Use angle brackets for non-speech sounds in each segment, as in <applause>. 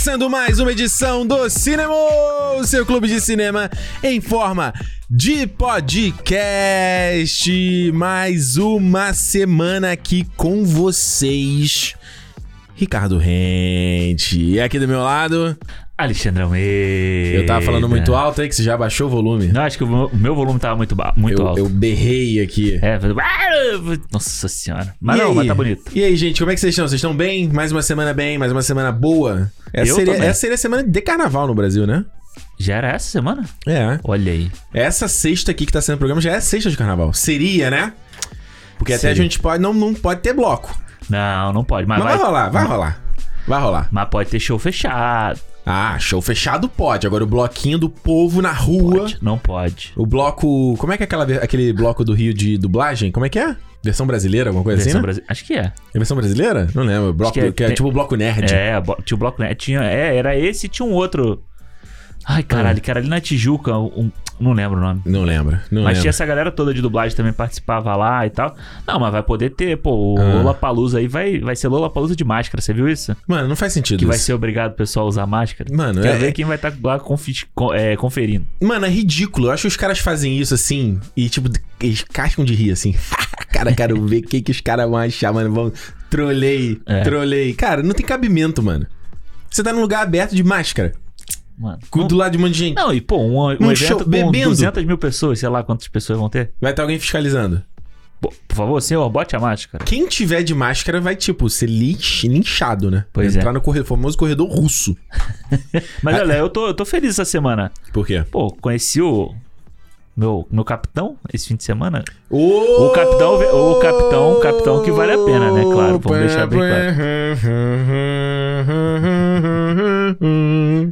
Começando mais uma edição do Cinema, o seu clube de cinema em forma de podcast. Mais uma semana aqui com vocês. Ricardo Rente. E aqui do meu lado, Alexandre Almeida. eu tava falando muito alto aí que você já baixou o volume. Não, acho que o meu, volume tava muito, muito eu, alto. eu berrei aqui. É, fazendo- Nossa senhora. Mas E não, aí? mas tá bonito. E aí, gente, como é que vocês estão? Vocês estão bem? Mais uma semana bem, mais uma semana boa. Essa Eu seria, essa seria a semana de carnaval no Brasil, né? Já era essa semana? É. Olha aí. Essa sexta aqui que tá sendo o programa já é sexta de carnaval. Seria, né? Porque até a Seria. gente pode. Não, não pode ter bloco. Não, não pode. Mas, Mas vai, vai, rolar, vai rolar. Vai rolar. mas pode ter show fechado. Ah, show fechado pode. Agora o bloquinho do povo na rua. Pode. Não pode. O bloco. Como é que é aquela, aquele bloco do Rio de dublagem? Como é que é? Versão brasileira, alguma coisa Versão assim? Né? brasi- Acho que é. É versão brasileira? Não lembro. Bloco, que é- que é tem- tipo o bloco nerd. É, tinha o bloco, né? Tinha, é, era esse e tinha um outro. Ai, caralho, que era ali na Tijuca. um- não lembro o nome. Não lembro. Não Mas lembro. tinha essa galera toda de dublagem também participava lá e tal. Não, mas vai poder ter, pô, o Ah. Lola Palusa aí vai, vai ser Lola Palusa de máscara, você viu isso? Mano, não faz sentido Que vai isso. ser obrigado o pessoal a usar máscara. Mano, Quero é- ver quem vai estar lá confi- con- é, conferindo. Mano, é ridículo. Eu acho que os caras fazem isso assim e, tipo, eles cascam de rir assim. <laughs> cara, quero ver o que, que os caras vão achar, mano. Vão. Trolei, É. trolei. Cara, não tem cabimento, mano. Você tá num lugar aberto de máscara, Mano. do lado de um monte de gente. Não, e pô, um, um Um evento show com bebendo. 200 mil pessoas, sei lá quantas pessoas vão ter. Vai ter alguém fiscalizando. Pô, por favor, senhor, bote a máscara. Quem tiver de máscara vai, tipo, ser linch- linchado, né? Pois Entrar é. no corredor, famoso corredor russo. <laughs> Mas Ah. olha, eu tô, eu tô feliz essa semana. Por quê? Pô, conheci o meu, meu capitão esse fim de semana. O O capitão, o capitão, o capitão que vale a pena, né? Claro, vamos deixar bem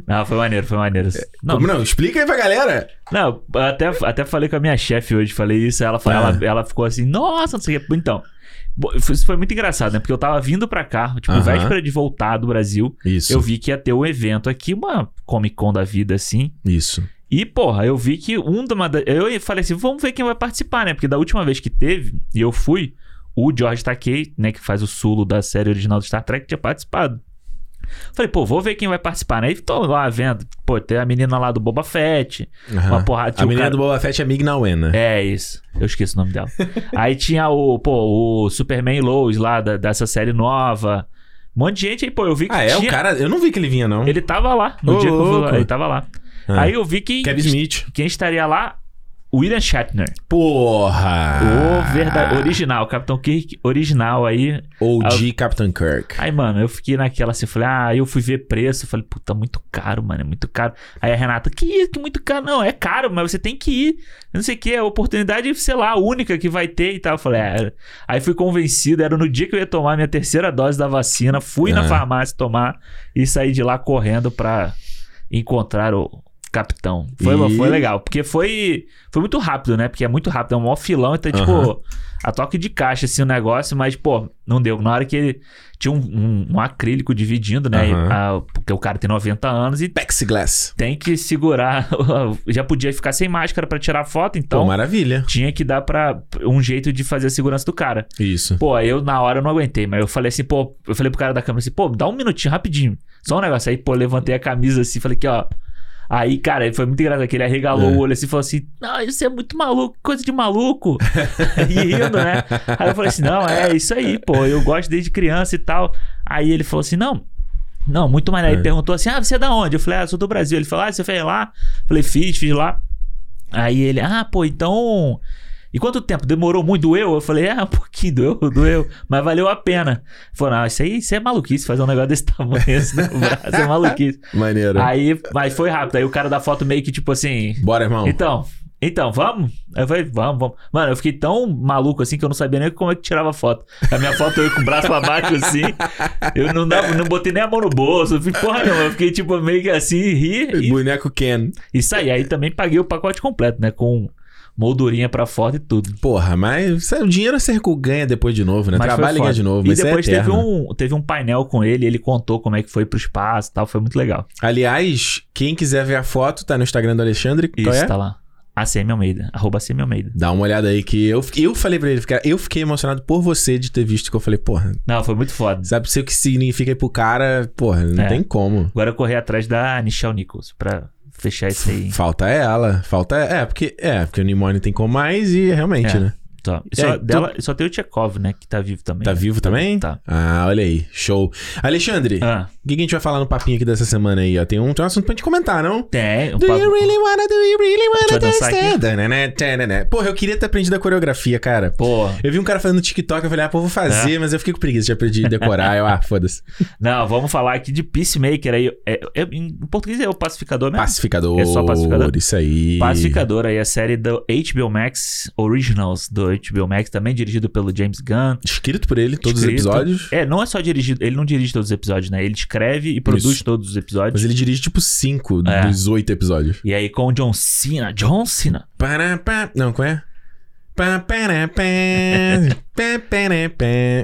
Não, foi maneiro, foi maneiro. Não, Como não? Explica aí pra galera. Não, até, até falei com a minha chefe hoje, falei isso, ela, Ah. ela, ela ficou assim, nossa, não sei o que. Então, isso foi muito engraçado, né? Porque eu tava vindo pra cá, tipo, Aham. véspera de voltar do Brasil, Isso. eu vi que ia ter um evento aqui, uma Comic Con da vida, assim. Isso. E, porra, eu vi que um da... Eu falei assim, vamos ver quem vai participar, né? Porque da última vez que teve, e eu fui, o George Takei, né, que faz o Sulo da série original do Star Trek, tinha participado. Falei, pô, vou ver quem vai participar, né? E tô lá vendo, pô, tem a menina lá do Boba Fett, Aham. uma porrada. A menina cara- do Boba Fett é Mig Nawen, né? é isso. Eu esqueço o nome dela. <laughs> aí tinha o, pô, o Superman Lois lá da- dessa série nova. Um monte de gente aí, pô, eu vi que Ah, é? tinha... O cara... Eu não vi que ele vinha, não. Ele tava lá. No Ô, dia que eu fui lá, ele tava lá. Ah. Aí eu vi que Kevin Smith. quem estaria lá, William Shatner. Porra! O verdade, original, Capitão Kirk original aí. OG Captain Kirk. Aí, mano, eu fiquei naquela assim, falei, ah, eu fui ver preço, falei, puta, muito caro, mano, é muito caro. Aí a Renata, que isso, que muito caro? Não, é caro, mas você tem que ir. Não sei o que, é a oportunidade, sei lá, única que vai ter e tal. Eu falei, é. Aí fui convencido, era no dia que eu ia tomar minha terceira dose da vacina, fui na Ah. farmácia tomar e saí de lá correndo pra encontrar o capitão. Foi, E- foi legal, porque foi, foi muito rápido, né? Porque é muito rápido, é um maior filão, então, Aham. tipo, a toque de caixa, assim, o negócio, mas, pô, não deu. Na hora que ele tinha um, um- um acrílico dividindo, né? Aham. A- porque o cara tem 90 anos e Plexiglass. tem que segurar. <laughs> Já podia ficar sem máscara pra tirar foto, Pô, então maravilha. tinha que dar para um jeito de fazer a segurança do cara. Isso. Pô, aí eu na hora eu não aguentei, mas eu falei assim, pô, eu falei pro cara da câmera assim, pô, dá um minutinho, rapidinho. Só um negócio. Aí, pô, levantei a camisa assim, falei que, ó. Aí, cara, ele foi muito engraçado que ele arregalou É. o olho assim e falou assim: Não, isso é muito maluco, coisa de maluco. <laughs> e rindo, né? Aí eu falei assim: Não, é isso aí, pô, eu gosto desde criança e tal. Aí ele falou assim: Não, não, muito maneiro. Ele É. perguntou assim: Ah, você é da onde? Eu falei: Ah, eu sou do Brasil. Ele falou: Ah, você fez lá? Eu falei: Fiz, fiz lá. Aí ele: Ah, pô, então. E quanto tempo? Demorou muito? Doeu? Eu falei, ah, um pouquinho, doeu, <laughs> doeu. Mas valeu a pena. Falou, não, isso aí isso é maluquice, fazer um negócio desse <laughs> tamanho assim no braço, é maluquice. Maneiro. Aí, mas foi rápido. Aí o cara da foto meio que tipo assim, Bora, irmão. então, então, vamos? Aí eu falei, vamos, vamos. Mano, eu fiquei tão maluco assim que eu não sabia nem como é que tirava foto. A minha foto eu com o braço pra baixo assim. Eu não, dava, não botei nem a mão no bolso. Eu fiquei, porra, não. Eu fiquei tipo meio que assim, ri e, Boneco Ken. e saí. Aí também paguei o pacote completo, né? Com moldurinha pra foto e tudo. Porra, mas é- o dinheiro você ganha depois de novo, né? Mas Trabalha e ganha de novo. E Mas depois é teve, um, teve um painel com ele, ele contou como é que foi pro espaço e tal, foi muito legal. Aliás, quem quiser ver a foto, tá no Instagram do Alexandre. Isso, é? tá lá. ACM Almeida. Arroba ACM Almeida. Dá uma olhada aí que eu, eu falei pra ele, cara, eu fiquei emocionado por você de ter visto que eu falei, porra, Não, foi muito foda. sabe o que significa aí pro cara, porra, não É. tem como. Agora eu correr atrás da Nichelle Nichols pra fechar isso aí. Falta ela, falta. É, porque é, porque o Nimone tem como mais e realmente, É. né? E só, aí, tu- dela, só tem o Tchekov, né? Que tá vivo também. Tá vivo também? Tá. Ah, olha aí, show. Alexandre, Ah, o que a gente vai falar no papinho aqui dessa semana aí? Ó? Tem, um, tem um assunto pra gente comentar, não? tem. Um Do papo- you really wanna, do you really wanna dançar. Porra, eu queria ter aprendido a coreografia, cara. Pô, Eu vi um cara fazendo TikTok, eu falei, ah, pô, vou É. fazer, mas eu fiquei com preguiça de aprender a decorar. eu, ah, <laughs> foda-se. não, vamos falar aqui de Peacemaker aí. É, é- em português é o pacificador mesmo? Pacificador. É só pacificador? Isso aí. Pacificador aí, a série do HBO Max, Originals do HBO Max, também dirigido pelo James Gunn. Escrito por ele, todos Escrito. os episódios. É, não é só dirigido, ele não dirige todos os episódios, né? Ele escreve e produz Isso. todos os episódios. Mas ele dirige, tipo, cinco É. dos oito episódios. E aí com o John Cena. John Cena. Pará, pá. Não, qual é? <laughs>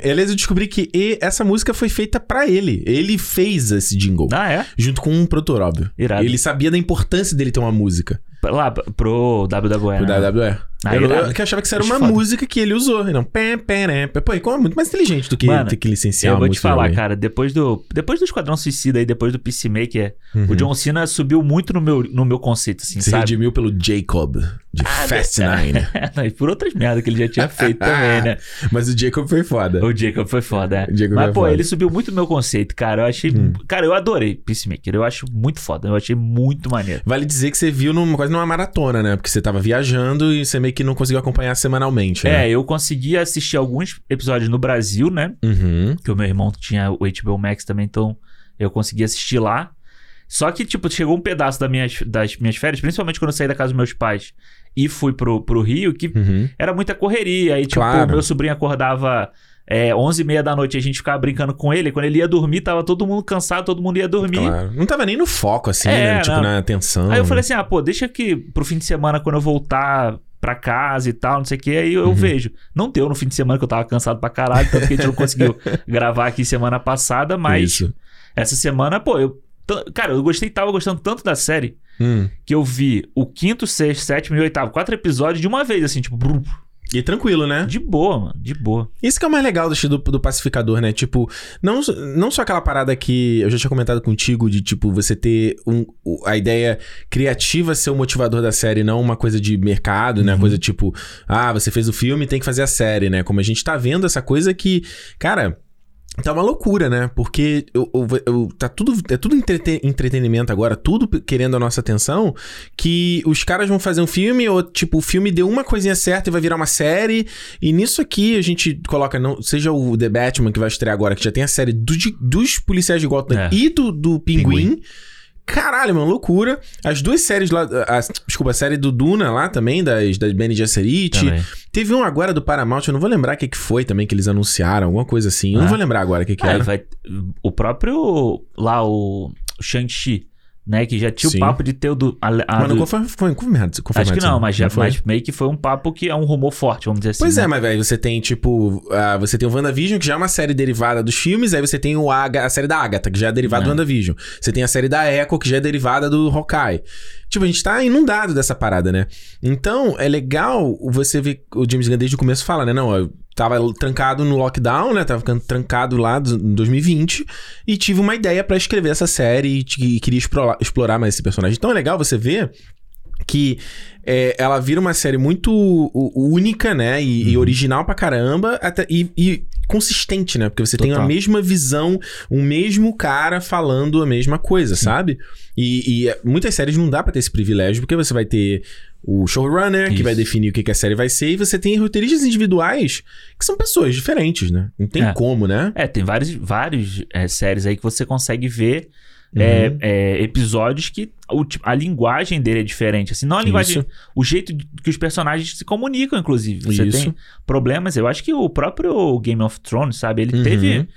Aliás, eu descobri que essa música foi feita pra ele. Ele fez esse jingle. Ah, é? Junto com um produtor, óbvio. Irado. Ele sabia da importância dele ter uma música Lá, pro WWE. pro né? WWE. Ah, eu, eu que achava que isso era uma foda. música que ele usou. E não, pé, pé, né? Pô, e como é muito mais inteligente do que Mano, ter que licenciar Eu vou te falar, alguém. cara, depois do, depois do Esquadrão Suicida e depois do Peacemaker, Uhum. o John Cena subiu muito no meu, no meu conceito, assim, Se sabe? redimiu pelo Jacob, de Ah, Fast. <laughs> Nine. Não, e por outras merdas que ele já tinha feito também, né? <laughs> Mas o Jacob foi foda. O Jacob foi foda, é. Jacob Mas, pô, foda. ele subiu muito no meu conceito, cara. Eu achei. Hum. Cara, eu adorei Peacemaker. Eu acho muito foda. Eu achei muito maneiro. Vale dizer que você viu quase numa maratona, né? Porque você tava viajando e você meio que não conseguiu acompanhar semanalmente, né? É, eu consegui assistir alguns episódios no Brasil, né? Uhum. Que o meu irmão tinha o HBO Max também, então eu consegui assistir lá. Só que, tipo, chegou um pedaço das minhas, das minhas férias, principalmente quando eu saí da casa dos meus pais e fui pro, pro Rio, que Uhum. era muita correria. Aí, tipo, Claro. meu sobrinho acordava é, 11h30 da noite e a gente ficava brincando com ele. Quando ele ia dormir, tava todo mundo cansado, todo mundo ia dormir. Claro. Não tava nem no foco, assim, É, né? Tipo, não. na atenção. Aí eu falei assim: ah, pô, deixa que pro fim de semana, quando eu voltar pra casa e tal, não sei o que, aí eu Uhum. vejo. Não deu no fim de semana que eu tava cansado pra caralho, tanto que a gente não conseguiu <laughs> gravar aqui semana passada, mas Isso. essa semana, pô, eu. Cara, eu gostei, tava gostando tanto da série Hum. que eu vi o quinto, sexto, sétimo e oitavo, quatro episódios de uma vez, assim, tipo, brum, E tranquilo, né? de boa, mano, de boa. Isso que é o mais legal do, do, do pacificador, né? Tipo, não, não só aquela parada que eu já tinha comentado contigo de, tipo, você ter um, a ideia criativa ser o motivador da série, não uma coisa de mercado, né? Uhum. Coisa tipo, ah, você fez o filme, tem que fazer a série, né? Como a gente tá vendo essa coisa que, cara. Tá uma loucura, né? Porque eu, eu- eu- tá tudo, é tudo entrete- entretenimento agora, tudo querendo a nossa atenção, que os caras vão fazer um filme, ou tipo, o filme deu uma coisinha certa e vai virar uma série, e nisso aqui a gente coloca, não, seja o The Batman que vai estrear agora, que já tem a série do- dos policiais de Gotham É. e do, do Pinguim. Pinguim. Caralho, mano, loucura. As duas séries lá, a- desculpa, a série do Duna lá também, das, das Bene Gesserit. Também. Teve um agora do Paramount, eu não vou lembrar o que, que foi também que eles anunciaram, alguma coisa assim. Eu não Ah. vou lembrar agora o que, que Ah, e era. vai, o próprio. Lá, o Shang-Chi, né? Que já tinha Sim. o papo de ter o do. A, a Mas não do- confirma, foi confirmado, confirmado Acho que não, mas, já, foi? mas meio que foi um papo que é um rumor forte, vamos dizer assim. Pois né? é, mas velho, você tem tipo. ah, você tem o WandaVision, que já é uma série derivada dos filmes, aí você tem o Aga, a série da Agatha, que já é derivada do É. WandaVision. Você tem a série da Echo, que já é derivada do Hawkeye. Tipo, a gente tá inundado dessa parada, né? Então, é legal você ver. O James Gunn desde o começo fala, né? Não, eu tava trancado no lockdown, né? Tava ficando trancado lá em 2020 e tive uma ideia pra escrever essa série e, queria explorar mais esse personagem. Então é legal você ver que é, ela vira uma série muito única, né? E, Uhum. e original pra caramba, até, e, e consistente, né? Porque você tem a Total. mesma visão, o mesmo cara falando a mesma coisa, sabe? E, e, é, muitas séries não dá pra ter esse privilégio, porque você vai ter o showrunner, que Isso. vai definir o que, que a série vai ser, e você tem roteiristas individuais que são pessoas diferentes, né? Não tem É. como, né? É, tem vários, vários é, séries aí que você consegue ver Uhum. é, episódios que a linguagem dele é diferente. Assim, não a linguagem. Isso. O jeito que os personagens se comunicam, inclusive. Você Isso. tem problemas. Eu acho que o próprio Game of Thrones, sabe? Ele Uhum. teve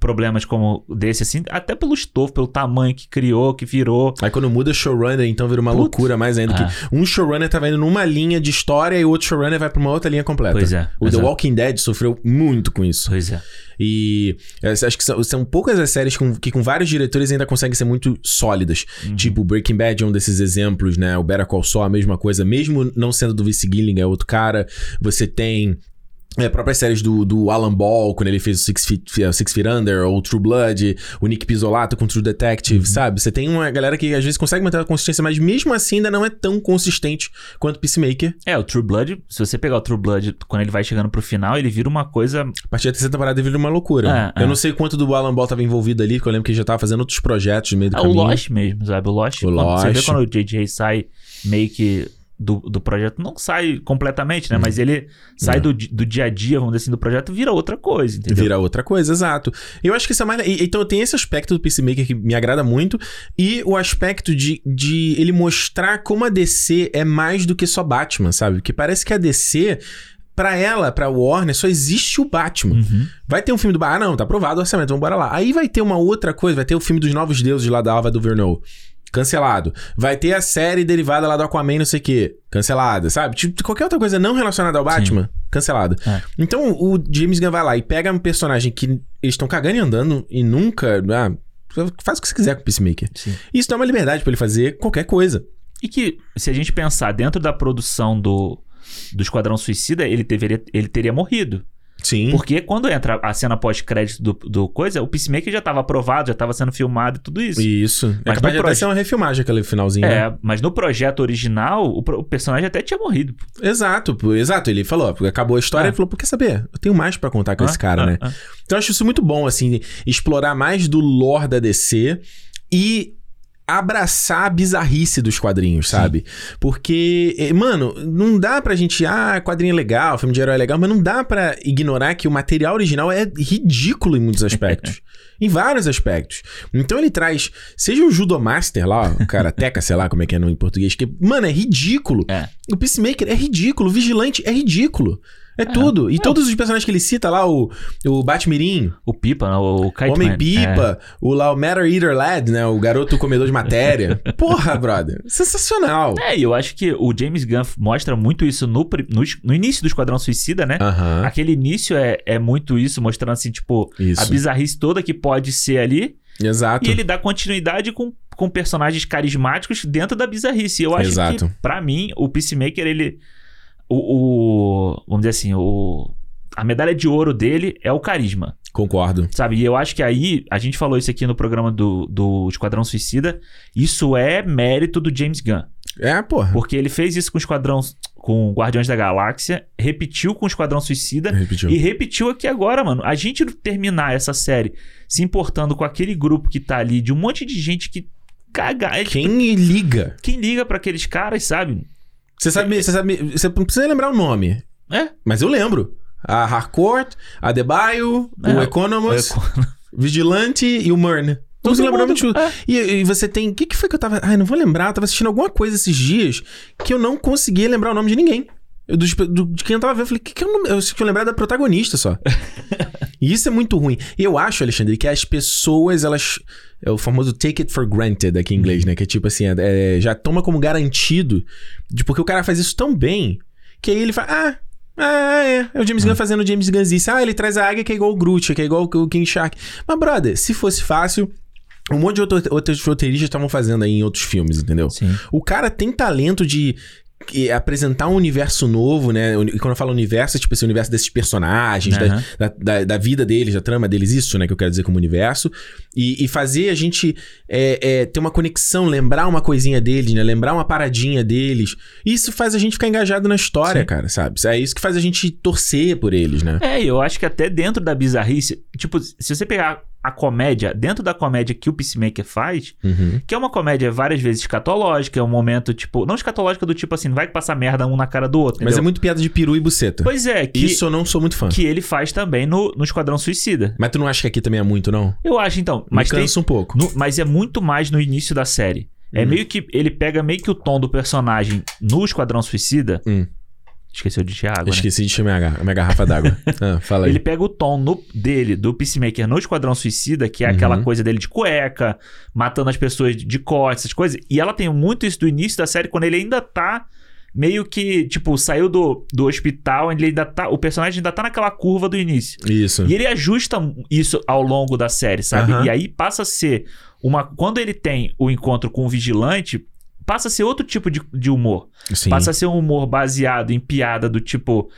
problemas como desse, assim, até pelo estofo, pelo tamanho que criou, que virou. Aí quando muda showrunner, então vira uma Putz. loucura mais ainda. Ah. Que um showrunner tava indo numa linha de história e o outro showrunner vai pra uma outra linha completa. Pois é, O The exato. Walking Dead sofreu muito com isso. Pois é. E acho que são, são poucas as séries com- que com vários diretores ainda conseguem ser muito sólidas. Uhum. Tipo, Breaking Bad é um desses exemplos, né? O Better Call Saul, a mesma coisa. Mesmo não sendo do Vince Gilligan, é outro cara. Você tem... É, próprias séries do, do Alan Ball, quando ele fez o Six Feet, Six Feet Under, ou True Blood, o Nick Pizzolato com True Detective, Uhum. sabe? Você tem uma galera que às vezes consegue manter a consistência, mas mesmo assim ainda não é tão consistente quanto Peacemaker. É, o True Blood, se você pegar o True Blood, quando ele vai chegando pro final, ele vira uma coisa. A partir da terceira temporada vira uma loucura. É, eu é. não sei quanto do Alan Ball tava envolvido ali, porque eu lembro que ele já tava fazendo outros projetos no meio do o caminho. Lost mesmo, sabe? O Lost. O quando- Você vê Lost. quando o JJ sai meio que do, do projeto, não sai completamente, né? Mas ele sai Não. do, do dia a dia, vamos dizer assim, do projeto, vira outra coisa, entendeu? Vira outra coisa, exato. Eu acho que isso é mais. Então tem esse aspecto do Peacemaker que me agrada muito. E o aspecto de, de ele mostrar como a DC é mais do que só Batman, sabe? Porque parece que a DC. Pra ela, pra Warner, só existe o Batman. Uhum. Vai ter um filme do Batman. Ah, não, tá aprovado o orçamento, vambora lá. Aí vai ter uma outra coisa, vai ter o filme dos Novos Deuses lá da Alva do Verneau. Cancelado. Vai ter a série derivada lá do Aquaman, não sei o quê. Cancelada, sabe? Tipo, qualquer outra coisa não relacionada ao Batman, cancelada. É. Então o James Gunn vai lá e pega um personagem que eles estão cagando e andando e nunca. Ah, faz o que você quiser com o Peacemaker. Sim. Isso dá uma liberdade pra ele fazer qualquer coisa. E que, se a gente pensar dentro da produção do, do Esquadrão Suicida, ele, deveria, ele teria morrido. Sim. Porque quando entra a cena pós-crédito do, do coisa, o Peacemaker já estava aprovado, já estava sendo filmado e tudo isso. Isso. é Mas capaz de até proje- ser uma refilmagem aquele finalzinho. né? É, mas no projeto original, o, o personagem até tinha morrido. Exato, exato. Ele falou, acabou a história, É. ele falou, por quer saber? Eu tenho mais pra contar com Ah, esse cara, ah, né? ah. Então eu acho isso muito bom, assim, explorar mais do lore da DC e abraçar a bizarrice dos quadrinhos, sabe? Porque, eh, mano, não dá pra gente, ah, quadrinho é legal, filme de herói é legal, mas não dá pra ignorar que o material original é ridículo em muitos aspectos. <laughs> em vários aspectos. Então ele traz, seja o Judomaster lá, o Karateka, <laughs> sei lá como é que é no, em português, que, mano, é ridículo. É. O Peacemaker é ridículo, o Vigilante é ridículo. É, tudo. E Não. todos os personagens que ele cita lá, o, o Batmirim, O Pipa, né? o Kite Man. Homem-Pipa, o lá, o Matter Eater Lad, né? O garoto comedor de matéria. <laughs> Porra, brother. Sensacional. É, e eu acho que o James Gunn mostra muito isso no, no, no início do Esquadrão Suicida, né? Aham. Aquele início é, é muito isso, mostrando assim, tipo, Isso. a bizarrice toda que pode ser ali. Exato. E ele dá continuidade com, com personagens carismáticos dentro da bizarrice. Eu acho Exato. que, pra mim, o Peacemaker, ele. O, o- Vamos dizer assim, o. A medalha de ouro dele é o carisma, Concordo. sabe? E eu acho que aí, a gente falou isso aqui no programa do, do Esquadrão Suicida, isso é mérito do James Gunn. É, porra. Porque ele fez isso com o Esquadrão. com Guardiões da Galáxia, repetiu com o Esquadrão Suicida Repetiu. e repetiu aqui agora, mano. A gente terminar essa série se importando com aquele grupo que tá ali, de um monte de gente que caga. é, tipo, Quem liga? Quem liga pra aqueles caras, sabe? Você sabe, você sabe, você não precisa lembrar o nome, É. mas eu lembro. A Harcourt, a Debaio, o É, Economos, É, <laughs> Vigilante e o Murn. Todo Você lembra o nome mundo, de tudo. é. E, e você tem. O que, que foi que eu tava. Ai, não vou lembrar. Eu tava assistindo alguma coisa esses dias que eu não conseguia lembrar o nome de ninguém. Eu, dos- do- de quem eu tava vendo, eu falei, que que eu, não, eu tinha lembrado da protagonista só. <laughs> e isso é muito ruim. Eu acho, Alexandre, que as pessoas, elas. É o famoso take it for granted aqui em inglês, né? Que é tipo assim, é- é, já toma como garantido. De porque o cara faz isso tão bem que aí ele fala, ah. Ah, é. É o James Gunn fazendo o James Gunnice. Ah, ele traz a águia que é igual o Groot, que é igual o King Shark. Mas, brother, se fosse fácil, um monte de outro- outros roteiristas estavam fazendo aí em outros filmes, entendeu? Sim. O cara tem talento de apresentar um universo novo, né? E quando eu falo universo, é tipo esse universo desses personagens, da- Aham. da, da, da vida deles, da trama deles, isso, né? Que eu quero dizer como universo. E, e fazer a gente é, é, ter uma conexão, lembrar uma coisinha deles, né? Lembrar uma paradinha deles. Isso faz a gente ficar engajado na história, Sim. cara, sabe? É isso que faz a gente torcer por eles, né? É, e eu acho que até dentro da bizarrice, tipo, se você pegar a comédia, dentro da comédia que o Peacemaker faz, Uhum. que é uma comédia várias vezes escatológica, é um momento, tipo, não escatológica do tipo assim, não vai passar merda um na cara do outro. Mas é muito piada de peru e buceta. Pois é, que, Isso eu não sou muito fã. que ele faz também no, no Esquadrão Suicida. Mas tu não acha que aqui também é muito, não? Eu acho, então. Mas tem, cansa um pouco. no- mas é muito mais no início da série. É Hum. meio que. Ele pega meio que o tom do personagem no Esquadrão Suicida. Hum. Esqueceu de encher água, né? Esqueci de encher minha, gar- minha garrafa d'água. <laughs> ah, fala aí. Ele pega o tom no- dele, do Peacemaker no Esquadrão Suicida, que é aquela Uhum. coisa dele de cueca, matando as pessoas de corte, essas coisas. E ela tem muito isso do início da série, quando ele ainda tá meio que, tipo, saiu do, do hospital, ele ainda tá. O personagem ainda tá naquela curva do início. Isso. E ele ajusta isso ao longo da série, sabe? Aham. E aí passa a ser uma. Quando ele tem o encontro com o vigilante, passa a ser outro tipo de, de humor. Sim. Passa a ser um humor baseado em piada do tipo.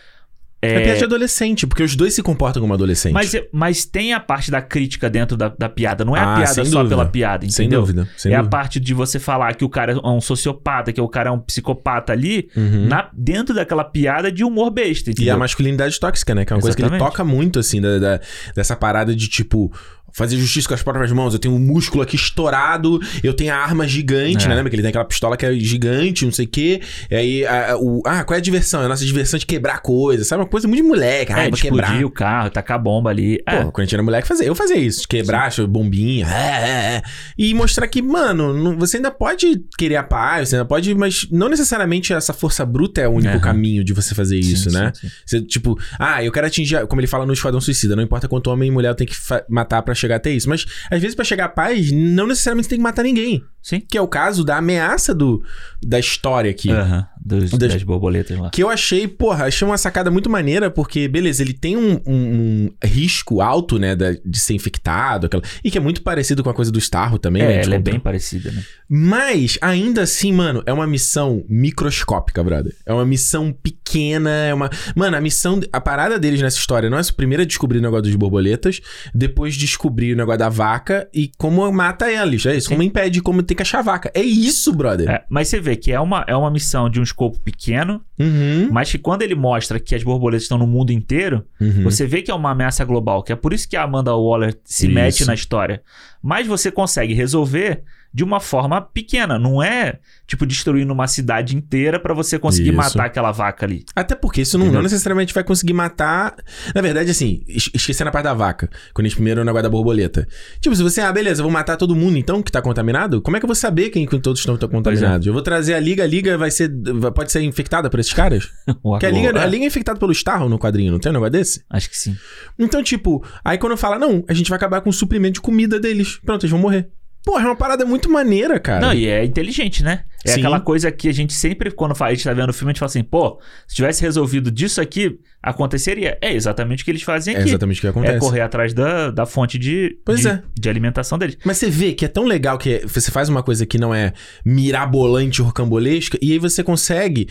É piada de adolescente, porque os dois se comportam como adolescente. Mas, é- mas tem a parte da crítica dentro da, da piada. Não é a Ah, piada sem só dúvida. pela piada, Sem entendeu? dúvida. Sem é a dúvida. parte de você falar que o cara é um sociopata, que o cara é um psicopata ali, Uhum. na- dentro daquela piada de humor besta, E entendeu? a masculinidade tóxica, né? Que é uma coisa que ele Exatamente. toca muito, assim, da, da- dessa parada de tipo. Fazer justiça com as próprias mãos. Eu tenho um músculo aqui estourado, eu tenho a arma gigante, É. né? Lembra que ele tem aquela pistola que é gigante, não sei o quê. E aí, a- o, ah, qual é a diversão? É a nossa diversão de quebrar coisa, sabe? Uma coisa muito de moleque. Ah, É, de quebrar. explodir o carro, tacar a bomba ali. Pô, É, quando a gente era moleque, fazia. Eu fazia isso, de quebrar essa bombinha. É, é, é. E mostrar que, mano, não- você ainda pode querer a paz, você ainda pode, mas não necessariamente essa força bruta é o único Aham. caminho de você fazer isso, sim, né? sim, sim. Você, tipo, ah, eu quero atingir, como ele fala no Esquadrão Suicida, não importa quanto homem e mulher eu tenho que matar pra chegar até isso. Mas, às vezes, pra chegar à paz, não necessariamente tem que matar ninguém. Sim. Que é o caso da ameaça do, da história aqui. Aham, dos- Das- das borboletas lá. Que eu achei, porra, achei uma sacada muito maneira, porque, beleza, ele tem um, um- um risco alto, né, da- de ser infectado, aquela, e que é muito parecido com a coisa do Starro também, né? É, de ela é bem parecida, né? Mas, ainda assim, mano, é uma missão microscópica, brother. É uma missão pequena, é uma... Mano, a missão... A parada deles nessa história não é primeiro descobrir o negócio dos borboletas, depois descobrir o negócio da vaca e como mata eles, é isso. Sim. Como impede, como tem que achar a vaca. É isso, brother. É, mas você vê que é uma, é uma missão de um escopo pequeno, Uhum, mas que quando ele mostra que as borboletas estão no mundo inteiro, uhum. você vê que é uma ameaça global, que é por isso que a Amanda Waller se Isso. mete na história. Mas você consegue resolver de uma forma pequena, não é tipo destruindo uma cidade inteira pra você conseguir Isso. matar aquela vaca ali. Até porque isso não, não necessariamente vai conseguir matar. Na verdade, assim, es- esquecendo a parte da vaca, quando a gente primeiro o negócio da borboleta. Tipo, se você, ah, beleza, eu vou matar todo mundo então que tá contaminado, como é que eu vou saber quem que todos estão, é. contaminados? Eu vou trazer a liga, a liga vai ser. pode ser infectada por esses caras? <laughs> Porque a liga, É, a liga é infectada pelo Starro no quadrinho, não tem um negócio desse? Acho que sim. Então, tipo, aí quando fala, não, a gente vai acabar com o suprimento de comida deles. Pronto, eles vão morrer. Porra, é uma parada muito maneira, cara. Não, e é inteligente, né? É Sim. aquela coisa que a gente sempre, quando a gente tá vendo o filme, a gente fala assim, pô, se tivesse resolvido disso aqui, aconteceria. É exatamente o que eles fazem é aqui. exatamente o que acontece. É correr atrás da, da fonte de, Pois de, é. de alimentação deles. Mas você vê que é tão legal que você faz uma coisa que não é mirabolante, rocambolesca, e aí você consegue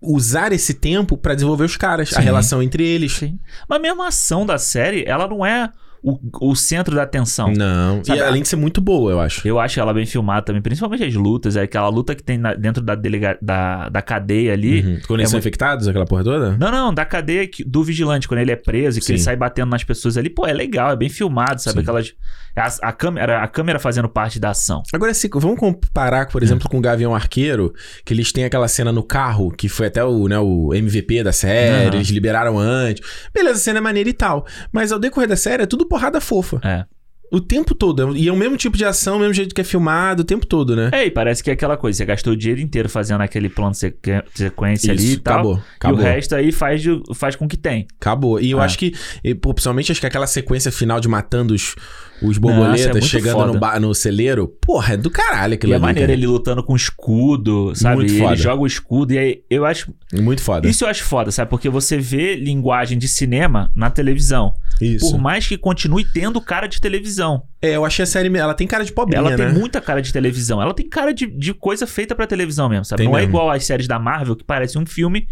usar esse tempo pra desenvolver os caras, a Sim. relação entre eles. Sim. Mas mesmo a ação da série, ela não é o, o centro da atenção. Não, Sabe, e além de ser muito boa, eu acho. Eu acho ela bem filmada também, principalmente as lutas. É aquela luta que tem na- dentro da, delega, da, da cadeia ali. Uhum. Quando eles É são muito- infectados, aquela porra toda? Não, não, da cadeia que- do vigilante, quando ele é preso e que Sim. ele sai batendo nas pessoas ali. Pô, é legal, é bem filmado, sabe? Sim. Aquelas. A, a câmera, a câmera fazendo parte da ação. Agora, se, vamos comparar, por exemplo, com o Gavião Arqueiro, que eles têm aquela cena no carro, que foi até o, né, o MVP da série, Aham. eles liberaram antes. Beleza, a cena é maneira e tal. Mas ao decorrer da série é tudo porrada fofa. É. O tempo todo. E é o mesmo tipo de ação, o mesmo jeito que é filmado, o tempo todo, né? É, e parece que é aquela coisa, você gastou o dinheiro inteiro fazendo aquele plano de sequ- sequência ali e tal. acabou. E o resto aí faz, faz com que tem. Acabou. E eu Ah. acho que, principalmente, acho que aquela sequência final de matando os, os é borboletas, muito chegando no, ba- no celeiro, porra, é do caralho aquilo e é ali, maneiro cara. ele lutando com escudo, sabe? Muito foda. ele joga o escudo e aí eu acho. Muito foda. Isso eu acho foda, sabe? Porque você vê linguagem de cinema na televisão. Isso. Por mais que continue tendo cara de televisão. É, eu achei a série, ela tem cara de pobrinha, ela tem né? muita cara de televisão. Ela tem cara de, de coisa feita pra televisão mesmo, sabe? Tem Não é mesmo. igual às séries da Marvel, que parece um filme,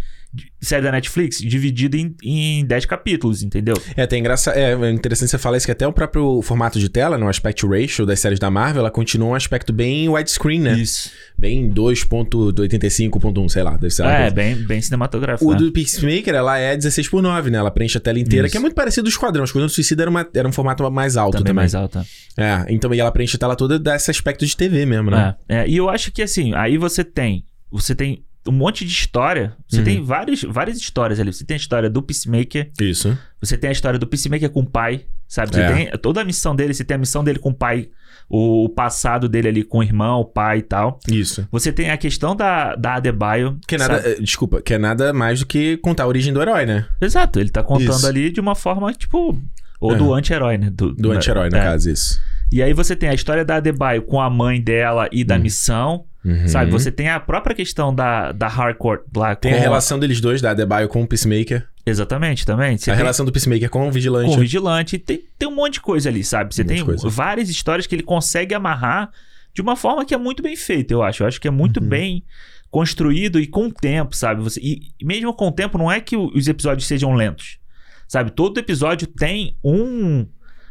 série da Netflix, dividido em, em 10 capítulos, entendeu? É, tem graça. É, é interessante você falar isso que até o próprio formato de tela, no aspect ratio das séries da Marvel, ela continua um aspecto bem widescreen, né? Isso. Bem 2.85.1, sei lá, deve ser. É, bem, bem cinematográfico. O né? do Peacemaker, ela é 16 por 9, né? Ela preenche a tela inteira, Isso. que é muito parecido do Esquadrão. O Esquadrão do Suicida era, uma, era um formato mais alto Também, também. mais alta. É, então e ela preenche a tela toda desse aspecto de TV mesmo, né? É, é, e eu acho que assim, aí você tem. Você tem um monte de história. Você Uhum. tem vários, várias histórias ali. Você tem a história do Peacemaker, Isso. você tem a história do Peacemaker com o pai, sabe? Você É. tem toda a missão dele, você tem a missão dele com o pai, o, o passado dele ali com o irmão, o pai e tal. Isso. Você tem a questão da, da Adebayo. Que é nada, sabe? eh, desculpa, que é nada mais do que contar a origem do herói, né? Exato, ele tá contando Isso. ali de uma forma, tipo. Ou É. do anti-herói, né? Do anti-herói, no é. caso, isso. E aí você tem a história da Adebayo com a mãe dela e da Hum. missão, Uhum. sabe? Você tem a própria questão da, da Hardcore lá Tem com a relação deles dois, da Adebayo com o Peacemaker. Exatamente, também. Você a tem relação do Peacemaker com o Vigilante. com o Vigilante. Tem, tem um monte de coisa ali, sabe? Você Um tem várias histórias que ele consegue amarrar de uma forma que é muito bem feita, eu acho. Eu acho que é muito Uhum. bem construído e com o tempo, sabe? Você, e mesmo com o tempo, não é que os episódios sejam lentos. Sabe? Todo episódio tem um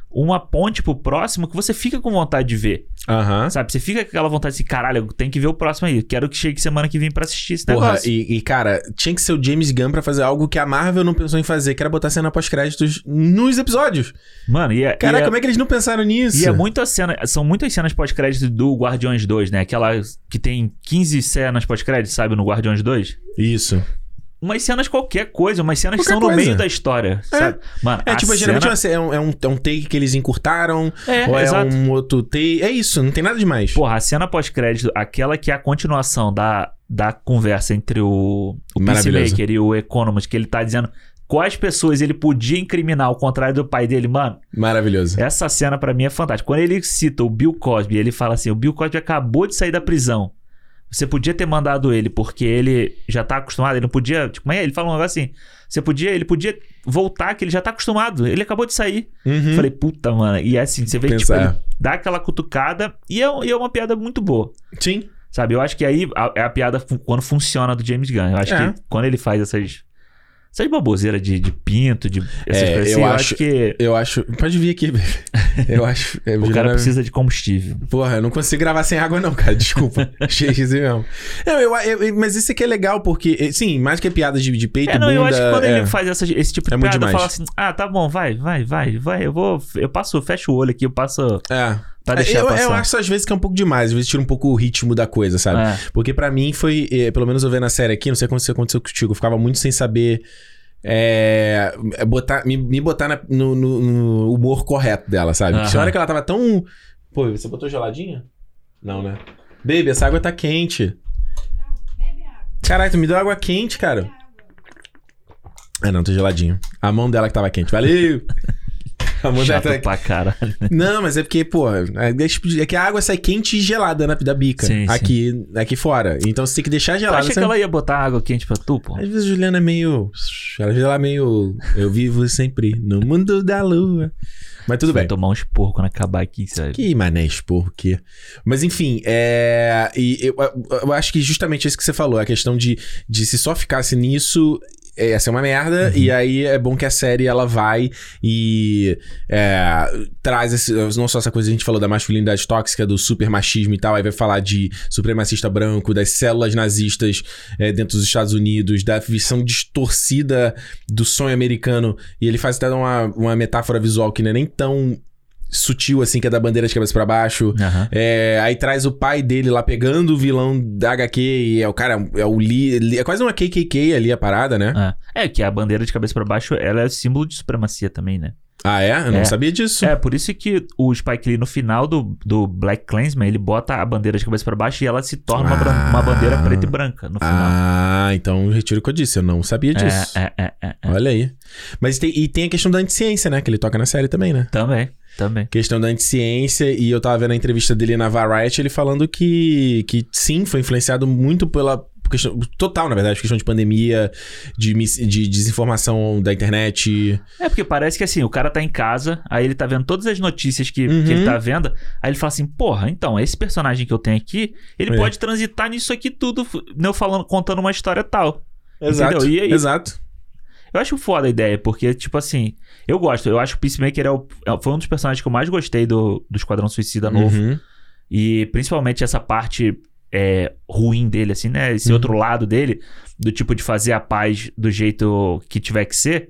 uma ponte pro próximo que você fica com vontade de ver. Aham. Sabe? Você fica com aquela vontade de assim, caralho, tenho que ver o próximo aí. Quero que chegue semana que vem pra assistir esse Porra, negócio. e, e, cara, tinha que ser o James Gunn pra fazer algo que a Marvel não pensou em fazer, que era botar cena pós-créditos nos episódios. Mano, e é, Caraca, e é, como é que eles não pensaram nisso? e é muita cena, são muitas cenas pós-crédito do Guardiões 2, né? Aquela que tem 15 cenas pós-crédito, sabe, no Guardiões 2. Isso. Umas cenas qualquer coisa, umas cenas que Qualquer são no coisa. meio da história, sabe? Mano, É, a tipo, cena... geralmente ce- é, um, é, um, é um take que eles encurtaram, É, ou é exato. um outro take. É isso, não tem nada demais. Porra, a cena pós-crédito, aquela que é a continuação da, da conversa entre o, o. Peacemaker e o Economist, que ele tá dizendo quais pessoas ele podia incriminar, ao contrário do pai dele. Mano, Maravilhoso. essa cena pra mim é fantástica. Quando ele cita o Bill Cosby, ele fala assim: o Bill Cosby acabou de sair da prisão. Você podia ter mandado ele, porque ele já tá acostumado, ele não podia. Tipo, mas ele fala um negócio assim. Você podia, ele podia voltar, que ele já tá acostumado. Ele acabou de sair. Uhum. Falei, puta, mano. E é assim, você vê que tipo, Pensar. ele dá aquela cutucada e é, e é uma piada muito boa. Sim. Sabe? Eu acho que aí a- é a piada fu- quando funciona do James Gunn. Eu acho É. que quando ele faz essas. Essas baboseiras de, de pinto, de. Essas É, coisas eu assim, eu acho- acho que Eu acho. Pode vir aqui. <laughs> <laughs> Eu acho. é, o cara precisa de combustível. Porra, eu não consigo gravar sem água, não, cara. Desculpa. <laughs> Achei mesmo. Não, eu, eu- mas isso aqui é legal, porque, eh, sim, mais que piada de, de peito, É, não, bunda. eu acho que quando é. ele faz essa- esse tipo de É piada, demais. fala assim: ah, tá bom, vai, vai, vai, vai. Eu vou. Eu passo, fecho o olho aqui, eu passo. É. Pra deixar eu, passar. eu acho às vezes que é um pouco demais, às vezes tira um pouco o ritmo da coisa, sabe? É. Porque pra mim foi, eh, pelo menos eu vendo a série aqui, não sei como isso aconteceu contigo, eu ficava muito sem saber é, é, botar, me, me botar na- no, no- no humor correto dela, sabe? Aham. Tinha hora que ela tava tão. Pô, você botou geladinha? Não, né? Baby, essa água tá quente. Caralho, tu me deu água quente, cara. Ah, não, tá geladinho. A mão dela que tava quente. Valeu! A dela Chato tá pra caralho. não, mas é porque, pô, é, é tipo é que a água sai quente e gelada na, da bica. Sim, sim. aqui, aqui fora. Então você tem que deixar gelada. acha que senão- ela ia botar água quente pra tu, pô? Às vezes a Juliana é meio. Ela é meio. Eu vivo sempre no mundo da lua. Mas tudo Vai bem. tomar um esporro quando acabar aqui, sabe? Que mané esporro que. Mas enfim, é. E eu, eu acho que justamente isso que você falou, a questão de, de se só ficasse nisso. É, Ia ser uma merda, Uhum. e aí é bom que a série ela vai e é, traz esse, não só essa coisa que a gente falou da masculinidade tóxica, do super machismo e tal, aí vai falar de supremacista branco, das células nazistas é, dentro dos Estados Unidos, da visão distorcida do sonho americano, e ele faz até uma, uma metáfora visual que não é nem tão sutil assim, que é da bandeira de cabeça pra baixo. Aham. É, aí traz o pai dele lá pegando o vilão da HQ e é o cara, é o li- é quase uma KKK ali a parada, né? É. é que a bandeira de cabeça pra baixo, ela é símbolo de supremacia também, né? Ah, é? Eu não É. sabia disso. É, por isso que o Spike Lee, no final do, do Black Clansman, ele bota a bandeira de cabeça pra baixo e ela se torna uma, bran- uma bandeira preta e branca no final. Ah, então retiro o que eu disse, eu não sabia disso. É, é, é, é, é. Olha aí. Mas tem, e tem a questão da anticiência, né? Que ele toca na série também, né? Também, também. Questão da anticiência, e eu tava vendo a entrevista dele na Variety, ele falando que, que sim, foi influenciado muito pela questão, total, na verdade, questão de pandemia, de, de desinformação da internet. É porque parece que assim, o cara tá em casa, aí ele tá vendo todas as notícias que, Uhum. que ele tá vendo, aí ele fala assim, porra, então, esse personagem que eu tenho aqui, ele É. pode transitar nisso aqui tudo, f- eu falando, contando uma história tal. Exato. Entendeu? E aí- Exato. Eu acho foda a ideia, porque, tipo assim, eu gosto, eu acho que o Peacemaker é o, é- foi um dos personagens que eu mais gostei do, do Esquadrão Suicida novo. Uhum. E principalmente essa parte é, ruim dele, assim, né? Esse Uhum. outro lado dele, do tipo de fazer a paz do jeito que tiver que ser.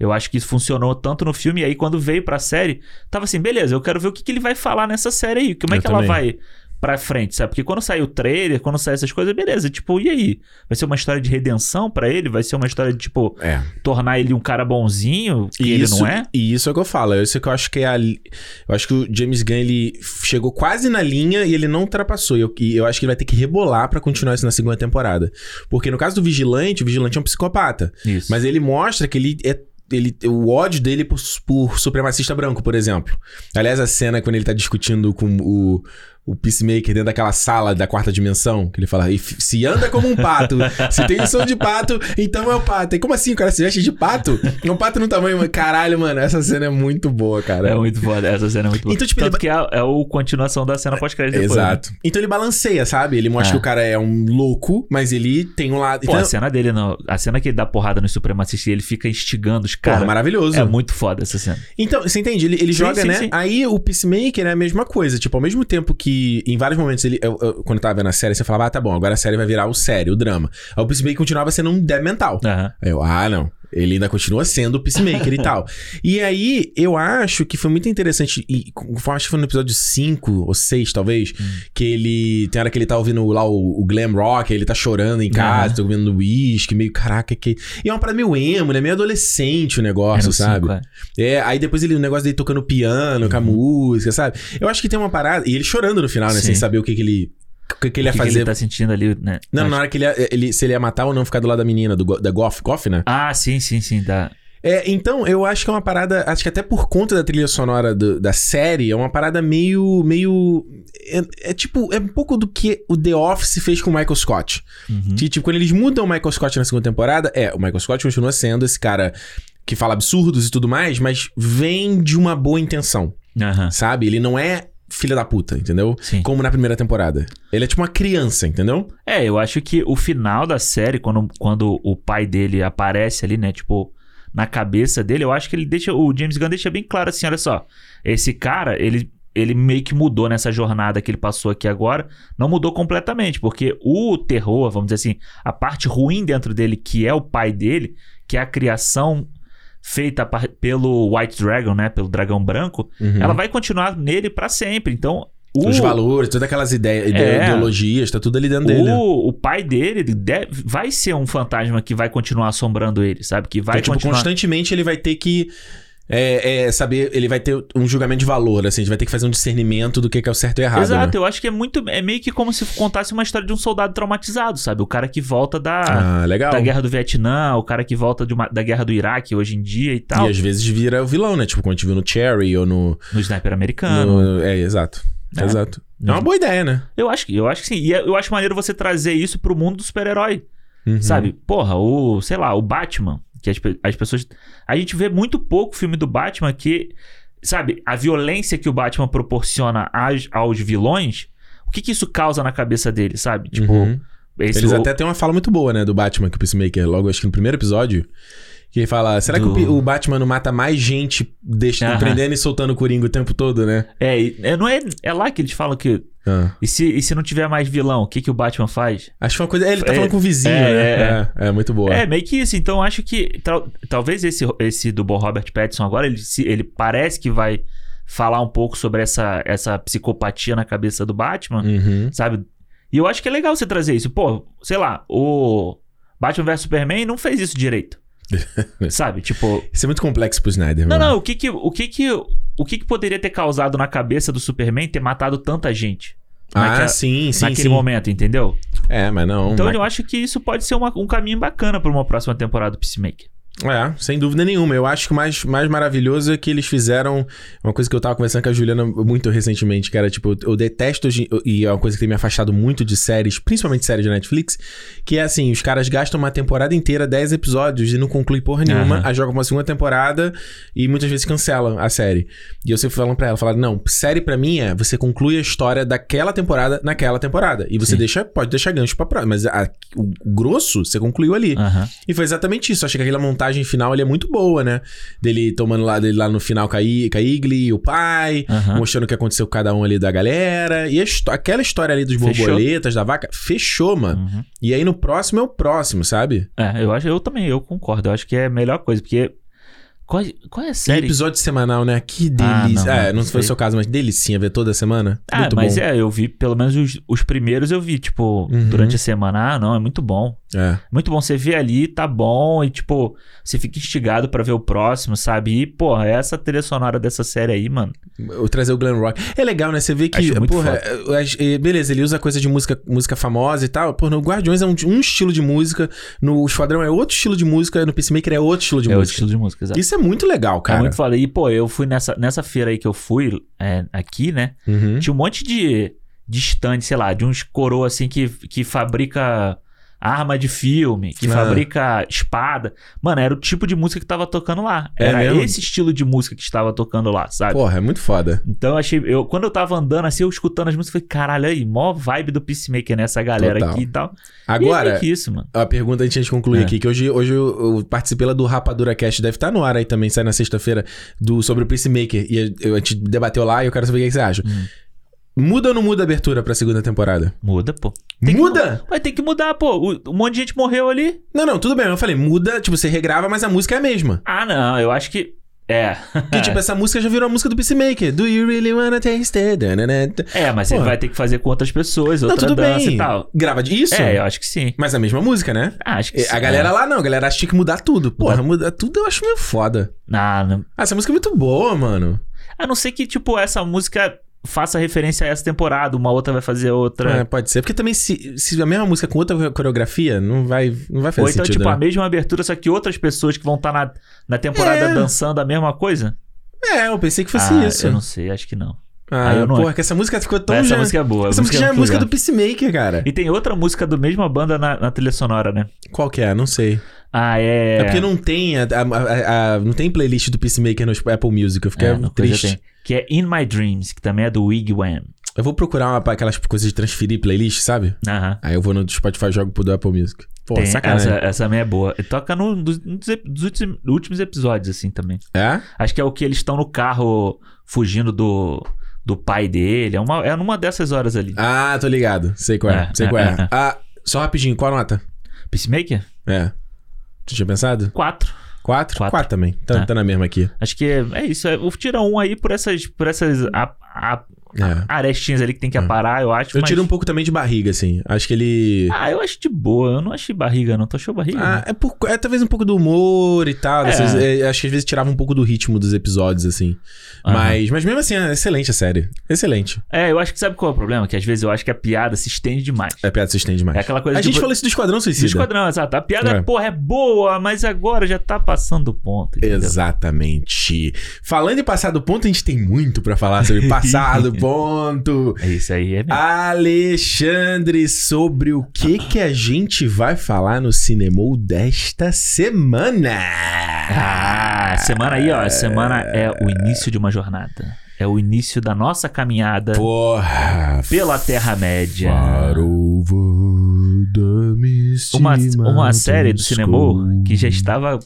Eu acho que isso funcionou tanto no filme. E aí, quando veio pra série, tava assim, beleza, eu quero ver o que, que ele vai falar nessa série aí. Como é Eu que ela também. vai pra frente, sabe? Porque quando sai o trailer, quando sai essas coisas, beleza. Tipo, e aí? Vai ser uma história de redenção pra ele? Vai ser uma história de, tipo, É. tornar ele um cara bonzinho? Que ele não é? E isso é o que eu falo. Isso é que eu acho que é a. Eu acho que o James Gunn ele chegou quase na linha e ele não ultrapassou. E eu, e eu acho que ele vai ter que rebolar pra continuar isso na segunda temporada. Porque no caso do Vigilante, o Vigilante é um psicopata. Isso. Mas ele mostra que ele é. Ele, o ódio dele por, por supremacista branco, por exemplo. Aliás, a cena quando ele tá discutindo com o, o Peacemaker dentro daquela sala da quarta dimensão, que ele fala, "E f- se anda como um pato, se tem som de pato, então é o pato. E como assim o cara se veste de pato? É um pato no tamanho. mano. Caralho, mano, essa cena é muito boa, cara. É muito foda, essa cena é muito boa. Então, tipo, Tanto ele- que é, é o continuação da cena pós-crédito né? Exato. Então ele balanceia, sabe? Ele mostra É. que o cara é um louco, mas ele tem um lado. Pô, Então, a cena dele, não, a cena que ele dá porrada no supremacista e ele fica instigando os caras. maravilhoso. É muito foda essa cena. Então, você entende? Ele, ele Sim, joga, sim, né? sim. Aí o Peacemaker é a mesma coisa. Tipo, ao mesmo tempo que em vários momentos ele. eu- eu- quando eu tava vendo a série, você falava, ah, tá bom, agora a série vai virar o sério, o drama. Aí o Peacemaker continuava sendo um débil mental. Aham. Aí eu, ah, não. Ele ainda continua sendo o Peacemaker e <laughs> tal. E aí, eu acho que foi muito interessante. E acho que foi no episódio 5 ou 6, talvez. Hum. Que ele. Tem hora que ele tá ouvindo lá o, o glam rock, ele tá chorando em casa, Aham. tá ouvindo whisky, meio caraca, que. E é uma parada meio emo, né? Meio adolescente o negócio, É sabe? cinco, é. É, aí depois ele, o negócio dele tocando piano, com a música, sabe? Eu acho que tem uma parada. E ele chorando no final, né? Sim. Sem saber o que, que ele. O que, que ele ia que que fazer. ele tá sentindo ali, né? Não, na hora que ele, ia- ele. Se ele ia matar ou não ficar do lado da menina, do, da Goff, Goff, né? Ah, sim, sim, sim. Da... É, então, eu acho que é uma parada. Acho que até por conta da trilha sonora do- da série, é uma parada meio. meio. É, é tipo, é um pouco do que o The Office fez com o Michael Scott. Uhum. Que, tipo, quando eles mudam o Michael Scott na segunda temporada, é, o Michael Scott continua sendo esse cara que fala absurdos e tudo mais, mas vem de uma boa intenção, Aham. sabe? Ele não é filha da puta, entendeu? Sim. Como na primeira temporada. Ele é tipo uma criança, entendeu? É, eu acho que o final da série, quando, quando o pai dele aparece ali, né? Tipo, na cabeça dele, eu acho que ele deixa. O James Gunn deixa bem claro assim: olha só, esse cara, ele. Ele meio que mudou nessa jornada que ele passou aqui agora. Não mudou completamente, porque o terror, vamos dizer assim, a parte ruim dentro dele, que é o pai dele, que é a criação feita pelo White Dragon, né? Pelo dragão branco, Uhum. ela vai continuar nele pra sempre. Então, o, Os valores, todas aquelas ideias, ide- É. ideologias, tá tudo ali dentro dele. O, o pai dele deve- vai ser um fantasma que vai continuar assombrando ele, sabe? Que vai então, tipo, continuar. constantemente ele vai ter que é, é, saber, ele vai ter um julgamento de valor, assim, a gente vai ter que fazer um discernimento do que é o certo e errado. Exato, né? eu acho que é muito. É meio que como se contasse uma história de um soldado traumatizado, sabe? O cara que volta da, Ah, da guerra do Vietnã, o cara que volta uma- da guerra do Iraque hoje em dia e tal. E às vezes vira o vilão, né? Tipo, como a gente viu no Cherry ou no. No sniper americano. no- é, exato. É. Exato. É uma boa ideia, né? Eu acho que eu acho que sim. E é- eu acho maneiro você trazer isso pro mundo do super-herói. Uhum. Sabe? Porra, o, sei lá, o Batman, que as, as pessoas. A gente vê muito pouco filme do Batman que. Sabe, a violência que o Batman proporciona às- aos vilões, o que, que isso causa na cabeça dele, sabe? Tipo, Uhum. Eles o- até têm uma fala muito boa, né? Do Batman, que o Peacemaker, logo acho que no primeiro episódio. Que fala: será Do- que o, o Batman não mata mais gente deixa, Aham. prendendo e soltando o Coringa o tempo todo, né? É, é, não é, é lá que eles falam que. Ah. E se, e se não tiver mais vilão, o que, que o Batman faz? Acho que foi uma coisa. é, Ele tá É, falando com o vizinho, é, né? é, É, é muito boa. É, meio que isso. Então acho que tal- talvez esse, esse do Bo- Robert Pattinson agora, ele, se- ele parece que vai falar um pouco sobre essa, essa psicopatia na cabeça do Batman, Uhum. sabe? E eu acho que é legal você trazer isso. Pô, sei lá, o Batman vs Superman não fez isso direito. <laughs> sabe? Tipo, Isso é muito complexo pro Snyder, não, mano. não, o que que, o que que, o que que poderia ter causado na cabeça do Superman ter matado tanta gente? Ah, naquela- sim, sim, naquele sim. momento, entendeu? É, mas não. Então mas- eu acho que isso pode ser uma- um caminho bacana pra uma próxima temporada do Peacemaker. É, sem dúvida nenhuma. Eu acho que o mais, mais maravilhoso é que eles fizeram uma coisa que eu tava conversando com a Juliana muito recentemente, que era tipo, eu, eu detesto, e é uma coisa que tem me afastado muito de séries, principalmente séries de Netflix, que é assim, os caras gastam uma temporada inteira, 10 episódios, e não conclui porra nenhuma, Aham. aí jogam uma segunda temporada e muitas vezes cancelam a série. E eu sempre falando pra ela, falar, não, série pra mim é, você conclui a história daquela temporada naquela temporada. E você Sim. deixa, pode deixar gancho pra próxima, mas a- o, grosso você concluiu ali. Aham. E foi exatamente isso. Achei que aquela montagem final ali é muito boa, né? Dele tomando lá, dele lá no final com a, I, com a Igli, o pai, Aham. mostrando o que aconteceu com cada um ali da galera. E aquela história ali dos Fechou. borboletas, da vaca, fechou, mano. Uhum. E aí no próximo é o próximo, sabe? É, eu acho, eu também, eu concordo. Eu acho que é a melhor coisa, porque Qual, qual é a E série? episódio semanal, né? Que Ah, delícia. não, é, não foi o seu caso, mas delicinha ver toda semana. Ah, Muito mas bom. é, eu vi, pelo menos os, os primeiros eu vi, tipo, Uhum. durante a semana. Ah, não, é muito bom. É. Muito bom você vê ali, tá bom, e tipo, você fica instigado pra ver o próximo, sabe? E, porra, essa trilha sonora dessa série aí, mano. Eu trazer o glam rock. É legal, né? Você vê que, porra, é, é, beleza, ele usa coisa de música, música famosa e tal. Pô, no Guardiões é um, um estilo de música, no Esquadrão é outro estilo de música, no Peacemaker é outro estilo de é outro música. estilo de música, exato. Isso é muito legal, cara. É muito foda. E, pô, eu fui nessa, nessa feira aí que eu fui, é, aqui, né? Uhum. Tinha um monte de, de stand, sei lá, de uns coroa assim que, que fabrica arma de filme, que Ah. fabrica espada. Mano, era o tipo de música que tava tocando lá. É Era mesmo? esse estilo de música que estava tocando lá, sabe? Porra, é muito foda. Então eu achei. Eu, quando eu tava andando assim, eu escutando as músicas, eu falei, caralho, aí, mó vibe do Peacemaker nessa galera Total. aqui e tal. e é Agora, meio que isso, mano. a pergunta antes de concluir É. aqui, que hoje, hoje eu, eu participei lá do Rapadura Cast, deve estar no ar aí também, sai na sexta-feira, do sobre o Peacemaker. E a, eu- a gente debateu lá e eu quero saber o que que você acha. Hum. Muda ou não muda a abertura pra segunda temporada? Muda, pô. Tem que muda? Vai ter que mudar, pô. Um monte de gente morreu ali. Não, não, tudo bem. Eu falei, muda, tipo, você regrava, mas a música é a mesma. Ah, não, eu acho que. É. Que, tipo, essa música já virou a música do Peacemaker. Do you really wanna taste it? É, mas Pô. ele vai ter que fazer com outras pessoas, Não, outra tudo dança bem. e tal. Grava de isso? É, eu acho que sim. Mas a mesma música, né? Ah, acho que E sim. A galera lá não, a galera acha que tinha que mudar tudo. Porra, mudar tudo eu acho meio foda. Ah, não. Ah, essa música é muito boa, mano. A não ser que, tipo, essa música faça referência a essa temporada, uma outra vai fazer outra. É, pode ser. Porque também se, se a mesma música com outra coreografia, não vai, não vai fazer Ou então, sentido, tipo, né? a mesma abertura, só que outras pessoas que vão estar na, na temporada É. dançando a mesma coisa? É, eu pensei que fosse ah, isso. Eu não sei, acho que não. Ah, Aí eu não- porra, que essa música ficou tão Mas essa já... música é boa. Essa música já é música do. Peacemaker, cara. E tem outra música da mesma banda na, na trilha sonora, né? Qual que é? Não sei. Ah, é. É, porque não tem a, a- a- não tem playlist do Peacemaker no Apple Music. Eu fiquei É, no triste. Que é In My Dreams, que também é do Wig Wham. Eu vou procurar uma, aquelas coisas de transferir playlist, sabe? Aham. Aí eu vou no Spotify e jogo pro do Apple Music. Pô, Tem, sacanagem. essa, essa também é boa. E toca dos ep- dos últimos, últimos episódios, assim, também. É? Acho que é o que eles estão no carro fugindo do, do pai dele. É, uma, é numa dessas horas ali. Ah, tô ligado. Sei qual é. É, sei é, qual é. é, é. Ah, só rapidinho, qual a nota? Peacemaker? É. Tu tinha pensado? Quatro. Quatro? Quatro. Quatro também. Tá, É. tá na mesma aqui. Acho que é, é isso. É, eu tiro um aí por essas, por essas a- a- É. arestinhas ali que tem que aparar, eu acho. Eu mas- tiro um pouco também de barriga, assim. Acho que ele. Ah, eu acho de boa. Eu não achei barriga, não. Tu achou barriga? Ah, né? é, por- é talvez um pouco do humor e tal. É. é, acho que às vezes tirava um pouco do ritmo dos episódios, assim. Aham. Mas, mas mesmo assim, é excelente a série. Excelente. É, eu acho que sabe qual é o problema? Que às vezes eu acho que a piada se estende demais. É piada se estende demais. É aquela coisa a de gente falou isso do Esquadrão Do Suicida. esquadrão, exato. A piada, É. porra, é boa, mas agora já tá passando o ponto. entendeu? Exatamente. Falando em passar do ponto, a gente tem muito pra falar sobre <laughs> passar do ponto. É isso aí, é mesmo. Alexandre, sobre o que que a gente vai falar no Cinemou desta semana? Ah, semana aí, ó. Semana é o início de uma jornada. É o início da nossa caminhada Porra! pela Terra-média. Uma, uma série do cinema que já estava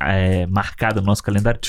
é, marcada no nosso calendário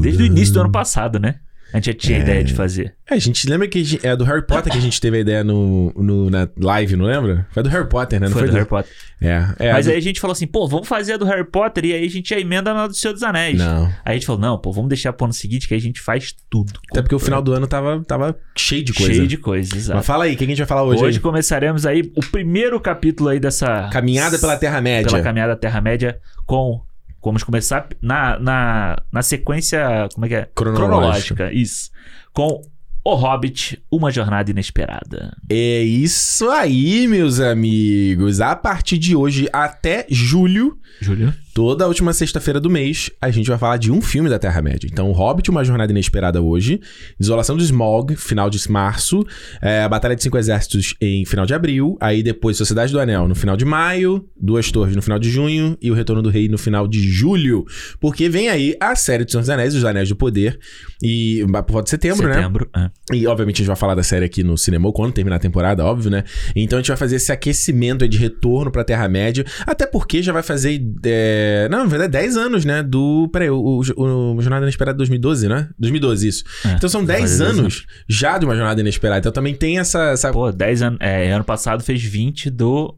desde o início do ano passado, né? A gente já tinha ideia de fazer. É, a gente lembra que a gente- é do Harry Potter que a gente teve a ideia no, no- na live, não lembra? Foi do Harry Potter, né? Não Foi foi, do Harry Potter. É, é. Mas do- aí a gente falou assim, pô, vamos fazer a do Harry Potter e aí a gente já emenda na do Senhor dos Anéis. Não. Aí a gente falou, não, pô, vamos deixar pro ano seguinte que aí a gente faz tudo. Até porque o final do ano tava, tava cheio de coisa. Cheio de coisas, exato. Mas fala aí, o que a gente vai falar hoje? Hoje, aí? começaremos aí o primeiro capítulo aí dessa... Caminhada pela Terra-média. Pela caminhada Terra-média com... Vamos começar na, na, na sequência, como é que é? Cronológica. Isso. Com O Hobbit, Uma Jornada Inesperada. É isso aí, meus amigos. A partir de hoje até julho, Júlio? Toda a última sexta-feira do mês, a gente vai falar de um filme da Terra-média. Então, O Hobbit, Uma Jornada Inesperada hoje, Desolação do Smog, final de março, é, a Batalha de Cinco Exércitos em final de abril, aí depois Sociedade do Anel no final de maio, Duas Torres no final de junho e O Retorno do Rei no final de julho. Porque vem aí a série dos Senhor dos Anéis, Os Anéis do Poder, e por volta de setembro, né? Setembro. é. E, obviamente, a gente vai falar da série aqui no cinema quando terminar a temporada, óbvio, né? Então, a gente vai fazer esse aquecimento aí de retorno pra Terra-média. Até porque já vai fazer. é, Não, na verdade, 10 anos, né? Do. Peraí, o, o, o Jornada Inesperada de 2012, né? 2012, isso. É, então, são vai 10 fazer 10 anos já de uma Jornada Inesperada. Então, também tem essa. essa... Pô, 10 anos. É, ano passado fez 20 do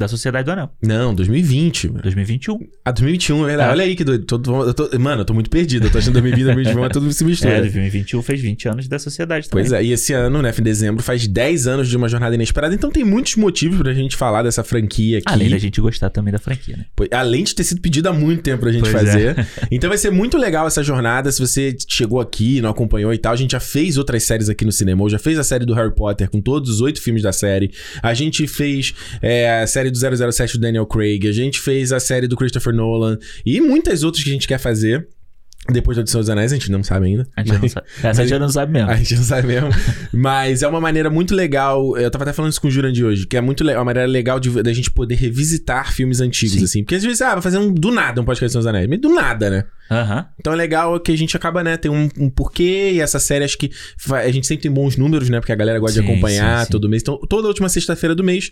da Sociedade do Anel. Não, 2020. mano. 2021. Ah, 2021, é verdade. É. Olha aí que doido. Tô- eu tô- mano, eu tô muito perdido. Eu tô achando 2020, 2021, mas tudo se mistura. É, 2021 fez 20 anos da Sociedade também. Pois é, e esse ano, né, fim de dezembro, faz 10 anos de uma jornada inesperada, então tem muitos motivos pra gente falar dessa franquia aqui. Além da gente gostar também da franquia, né? Pois- Além de ter sido pedido há muito tempo pra gente Pois fazer. é. <laughs> Então vai ser muito legal essa jornada. Se você chegou aqui, não acompanhou e tal, a gente já fez outras séries aqui no cinema. Já fez a série do Harry Potter com todos os oito filmes da série. A gente fez é, a série do 007 do Daniel Craig. A gente fez a série do Christopher Nolan. E muitas outras que a gente quer fazer. Depois da Edição dos Anéis, a gente não sabe ainda. A gente não sabe. Essa a gente não sabe mesmo. <laughs> A gente não sabe mesmo. Mas é uma maneira muito legal. Eu tava até falando isso com o Jurandir hoje, que é muito le- uma maneira legal de da gente poder revisitar filmes antigos, Sim. assim. Porque às vezes, ah, vai fazer um do nada um podcast dos Anéis. Mas do nada, né? Aham. Então é legal que a gente acaba, né? Tem um, um porquê e essa série acho que a gente sempre tem bons números, né? Porque a galera gosta de Sim, acompanhar sim, sim. todo mês. Então, toda última sexta-feira do mês,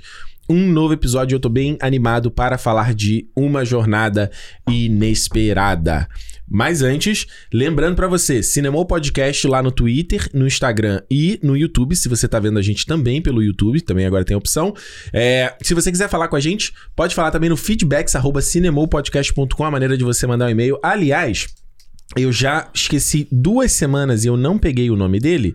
um novo episódio. Eu tô bem animado para falar de uma jornada inesperada. Mas antes, lembrando pra você, Cinemou Podcast lá no Twitter, no Instagram e no YouTube, se você tá vendo a gente também pelo YouTube, também agora tem a opção. É, se você quiser falar com a gente, pode falar também no feedbacks, arroba cinemopodcast.com, a maneira de você mandar um e-mail. Aliás, eu já esqueci duas semanas e eu não peguei o nome dele,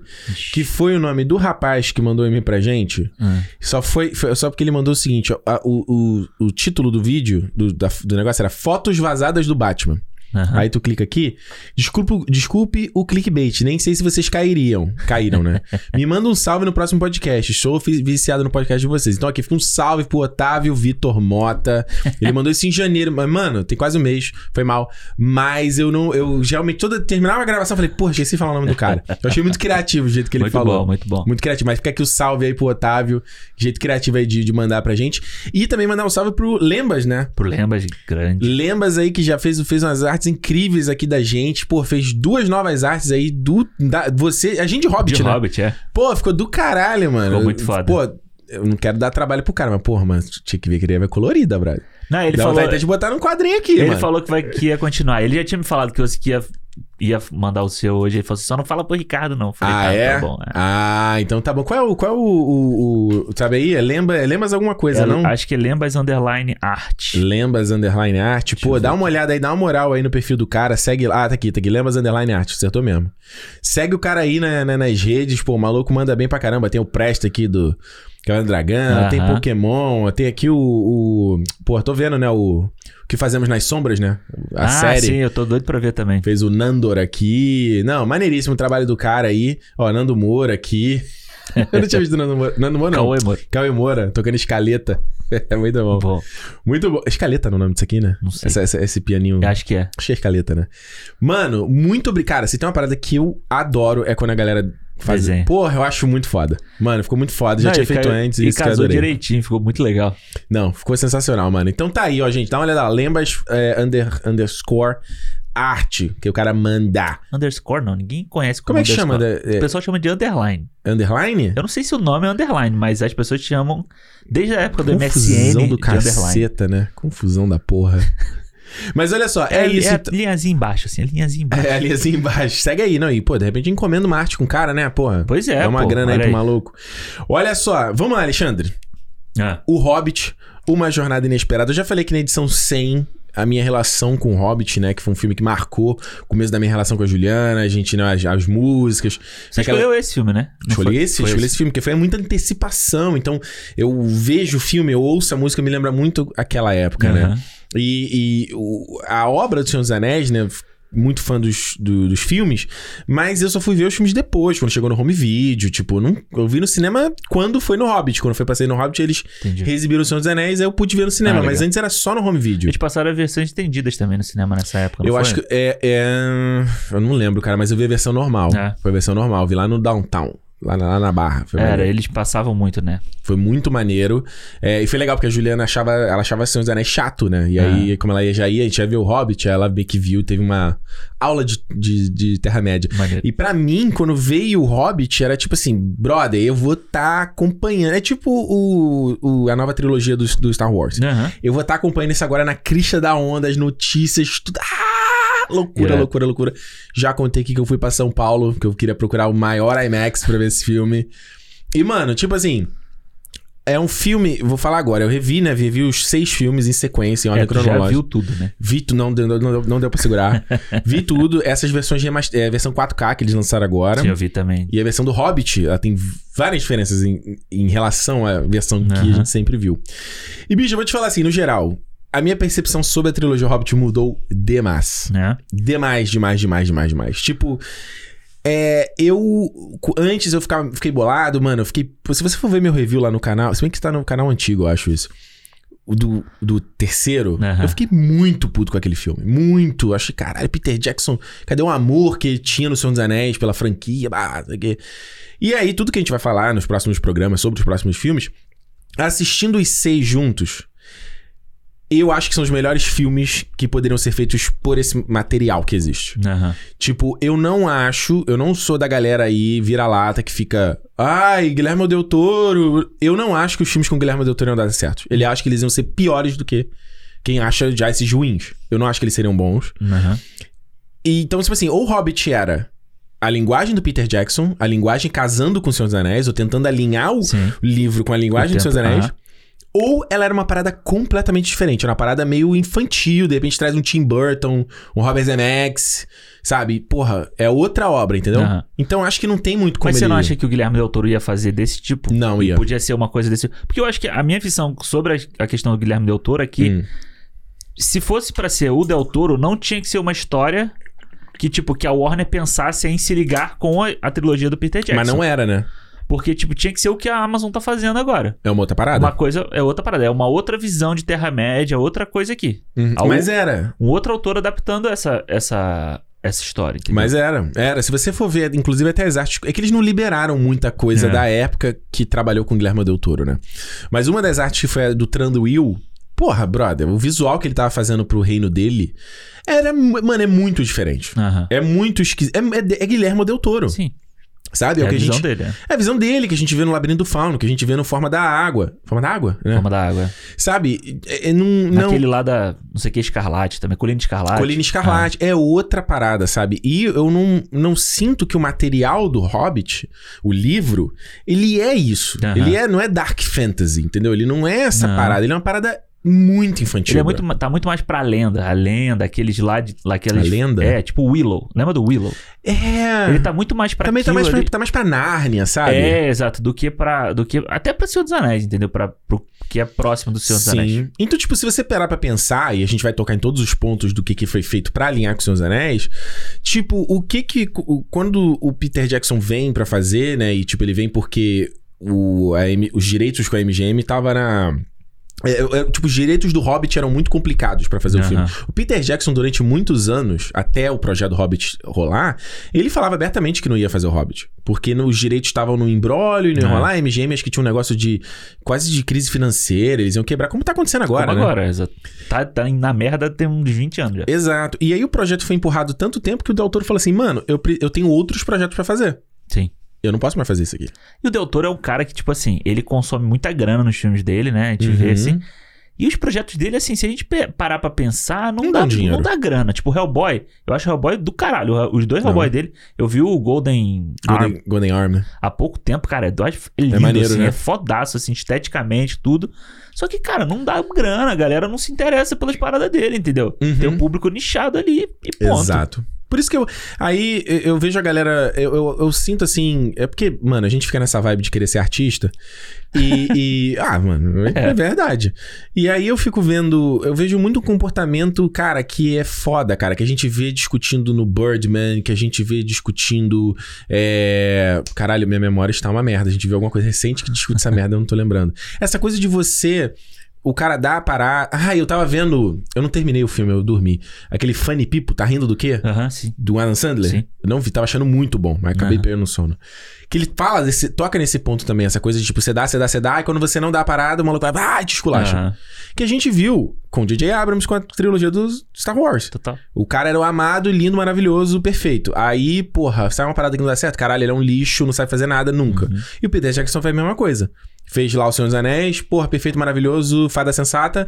que foi o nome do rapaz que mandou e-mail pra gente. Hum. Só foi, foi- só porque ele mandou o seguinte: a- o, o, o título do vídeo, do, da- do negócio era Fotos Vazadas do Batman. Aham. Aí tu clica aqui. Desculpe, desculpe o clickbait, nem sei se vocês cairiam. Caíram, né? <laughs> Me manda um salve no próximo podcast. Estou viciado no podcast de vocês. Então aqui fica um salve pro Otávio Vitor Mota. Ele mandou isso em janeiro. Mas, mano, tem quase um mês. Foi mal. Mas eu não. Eu geralmente, toda terminava a gravação, eu falei, pô, esqueci de falar o nome do cara. Eu achei muito criativo o jeito que ele muito falou. bom, muito bom. Muito criativo. Mas fica aqui o salve aí pro Otávio. Jeito criativo aí de, de mandar pra gente. E também mandar um salve pro Lembas, né? Pro Lembas, grande. Lembas aí que já fez, fez umas artes incríveis aqui da gente. Pô, fez duas novas artes aí do. Da, você. A gente de Hobbit, De né? Hobbit, é. Pô, ficou do caralho, mano. Ficou muito foda. Pô, eu não quero dar trabalho pro cara, mas, porra, mano, tinha que ver que ele ia ver colorida, brother. Não, ele Dá falou. vontade até de botar num quadrinho aqui, Ele mano. falou que, vai, que ia continuar. Ele já tinha me falado que você que ia, ia mandar o seu hoje. Ele falou assim: só não fala pro Ricardo, não. Falei, Ah, tá, é? Tá bom. é. Ah, então tá bom. Qual é o. Qual é o, o, Sabe aí? É Lembra, é Lembas alguma coisa, É, não? Acho que é Lembas Underline Art. Lembas Underline Art. Pô, dá uma olhada aí, dá uma moral aí no perfil do cara. Segue lá. Ah, tá aqui, tá aqui. Lembas Underline Art. Acertou mesmo. Segue o cara aí na- na- nas redes. Pô, o maluco manda bem pra caramba. Tem o Presta aqui do Cavaleiro do Dragão. Aham. Tem Pokémon. Tem aqui o, o. Pô, tô vendo, né? O, o que fazemos nas sombras, né? A ah, série. sim, eu tô doido pra ver também. Fez o Nandor aqui. Não, maneiríssimo o trabalho do cara aí. Ó, Nando Moura aqui. <laughs> Eu não tinha visto o Nando Moura. Nando Moura, não. Cauê, amor. Cauê Moura, tocando escaleta. <laughs> É muito bom. Bom, Muito bom. Escaleta no nome disso aqui, né? Não sei. Essa- essa- esse pianinho. eu acho que é. Acho que é escaleta, né? Mano, muito obrigado. Cara, se tem uma parada que eu adoro é quando a galera faz. Desenho. Porra, eu acho muito foda. Mano, ficou muito foda. Já Não, tinha feito ca- antes e isso casou direitinho, ficou muito legal. Não, ficou sensacional, mano. Então tá aí, ó, gente. Dá uma olhada lá. Lembas é, under, underscore arte, que o cara manda. Underscore não, ninguém conhece Como é que chama? Da, O pessoal chama de underline. é, underline? Eu não sei se o nome é underline, mas as pessoas chamam desde a época do Confusão MSN do de underline. caceta, né? Confusão da porra. <laughs> Mas olha só, é, isso. É então- a linhazinha embaixo, assim, a linhazinha embaixo. É assim embaixo. Segue aí, não. E, pô, de repente encomenda uma arte com o cara, né? Porra. Pois é, Dá uma pô, grana aí pro maluco. Olha só, vamos lá, Alexandre. Ah, O Hobbit, Uma Jornada Inesperada. Eu já falei que na edição 100, a minha relação com o Hobbit, né? Que foi um filme que marcou o começo da minha relação com a Juliana, a gente, né? As, as músicas. Você Aquela- escolheu esse filme, né? Não Escolhi foi? esse, Foi escolhi esse filme, porque foi muita antecipação. Então, eu vejo o filme, eu ouço a música, me lembra muito aquela época, né? Aham. E, e o- a obra do Senhor dos Anéis, né? Muito fã dos, do- dos filmes, mas eu só fui ver os filmes depois, quando chegou no home video. Tipo, eu não, eu vi no cinema quando foi no Hobbit. Quando foi passei no Hobbit, eles Entendi. reexibiram o Senhor dos Anéis, aí eu pude ver no cinema. Ah, mas antes era só no home video. Eles passaram as versões estendidas também no cinema nessa época, Eu foi? acho que é, é- Eu não lembro, cara, mas eu vi a versão normal. É. Foi a versão normal, vi lá no Downtown. Lá, na- lá na Barra. Era, maneiro. eles passavam muito, né? Foi muito maneiro. É, e foi legal, porque a Juliana achava, ela achava Senhor dos Anéis chato, né? E Ah. aí, como ela já ia, a gente ia ver o Hobbit, ela meio que viu, teve uma aula de, de, de Terra-média. E pra mim, quando veio o Hobbit, era tipo assim, brother, eu vou estar acompanhando. É tipo o, o- a nova trilogia do, do Star Wars. Aham. Eu vou estar acompanhando isso agora na crista da onda, as notícias, tudo. Ah! <laughs> Loucura, Irado. loucura, loucura. Já contei aqui que eu fui pra São Paulo, que eu queria procurar o maior IMAX pra ver esse filme. E, mano, tipo assim. é um filme, vou falar agora, eu revi, né? Revi os seis filmes em sequência, em ordem É, tu já cronológica. viu tudo, né? Vi tu não, deu- não, não, não deu pra segurar. <laughs> Vi tudo. Essas versões remaster, é, a versão 4K que eles lançaram agora. Sim, eu vi também. E a versão do Hobbit, ela tem várias diferenças em, em relação à versão que a gente sempre viu. E, bicho, eu vou te falar assim, no geral, a minha percepção sobre a trilogia Hobbit mudou demais. Né? Demais, demais, demais, demais, demais. Tipo, é, eu. Antes eu ficava, fiquei bolado, mano. Eu fiquei. Se você for ver meu review lá no canal, se bem que tá no canal antigo, eu acho isso. O do, do terceiro, Aham. eu fiquei muito puto com aquele filme. Muito. Eu Achei, caralho, Peter Jackson, cadê o amor que ele tinha no Senhor dos Anéis pela franquia? Bah. E aí, tudo que a gente vai falar nos próximos programas sobre os próximos filmes, assistindo os seis juntos, eu acho que são os melhores filmes que poderiam ser feitos por esse material que existe. Aham. Tipo, eu não acho, eu não sou da galera aí vira-lata que fica, ai, Guilherme Del Toro. Eu não acho que os filmes com Guilherme Del Toro iam dar certo. Ele acha que eles iam ser piores do que quem acha já esses ruins. Eu não acho que eles seriam bons. Aham. E, então, tipo assim, ou Hobbit era a linguagem do Peter Jackson, a linguagem casando com o Senhor dos Anéis, ou tentando alinhar o Sim. livro com a linguagem do Senhor dos Anéis. aham. Ou ela era uma parada completamente diferente. Era uma parada meio infantil. De repente traz um Tim Burton, um Robert Zemeckis, sabe? Porra, é outra obra, entendeu? Aham. Então acho que não tem muito como Mas você não acha que o Guilherme Del Toro ia fazer desse tipo? Não ia. Podia ser uma coisa desse. Porque eu acho que a minha visão sobre a- questão do Guilherme Del Toro é que Hum. se fosse pra ser o Del Toro, não tinha que ser uma história que, tipo, que a Warner pensasse em se ligar com a, a trilogia do Peter Jackson. Mas não era, né? Porque, tipo, tinha que ser o que a Amazon tá fazendo agora. É uma outra parada? Uma coisa é outra parada, é uma outra visão de Terra-média, outra coisa aqui. Uhum. a Mas era. Um outro autor adaptando essa, essa, essa história, entendeu? Mas era. Era. Se você for ver, inclusive até as artes... É que eles não liberaram muita coisa É. da época que trabalhou com Guilherme Del Toro, né? Mas uma das artes que foi a do Tranduil... Porra, brother, o visual que ele tava fazendo pro reino dele era... Mano, é muito diferente. Aham. É muito esquisito. É, é, é Guilherme Del Toro, Sim, sabe? é, É, o a que a visão gente... dele, é. É a visão dele, que a gente vê no Labirinto do Fauno, que a gente vê no Forma da Água. Forma da Água, né? Forma da água. Sabe? É, é, não, não... Naquele lá da, não sei o que, Escarlate também, Colina Escarlate. Colina Escarlate. É outra parada, sabe? E eu não, não sinto que o material do Hobbit, o livro, ele é isso. Ele é, não é dark fantasy, entendeu? Ele não é essa Não. parada. Ele é uma parada muito infantil. Ele é muito, tá muito mais pra lenda. A lenda, aqueles lá de. Lá, aqueles, A lenda? É, tipo o Willow. Lembra do Willow? É. Ele tá muito mais pra Também tá mais, pra, tá mais pra Nárnia, sabe? É, exato. Do que pra. Do que, até pra Senhor dos Anéis, entendeu? Pra, pro, que é próximo do Senhor dos Anéis. Sim. Então, tipo, se você parar pra pensar, e a gente vai tocar em todos os pontos do que, que foi feito pra alinhar com os Seus Anéis, tipo, o que que. o- Quando o Peter Jackson vem pra fazer, né? E, tipo, ele vem porque o, a os direitos com a MGM tava na. É, é, tipo, os direitos do Hobbit eram muito complicados pra fazer o Aham. filme. O Peter Jackson, durante muitos anos, até o projeto Hobbit rolar, ele falava abertamente que não ia fazer o Hobbit. Porque no- os direitos estavam no embrólio e não ia É. rolar. A MGM acho que tinha um negócio de quase de crise financeira, eles iam quebrar, como tá acontecendo agora, Como né? agora, exato. Tá, tá na merda tem uns 20 anos já. Exato. E aí o projeto foi empurrado tanto tempo que o Del Toro falou assim: mano, eu, eu tenho outros projetos pra fazer. Sim. Eu não posso mais fazer isso aqui. E o Del Toro é um cara que, tipo assim, ele consome muita grana nos filmes dele, né? A gente Uhum. vê assim. E os projetos dele, assim, se a gente parar pra pensar, não, Não dá, dinheiro. não dá grana. Tipo, o Hellboy, eu acho o Hellboy do caralho. Os dois Não. Hellboy dele, eu vi o Golden, Arm Golden, Arm. né? há pouco tempo, cara. É, dois- é lindo, maneiro, assim, né? é fodaço, assim, esteticamente, tudo. Só que, cara, não dá grana, a galera não se interessa pelas paradas dele, entendeu? Uhum. Tem um público nichado ali e ponto. Exato. Por isso que eu. Aí eu- vejo a galera. Eu, eu, eu sinto assim. É porque, mano, a gente fica nessa vibe de querer ser artista. E. e- <laughs> ah, mano, é, É. verdade. E aí eu fico vendo. Eu vejo muito comportamento, cara, que é foda, cara. Que a gente vê discutindo no Birdman, que a gente vê discutindo. É... Caralho, minha memória está uma merda. A gente vê alguma coisa recente que discute essa <laughs> merda, eu não tô lembrando. Essa coisa de você. O cara dá a parar. Ah, eu tava vendo. Eu não terminei o filme, eu dormi. Aquele Funny People, tá rindo do quê? Aham, sim. Do Adam Sandler? Sim. Eu não vi, tava achando muito bom, mas acabei Aham. perdendo no sono. Que ele fala desse, toca nesse ponto também, essa coisa de tipo, você dá, você dá, você dá, e quando você não dá a parada, o maluco vai, ah, te esculacha. Que a gente viu com o J.J. Abrams com a trilogia dos Star Wars. total. O cara era o amado, lindo, maravilhoso, perfeito. Aí, porra, sai uma parada que não dá certo, caralho, ele é um lixo, não sabe fazer nada nunca. Uhum. E o Peter Jackson fez a mesma coisa. Fez lá o Senhor dos Anéis, porra, perfeito, maravilhoso, fada sensata.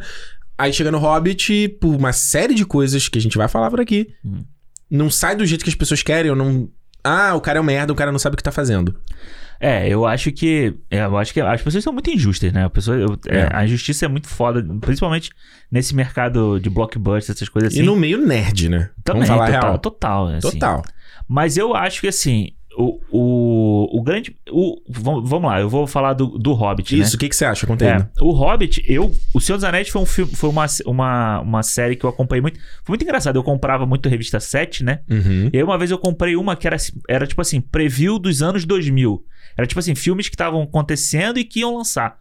Aí chega no Hobbit, por uma série de coisas que a gente vai falar por aqui. Uhum. Não sai do jeito que as pessoas querem, ou não. Ah, o cara é um merda, o cara não sabe o que tá fazendo. É, eu acho que. é, eu acho que as pessoas são muito injustas, né? A, pessoa, eu- é, É. a injustiça é muito foda, principalmente nesse mercado de blockbuster, essas coisas assim. E no meio nerd, né? Também, Vamos falar total, real. total. assim. Total. Mas eu acho que assim, o, o, o grande. O, vamos, lá, eu vou falar do, do Hobbit. né? Isso, o que, que você acha? Conta aí. É, o Hobbit, eu. O Senhor dos Anéis foi um filme, foi uma, uma, uma série que eu acompanhei muito. Foi muito engraçado. Eu comprava muito revista 7, né? Uhum. E aí uma vez eu comprei uma que era, era tipo assim, preview dos anos 2000. Era tipo assim, filmes que estavam acontecendo e que iam lançar.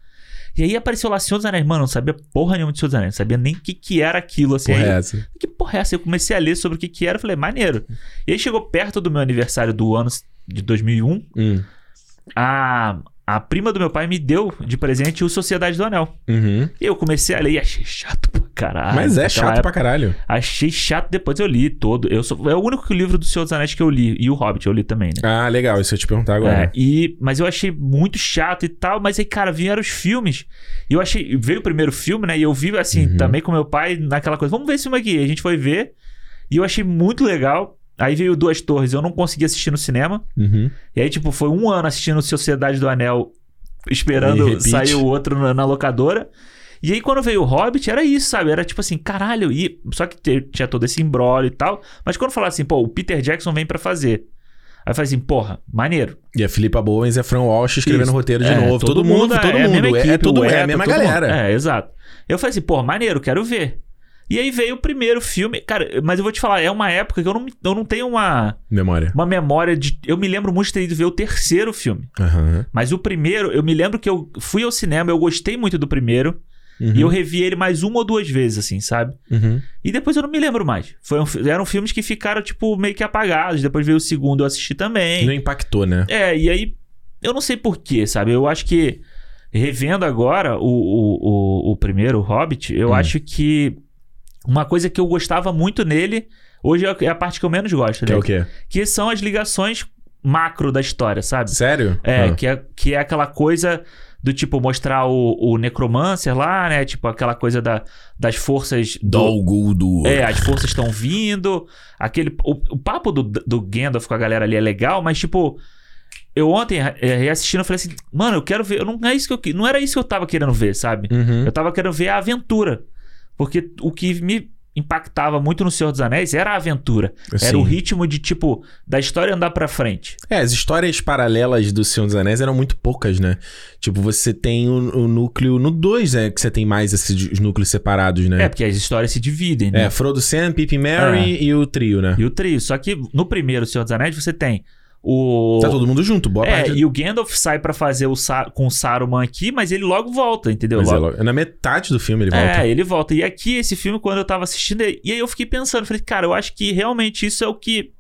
E aí apareceu lá Senhor dos Anéis. Mano, não sabia porra nenhuma de Senhor dos Anéis. Não sabia nem o que, que era aquilo, assim. Porra, Aí- é essa. que porra é essa? Eu comecei a ler sobre o que, que era. Falei, maneiro. E aí chegou perto do meu aniversário do ano de 2001. Hum. A, a prima do meu pai me deu de presente o Sociedade do Anel. Uhum. E eu comecei a ler e achei chato pra caralho. Mas é chato época, pra caralho. Achei chato, depois eu li todo. Eu sou, é o único livro do Senhor dos Anéis que eu li. E o Hobbit eu li também, né? Ah, legal. Isso eu te perguntar É, agora. e, mas eu achei muito chato e tal. Mas aí, cara, vieram os filmes. E eu achei. Veio o primeiro filme, né? E eu vi assim, Uhum. também com meu pai, naquela coisa. Vamos ver esse filme aqui. A gente foi ver. E eu achei muito legal. Aí veio Duas Torres, eu não consegui assistir no cinema. Uhum. E aí, tipo, foi um ano assistindo Sociedade do Anel, esperando sair o outro na, na locadora. E aí, quando veio o Hobbit, era isso, sabe? Era tipo assim, caralho. E, só que tinha todo esse embrólio e tal. Mas quando falava assim, pô, o Peter Jackson vem pra fazer. Aí falei assim, porra, maneiro. E a Filipa Bowens e a Fran Walsh escrevendo Isso. roteiro de É, novo. Todo, mundo, todo é a mundo. mesma É, equipe, todo o mundo. É a mesma todo mundo. galera. É, exato. Eu falei assim, pô, maneiro, quero ver. E aí veio o primeiro filme. Cara, mas eu vou te falar, é uma época que eu não, eu não tenho uma, Memória. uma memória de. Eu me lembro muito de ter ido ver o terceiro filme. Aham. Mas o primeiro, eu me lembro que eu fui ao cinema, eu gostei muito do primeiro. Uhum. E eu revi ele mais uma ou duas vezes, assim, sabe? Uhum. E depois eu não me lembro mais. Foi um eram filmes que ficaram, tipo, meio que apagados. Depois veio o segundo, eu assisti também. Não impactou, né? É, e aí, eu não sei porquê, sabe? Eu acho que, revendo agora o, o, o, o primeiro, o Hobbit, eu Hum. acho que uma coisa que eu gostava muito nele, hoje é a parte que eu menos gosto Que é o quê? Que são as ligações macro da história, sabe? Sério? É, Ah. que é, que é aquela coisa do tipo mostrar o, o Necromancer lá, né? Tipo aquela coisa da, das forças do, Dol Guldur. é, as forças estão vindo. Aquele, o, o papo do, do Gandalf com a galera ali é legal, mas tipo. Eu ontem, é, reassistindo, eu falei assim, mano, eu quero ver. Eu não, é isso que eu, não era isso que eu tava querendo ver, sabe? Uhum. Eu tava querendo ver a aventura. Porque o que me impactava muito no Senhor dos Anéis era a aventura. Era Sim. o ritmo de, tipo, da história andar pra frente. É, as histórias paralelas do Senhor dos Anéis eram muito poucas, né? Tipo, você tem o, o núcleo. No 2, né? Que você tem mais esses os núcleos separados, né? É, porque as histórias se dividem, né? É, Frodo Sam, Pippin Merry e o trio, né? E o trio. Só que no primeiro Senhor dos Anéis você tem o. Tá todo mundo junto, boa É, parte. e o Gandalf sai pra fazer o Sa- com o Saruman aqui, mas ele logo volta, entendeu? Mas é, Logo- logo- na metade do filme ele volta. É, ele volta. E aqui, esse filme, quando eu tava assistindo, e aí eu fiquei pensando, falei, cara, eu acho que realmente isso é o que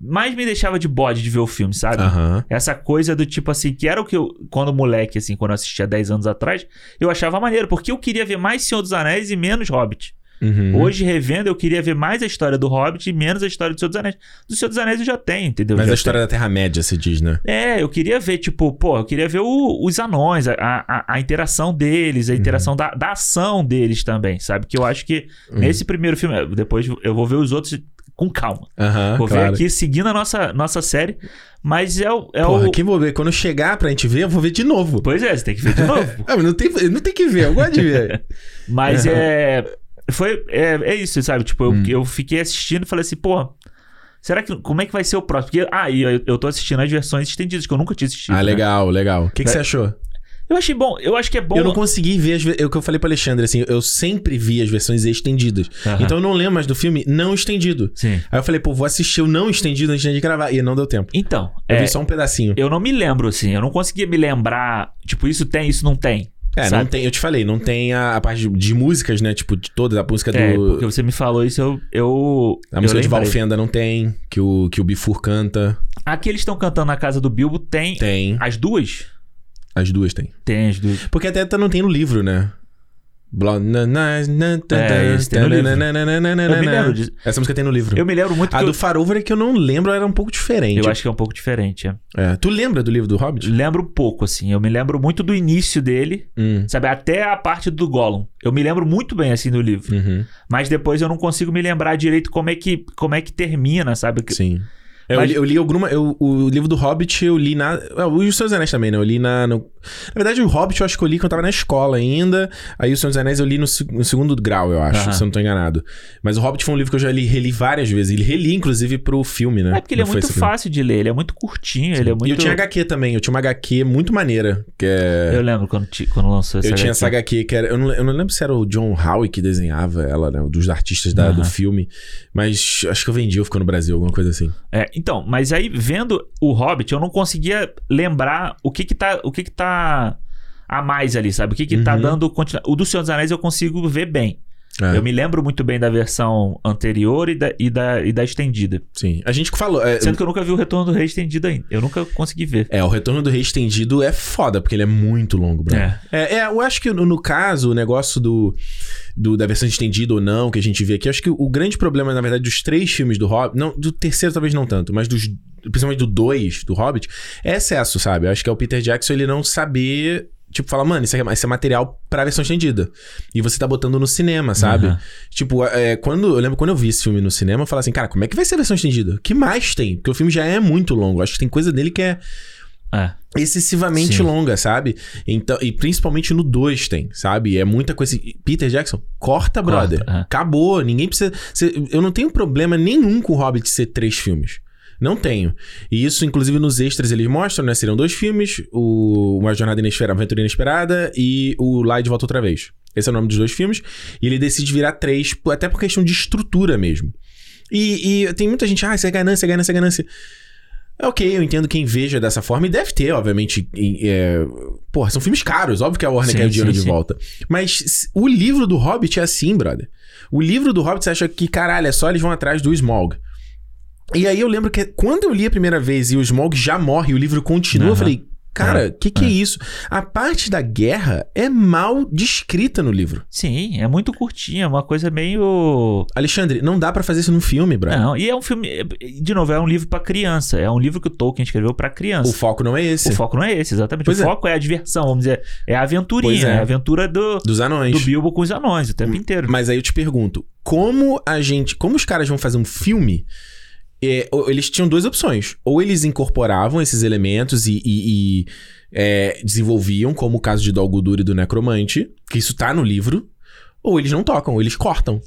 mais me deixava de bode de ver o filme, sabe? Aham. Essa coisa do tipo assim, que era o que eu, quando moleque, assim, quando eu assistia 10 anos atrás, eu achava maneiro, porque eu queria ver mais Senhor dos Anéis e menos Hobbit. Uhum. Hoje, revendo, eu queria ver mais a história do Hobbit e menos a história do Senhor dos Anéis. Do Senhor dos Anéis eu já tenho, entendeu? Mas Já a história da Terra-média, se diz, né? é, eu queria ver, tipo, pô, eu queria ver o- os anões, a, a, a interação deles, Uhum. a interação da, da ação deles também, sabe? Que eu acho que Uhum. nesse primeiro filme, depois eu vou ver os outros com calma. Aham, vou ver claro. aqui seguindo a nossa, nossa série, mas é o. É Porra, o... quem vou ver? Quando chegar pra gente ver, eu vou ver de novo. Pois é, você tem que ver de <laughs> novo. Ah, não tem, não tem que ver, eu gosto de ver. <laughs> mas Uhum. é. Foi. É, é isso, sabe? Tipo, eu, Hum. eu fiquei assistindo e falei assim, pô. Será que. Como é que vai ser o próximo? Porque, ah, e eu, eu tô assistindo as versões estendidas, que eu nunca tinha assistido. ah, né? legal, legal. O que, que É. você achou? Eu achei bom. Eu acho que é bom. Eu não consegui ver as é o que eu falei pro Alexandre, assim, eu sempre vi as versões estendidas. Aham. Então eu não lembro mais do filme não estendido. Sim. Aí eu falei, pô, vou assistir o não estendido antes de gravar. E não deu tempo. Então, Eu é, vi só um pedacinho. eu não me lembro, assim. Eu não conseguia me lembrar. Tipo, isso tem, isso não tem. É, sabe? não tem, eu te falei, não tem a, a parte de, de músicas, né? Tipo, de toda a música É, do. porque você me falou isso, eu. eu A música de. Valfenda não tem, que o, que o Bifur canta. Aqui eles estão cantando na casa do Bilbo, tem. Tem. As duas? As duas tem. Tem as duas. Porque até tá- não tem no livro, né? É, ta- esse tem no livro. Eu me lembro disso. Essa música tem no livro. Eu me lembro muito A que do eu, Farover é que eu não lembro, era um pouco diferente. eu acho que é um pouco diferente. é. É. Tu lembra do livro do Hobbit? Lembro um pouco, assim. Eu me lembro muito do início dele, Hum. sabe? Até a parte do Gollum. Eu me lembro muito bem, assim, do livro. Uhum. Mas depois eu não consigo me lembrar direito como é que, como é que termina, sabe? Sim. É, eu, Mas- li, eu li alguma. Eu, o livro do Hobbit eu li na. é, O Senhor dos Anéis também, né? Eu li na. no- na verdade, o Hobbit eu acho que eu li quando eu tava na escola ainda. Aí o Senhor dos Anéis eu li no, no segundo grau, eu acho, Aham. se eu não tô enganado. Mas o Hobbit foi um livro que eu já li, reli várias vezes. E reli, inclusive, pro filme, né? É porque ele é Não foi muito esse filme. fácil de ler, ele é muito curtinho, ele é muito. E eu tinha HQ também. Eu tinha uma HQ muito maneira. Que é. Eu lembro quando, ti- quando lançou essa Eu tinha essa HQ. HQ que era. Eu não, eu não lembro se era o John Howe que desenhava ela, né? Dos artistas da- do Aham. filme. Mas acho que eu vendi ou ficou no Brasil, alguma coisa assim. É, então, mas aí vendo o Hobbit, eu não conseguia lembrar o que que tá, o que que tá a mais ali, sabe? O que que tá Uhum. dando continu... O do Senhor dos Anéis eu consigo ver bem. É, Eu me lembro muito bem da versão anterior e da, e da, e da estendida. Sim. A gente que falou. é, Sendo que eu nunca vi o Retorno do Rei estendido ainda. Eu nunca consegui ver. É, o Retorno do Rei Estendido é foda, porque ele é muito longo, bro. É. É, é, eu acho que no, no caso, o negócio do, do- da versão estendida ou não, que a gente vê aqui, acho que o grande problema, na verdade, dos três filmes do Hobbit, não, do terceiro talvez não tanto, mas dos, principalmente do dois, do Hobbit, é excesso, sabe? Eu acho que é o Peter Jackson ele não saber. Tipo, falar, mano, isso, é, isso é material pra versão estendida. E você tá botando no cinema, sabe? Aham. Tipo, é, quando, eu lembro quando eu vi esse filme no cinema, eu falava assim, cara, como é que vai ser a versão estendida? O que mais tem? Porque o filme já é muito longo. Acho que tem coisa dele que é É. excessivamente Sim. longa, sabe? Então, e principalmente no 2 tem, sabe? É muita coisa. Peter Jackson, corta, brother. é. Acabou. Ninguém precisa. eu não tenho problema nenhum com o Hobbit ser três filmes. Não tenho. E isso, inclusive, nos extras eles mostram, né? Seriam dois filmes: o Uma Jornada Inesperada, Aventura Inesperada e o Lá e de Volta Outra Vez. Esse é o nome dos dois filmes. E ele decide virar três, até por questão de estrutura mesmo. E, e tem muita gente, ah, isso é ganância, é ganância, é ganância. É ok, eu entendo quem veja dessa forma. E deve ter, obviamente. É... Porra, são filmes caros. Óbvio que a Warner Sim, quer o dinheiro sim, de sim. volta. Mas o livro do Hobbit é assim, brother. O livro do Hobbit, você acha que, caralho, é só eles vão atrás do Smaug. E aí eu lembro que quando eu li a primeira vez e o Smaug já morre e o livro continua, eu Aham. falei, cara, É, o que que é. isso? A parte da guerra é mal descrita no livro. Sim, é muito curtinho, é uma coisa meio. Alexandre, não dá pra fazer isso num filme, brother. Não, e é um filme. De novo, é um livro pra criança. É um livro que o Tolkien escreveu pra criança. O foco não é esse. O foco não é esse, exatamente. Pois o é. foco é a diversão, vamos dizer. É a aventurinha, é. é a aventura do, Dos anões. do Bilbo com os anões o tempo inteiro. Mas aí eu te pergunto, como a gente, como os caras vão fazer um filme? É, eles tinham duas opções. Ou eles incorporavam esses elementos e, e- e, é, desenvolviam, como o caso de Dol Guldur e do Necromante, que isso tá no livro. Ou eles não tocam, eles cortam.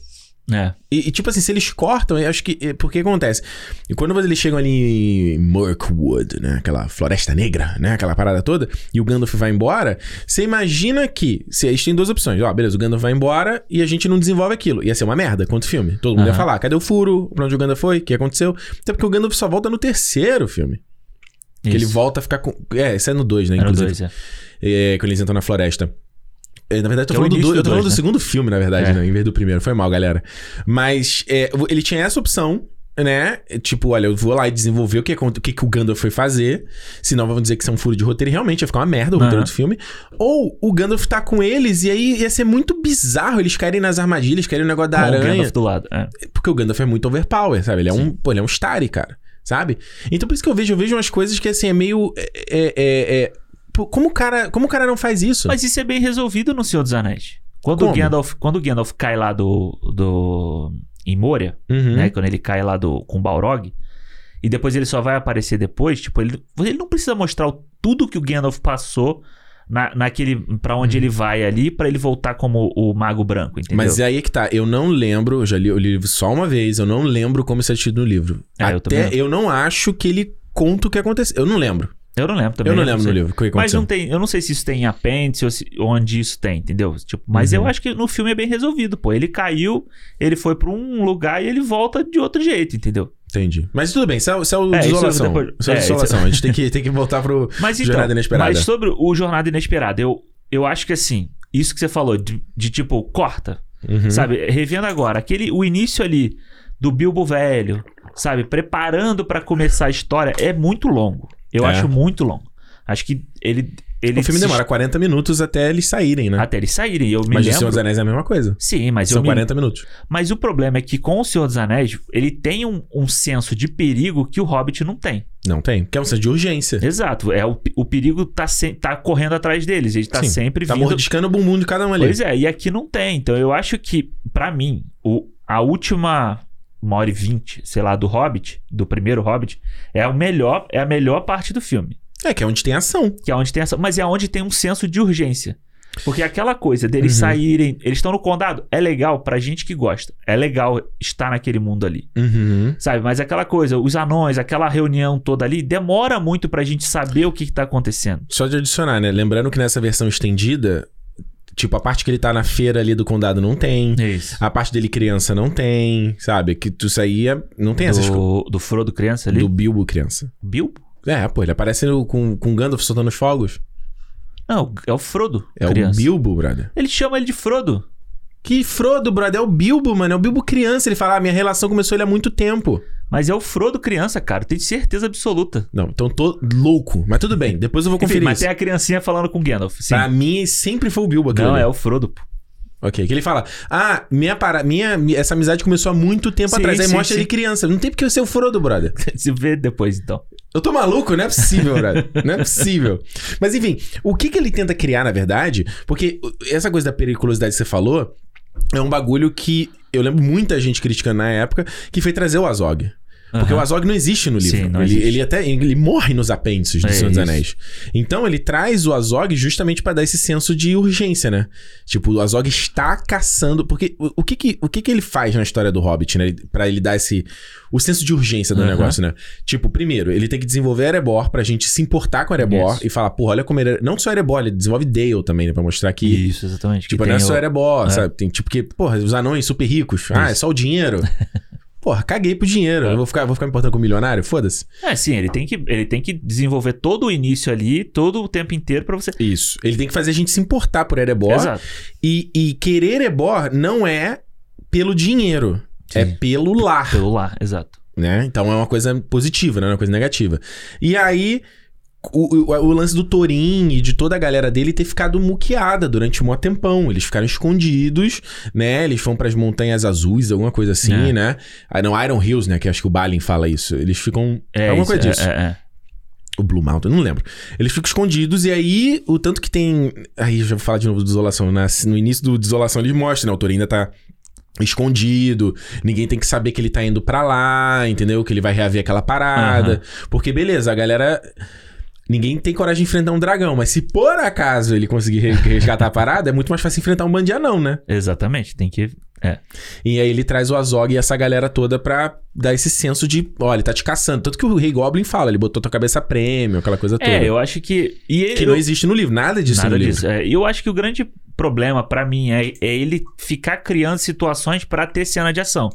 É. E, e, tipo assim, se eles cortam, eu acho que. é, Porque acontece? E quando eles chegam ali em Mirkwood, né? Aquela floresta negra, né? Aquela parada toda, e o Gandalf vai embora, você imagina que. Se, eles têm duas opções. Ó, beleza, o Gandalf vai embora e a gente não desenvolve aquilo. Ia ser uma merda quanto filme. Todo mundo ia Aham. falar: cadê o furo? Pra onde o Gandalf foi? O que aconteceu? Até porque o Gandalf só volta no terceiro filme. Que ele Isso. volta a ficar com. É, esse é no 2, né? O Inclusive. dois, é. É, quando eles entram na floresta. É, na verdade, eu tô é falando, do, início eu tô do falando do dois, né? segundo filme, na verdade, É. né? Em vez do primeiro. Foi mal, galera. Mas é, ele tinha essa opção, né? Tipo, olha, eu vou lá e desenvolver o que, o que, que o Gandalf foi fazer. Senão vamos dizer que isso é um furo de roteiro. E realmente ia ficar uma merda o roteiro Aham. do filme. Ou o Gandalf tá com eles e aí ia ser muito bizarro eles caírem nas armadilhas, caírem no negócio da Com o aranha. Gandalf do lado. É. Porque o Gandalf é muito overpower, sabe? Ele é um, pô, ele é um Starry, cara. Sabe? Então por isso que eu vejo, eu vejo umas coisas que assim é meio. É, é, é- é- como, o cara, como o cara não faz isso? Mas isso é bem resolvido no Senhor dos Anéis. Quando Como? o Gandalf, quando o Gandalf cai lá do do em Moria, Uhum. né, quando ele cai lá do com Balrog, e depois ele só vai aparecer depois, tipo, ele, ele não precisa mostrar o- tudo que o Gandalf passou na, naquele para onde ele vai ali pra ele voltar como o mago branco, entendeu? Mas é aí que tá. Eu não lembro, eu já li o livro só uma vez, eu não lembro como isso é tido no livro. É, eu Até não. eu não acho que ele conta o que aconteceu. Eu não lembro. Eu não lembro também. eu não lembro no livro que Mas não tem, eu não sei se isso tem em apêndice ou se- onde isso tem, entendeu? Tipo, mas Uhum. eu acho que no filme é bem resolvido, pô. Ele caiu, ele foi pra um lugar e ele volta de outro jeito, entendeu? Entendi. Mas tudo bem, isso é, isso é o É, isso desolação. depois- Isso é, é, isso- desolação. A gente tem que, tem que voltar pro <laughs> Mas então, Jornada Inesperada. mas sobre o Jornada Inesperada, eu, eu acho que assim, isso que você falou, de, de tipo, corta, Uhum. sabe? Revendo agora, aquele, o início ali do Bilbo velho, sabe? Preparando pra começar a história, é muito longo. Eu É. acho muito longo. Acho que ele... ele O filme se- demora 40 minutos até eles saírem, né? Até eles saírem. Eu me Mas o lembro... Senhor dos Anéis é a mesma coisa. Sim, mas São eu me... 40 minutos. Mas o problema é que com o Senhor dos Anéis, ele tem um, um senso de perigo que o Hobbit não tem. Não tem. Que é um senso de urgência. Exato. É, o, o perigo tá, se, tá correndo atrás deles. Ele tá Sim, sempre Tá vindo. mordiscando o bumbum de cada um ali. Pois é, e aqui não tem. Então eu acho que, pra mim, o, a última uma hora e vinte, sei lá, do Hobbit, do primeiro Hobbit, é o melhor, é a melhor parte do filme. É, que é onde tem ação. Que é onde tem essa. Mas é onde tem um senso de urgência. Porque aquela coisa deles Uhum. saírem. Eles estão no condado. É legal pra gente que gosta. É legal estar naquele mundo ali. Uhum. Sabe? Mas aquela coisa, os anões, aquela reunião toda ali, demora muito pra gente saber o que, que tá acontecendo. Só de adicionar, né? Lembrando que nessa versão estendida, tipo, a parte que ele tá na feira ali do condado não tem. Isso. A parte dele criança não tem, sabe? Que tu saía. Não tem essas coisas. Do, do Frodo criança ali. Do Bilbo criança. Bilbo? É, pô, ele aparece no- com, com Gandalf soltando os fogos. Não, é o Frodo É criança. o Bilbo, brother. Ele chama ele de Frodo. Que Frodo, brother, é o Bilbo, mano. É o Bilbo criança. Ele fala, ah, minha relação começou ele há muito tempo. Mas é o Frodo criança, cara. Tenho certeza absoluta. Não, então tô louco. Mas tudo bem, depois eu vou Enfim, conferir mas isso. tem a criancinha falando com Gandalf. Sim. Pra mim, sempre foi o Bilbo aquilo. Não, ali. é o Frodo, pô. Ok, que ele fala, ah, minha, para... minha essa amizade começou há muito tempo Sim, atrás. Aí sim, mostra sim. ele criança. Não tem porque eu ser o Frodo, brother. <laughs> Se vê depois, então. Eu tô maluco? Não é possível, brother. Não é possível. Mas enfim, o que que ele tenta criar, na verdade, porque essa coisa da periculosidade que você falou é um bagulho que eu lembro muita gente criticando na época, que foi trazer o Azog. Porque Aham. o Azog não existe no livro. Sim, ele, existe. ele até ele morre nos apêndices do É Senhor dos. Anéis. Então ele traz o Azog justamente pra dar esse senso de urgência, né? Tipo, o Azog está caçando, porque o, o que que o que que ele faz na história do Hobbit, né? Pra ele dar esse o senso de urgência do Aham. negócio, né? Tipo, primeiro, ele tem que desenvolver Erebor pra gente se importar com Erebor Isso. e falar, porra, olha como ele é... não só Erebor, ele desenvolve Dale também, né, Pra mostrar que Isso, exatamente. Tipo, não é só o- Erebor, é. sabe? Tem tipo que, porra, os anões super ricos. Ah, é Isso. só o dinheiro. <laughs> Porra, caguei pro dinheiro. É. Eu vou ficar, vou ficar me importando com o milionário? Foda-se. É, sim, ele tem, que, ele tem que desenvolver todo o início ali, todo o tempo inteiro pra você. Isso. Ele tem que fazer a gente se importar por Erebor. Exato. E, e querer Erebor não é pelo dinheiro. É Sim. pelo lar, Pelo lá, exato. né? Então é uma coisa positiva, não é uma coisa negativa. E aí, o, o, o lance do Thorin e de toda a galera dele ter ficado muqueada durante um tempão. Eles ficaram escondidos, né? Eles foram pras Montanhas Azuis, alguma coisa assim, É. né? Ah, não, Iron Hills, né? Que acho que o Balin fala isso. Eles ficam... É alguma isso, coisa é- disso. É, é. O Blue Mountain, não lembro. Eles ficam escondidos e aí, o tanto que tem. Aí já vou falar de novo do Desolação. né? No início do Desolação eles mostram, né? O Thorin ainda tá escondido, ninguém tem que saber que ele tá indo pra lá, entendeu? Que ele vai reaver aquela parada. Porque, beleza, a galera. Ninguém tem coragem de enfrentar um dragão, mas se por acaso ele conseguir re- resgatar a parada, é muito mais fácil enfrentar um bando de anão, né? Exatamente, tem que. É. E aí ele traz o Azog e essa galera toda pra dar esse senso de, ó, ele tá te caçando. Tanto que o Rei Goblin fala, ele botou tua cabeça prêmio, aquela coisa toda. É, eu acho que. E ele, Que não existe no livro, nada disso Nada no livro. disso. É, E eu acho que o grande problema pra mim é, é ele ficar criando situações pra ter cena de ação.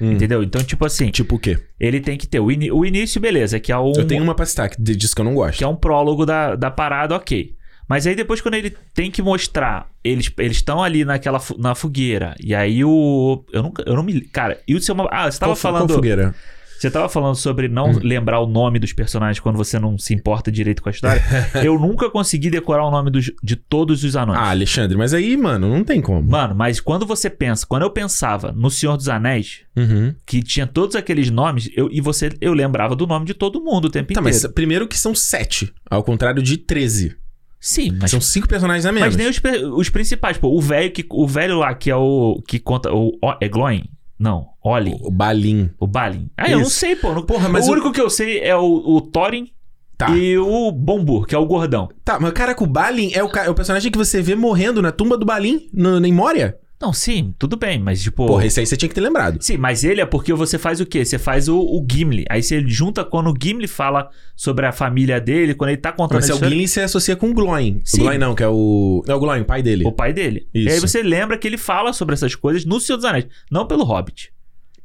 Hum. Entendeu? Então, tipo assim, Tipo o quê? ele tem que ter o, ini- o início, beleza, que é um, Eu tenho uma pra citar, que disso que eu não gosto. que é um prólogo da, da parada, ok. Mas aí depois, quando ele tem que mostrar, eles estão ali naquela na fogueira. E aí o. Eu, nunca, eu não me. Cara, e o seu. Ah, você tava Qual falando. Qual fogueira? Você tava falando sobre não Hum. lembrar o nome dos personagens quando você não se importa direito com a história. <laughs> eu nunca consegui decorar o nome dos, de todos os anões. Ah, Alexandre, mas aí, mano, não tem como. Mano, mas quando você pensa, quando eu pensava no Senhor dos Anéis, Uhum. que tinha todos aqueles nomes, eu, e você, eu lembrava do nome de todo mundo o tempo Tá, inteiro. mas primeiro que são sete, ao contrário de 13. Sim, mas, São cinco personagens a menos. mas nem os, os principais, pô. O velho que o velho lá que é o que conta o, o é Gloin? Não, Olin. O Balin. O Balin. Ah, eu não Isso. sei, pô. Porra, mas o o- único que eu sei é o, o Thorin Tá. e o Bombur, que é o gordão. Tá, mas caraca, o Balin é o, é o personagem que você vê morrendo na tumba do Balin, no, em Moria? Não, sim, tudo bem, mas tipo. Porra, esse aí você tinha que ter lembrado. Sim, mas ele é porque você faz o quê? Você faz o, o Gimli. Aí você junta quando o Gimli fala sobre a família dele, quando ele tá contando Mas é o Gimli, você associa com o Gloin. Sim. O Gloin não, que é o... É o Gloin, o pai dele. o pai dele. E aí Isso. você lembra que ele fala sobre essas coisas no Senhor dos Anéis, não pelo Hobbit.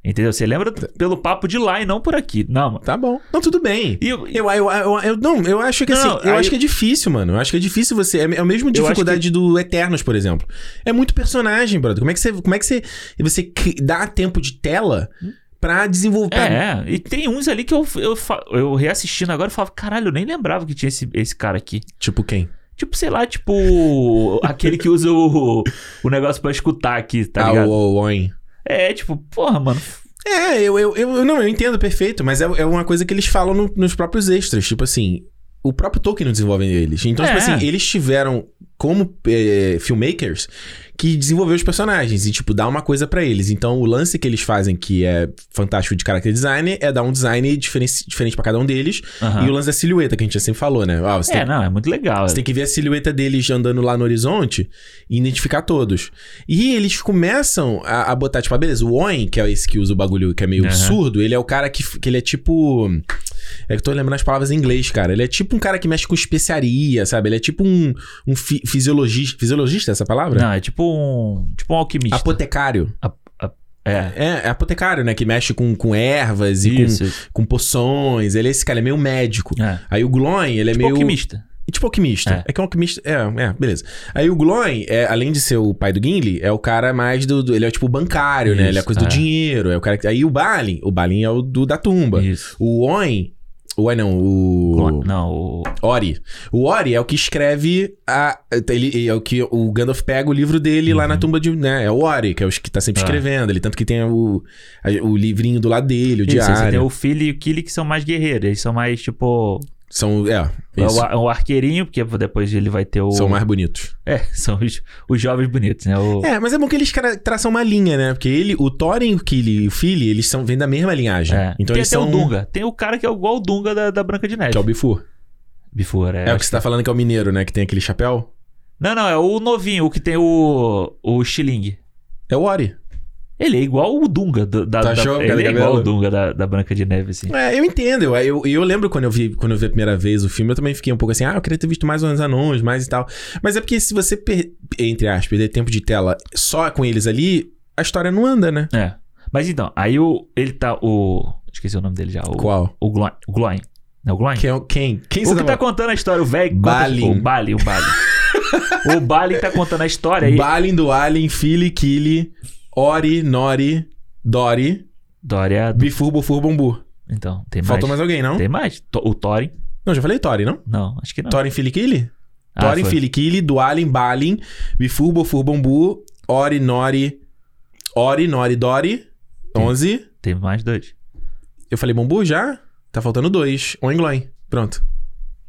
Entendeu? Você lembra pelo papo de lá e não por aqui. Não, mano. Tá bom. Não, tudo bem. Eu- Eu, eu, eu, eu- não, eu acho que assim, Não, eu aí- acho que é difícil, mano. Eu acho que é difícil você. É, é a mesma dificuldade do Eternos, por exemplo. É muito personagem, brother. Como é que você. Como é que você. Você dá tempo de tela pra desenvolver. É, e tem uns ali que eu, eu, eu reassistindo agora e falava, caralho, eu nem lembrava que tinha esse, esse cara aqui. Tipo quem? Tipo, sei lá, tipo, <laughs> aquele que usa o, o negócio pra escutar aqui, tá ah, ligado? o Oin. É, tipo, porra, mano. É, eu, eu, eu, não, eu entendo perfeito, mas é, é uma coisa que eles falam no- nos próprios extras. Tipo assim, o próprio Tolkien não desenvolve eles. Então, tipo É. assim, eles tiveram como é, filmmakers que desenvolveu os personagens e, tipo, dá uma coisa pra eles. Então, o lance que eles fazem, que é fantástico de character design, é dar um design diferente, diferente para cada um deles. Aham. E o lance da silhueta, que a gente já sempre falou, né? Ah, É, tem, não, é muito legal. você tem que ver a silhueta deles andando lá no horizonte e identificar todos. E eles começam a, a botar, tipo, ah, beleza, o Owen, que é esse que usa o bagulho que é meio Aham. surdo, ele é o cara que, que ele é tipo. É que eu tô lembrando as palavras em inglês, cara. Ele é tipo um cara que mexe com especiaria, sabe? Ele é tipo um, um fi- fisiologista. Fisiologista é essa palavra? Não, é tipo um. Tipo um alquimista. Apotecário. É. É, é apotecário, né? Que mexe com, com ervas e com, Isso. isso. com poções. Ele é esse cara, é meio médico. É. Aí o Gloin, ele é Tipo meio. alquimista. Tipo alquimista. É. É, que é um alquimista. É, é, beleza. Aí o Gloin, é, além de ser o pai do Gimli, é o cara mais do. do- ele é tipo bancário, né? Isso, Ele é a coisa do é. dinheiro. É o cara que, Aí o Balin, o Balin é o do da tumba. Isso. O Oin. O não, o. Não, o. Ori. O Ori é o que escreve a. Ele, é o que o Gandalf pega o livro dele lá na tumba de. Né? É o Ori, que é o que tá sempre Uhum. Ah. escrevendo. Ele tanto que tem o, o livrinho do lado dele, o Isso, aí você tem diário. o Philly e o Killy que são mais guerreiros. Eles são mais, tipo. São. É, É isso. o, ar- o arqueirinho, porque depois ele vai ter o. São mais bonitos. É, <laughs> são os, os jovens bonitos, né? O... É, mas é bom que eles traçam uma linha, né? Porque ele, o Thorin, o Killy e o Philly, eles são, vêm da mesma linhagem. É. Então tem eles até são. o Dunga. Tem o cara que é igual o Dunga da, da Branca de Neve. Que é o Bifur. Bifur, é. É, o que você tá falando que é o mineiro, né? Que tem aquele chapéu. Não, não, é o novinho, o que tem o. O Xiling. É o Ori. Ele é igual o Dunga da. da, Tá da- achou, ele é igual o Dunga da, da Branca de Neve, assim. É, eu entendo. Eu, eu, eu lembro quando eu, vi, quando eu vi a primeira vez o filme, eu também fiquei um pouco assim, ah, eu queria ter visto mais uns anões, mais e tal. Mas é porque se você, per- entre aspas, perder tempo de tela só com eles ali, a história não anda, né? É. Mas então, aí o. Ele tá. O. Esqueci o nome dele já. O, Qual? O Gloin. O Gloin. Não, o Gloin? Quem? é Quem, quem O que tá contando a história, o velho. Balin. O Balin, o Balin. <laughs> o Balin tá contando a história aí. Balin do Alien, Philly, Killy, Ori, Nori, Dori, Dória. Bifur, Bufur, Bombu. Então, tem mais. Faltou mais alguém, não? Tem mais. To- O Thorin. Não, já falei Tori, não? Não, acho que não. Thorin, Killy? Ah, Thorin, foi. Killy, Dualin, Balin, Bifur, Bufur, Bombu, Ori, Nori, Ori, Nori, Dori, 11. Tem mais dois. Eu falei Bombu já? Tá faltando dois. Oingloin. Pronto.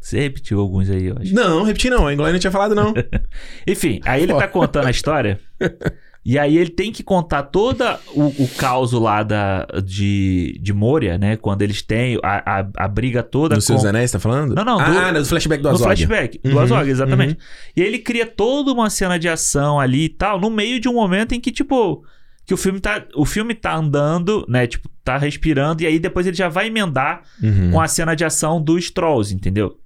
Você repetiu alguns aí, eu acho. Não, repeti não. Oingloin não tinha falado, não. <laughs> Enfim, aí ele tá contando a história. <laughs> E aí ele tem que contar toda o, o caos lá da, de, de Moria, né? Quando eles têm a, a, a briga toda Dos com... seus anéis, tá falando? Não, não, Ah, do- do flashback do Azog. flashback do Uhum, Azog, exatamente. uhum. E ele cria toda uma cena de ação ali e tal, no meio de um momento em que, tipo, que o filme tá, o filme tá andando, né? Tipo, tá respirando, e aí depois ele já vai emendar Uhum. com a cena de ação dos Trolls, entendeu?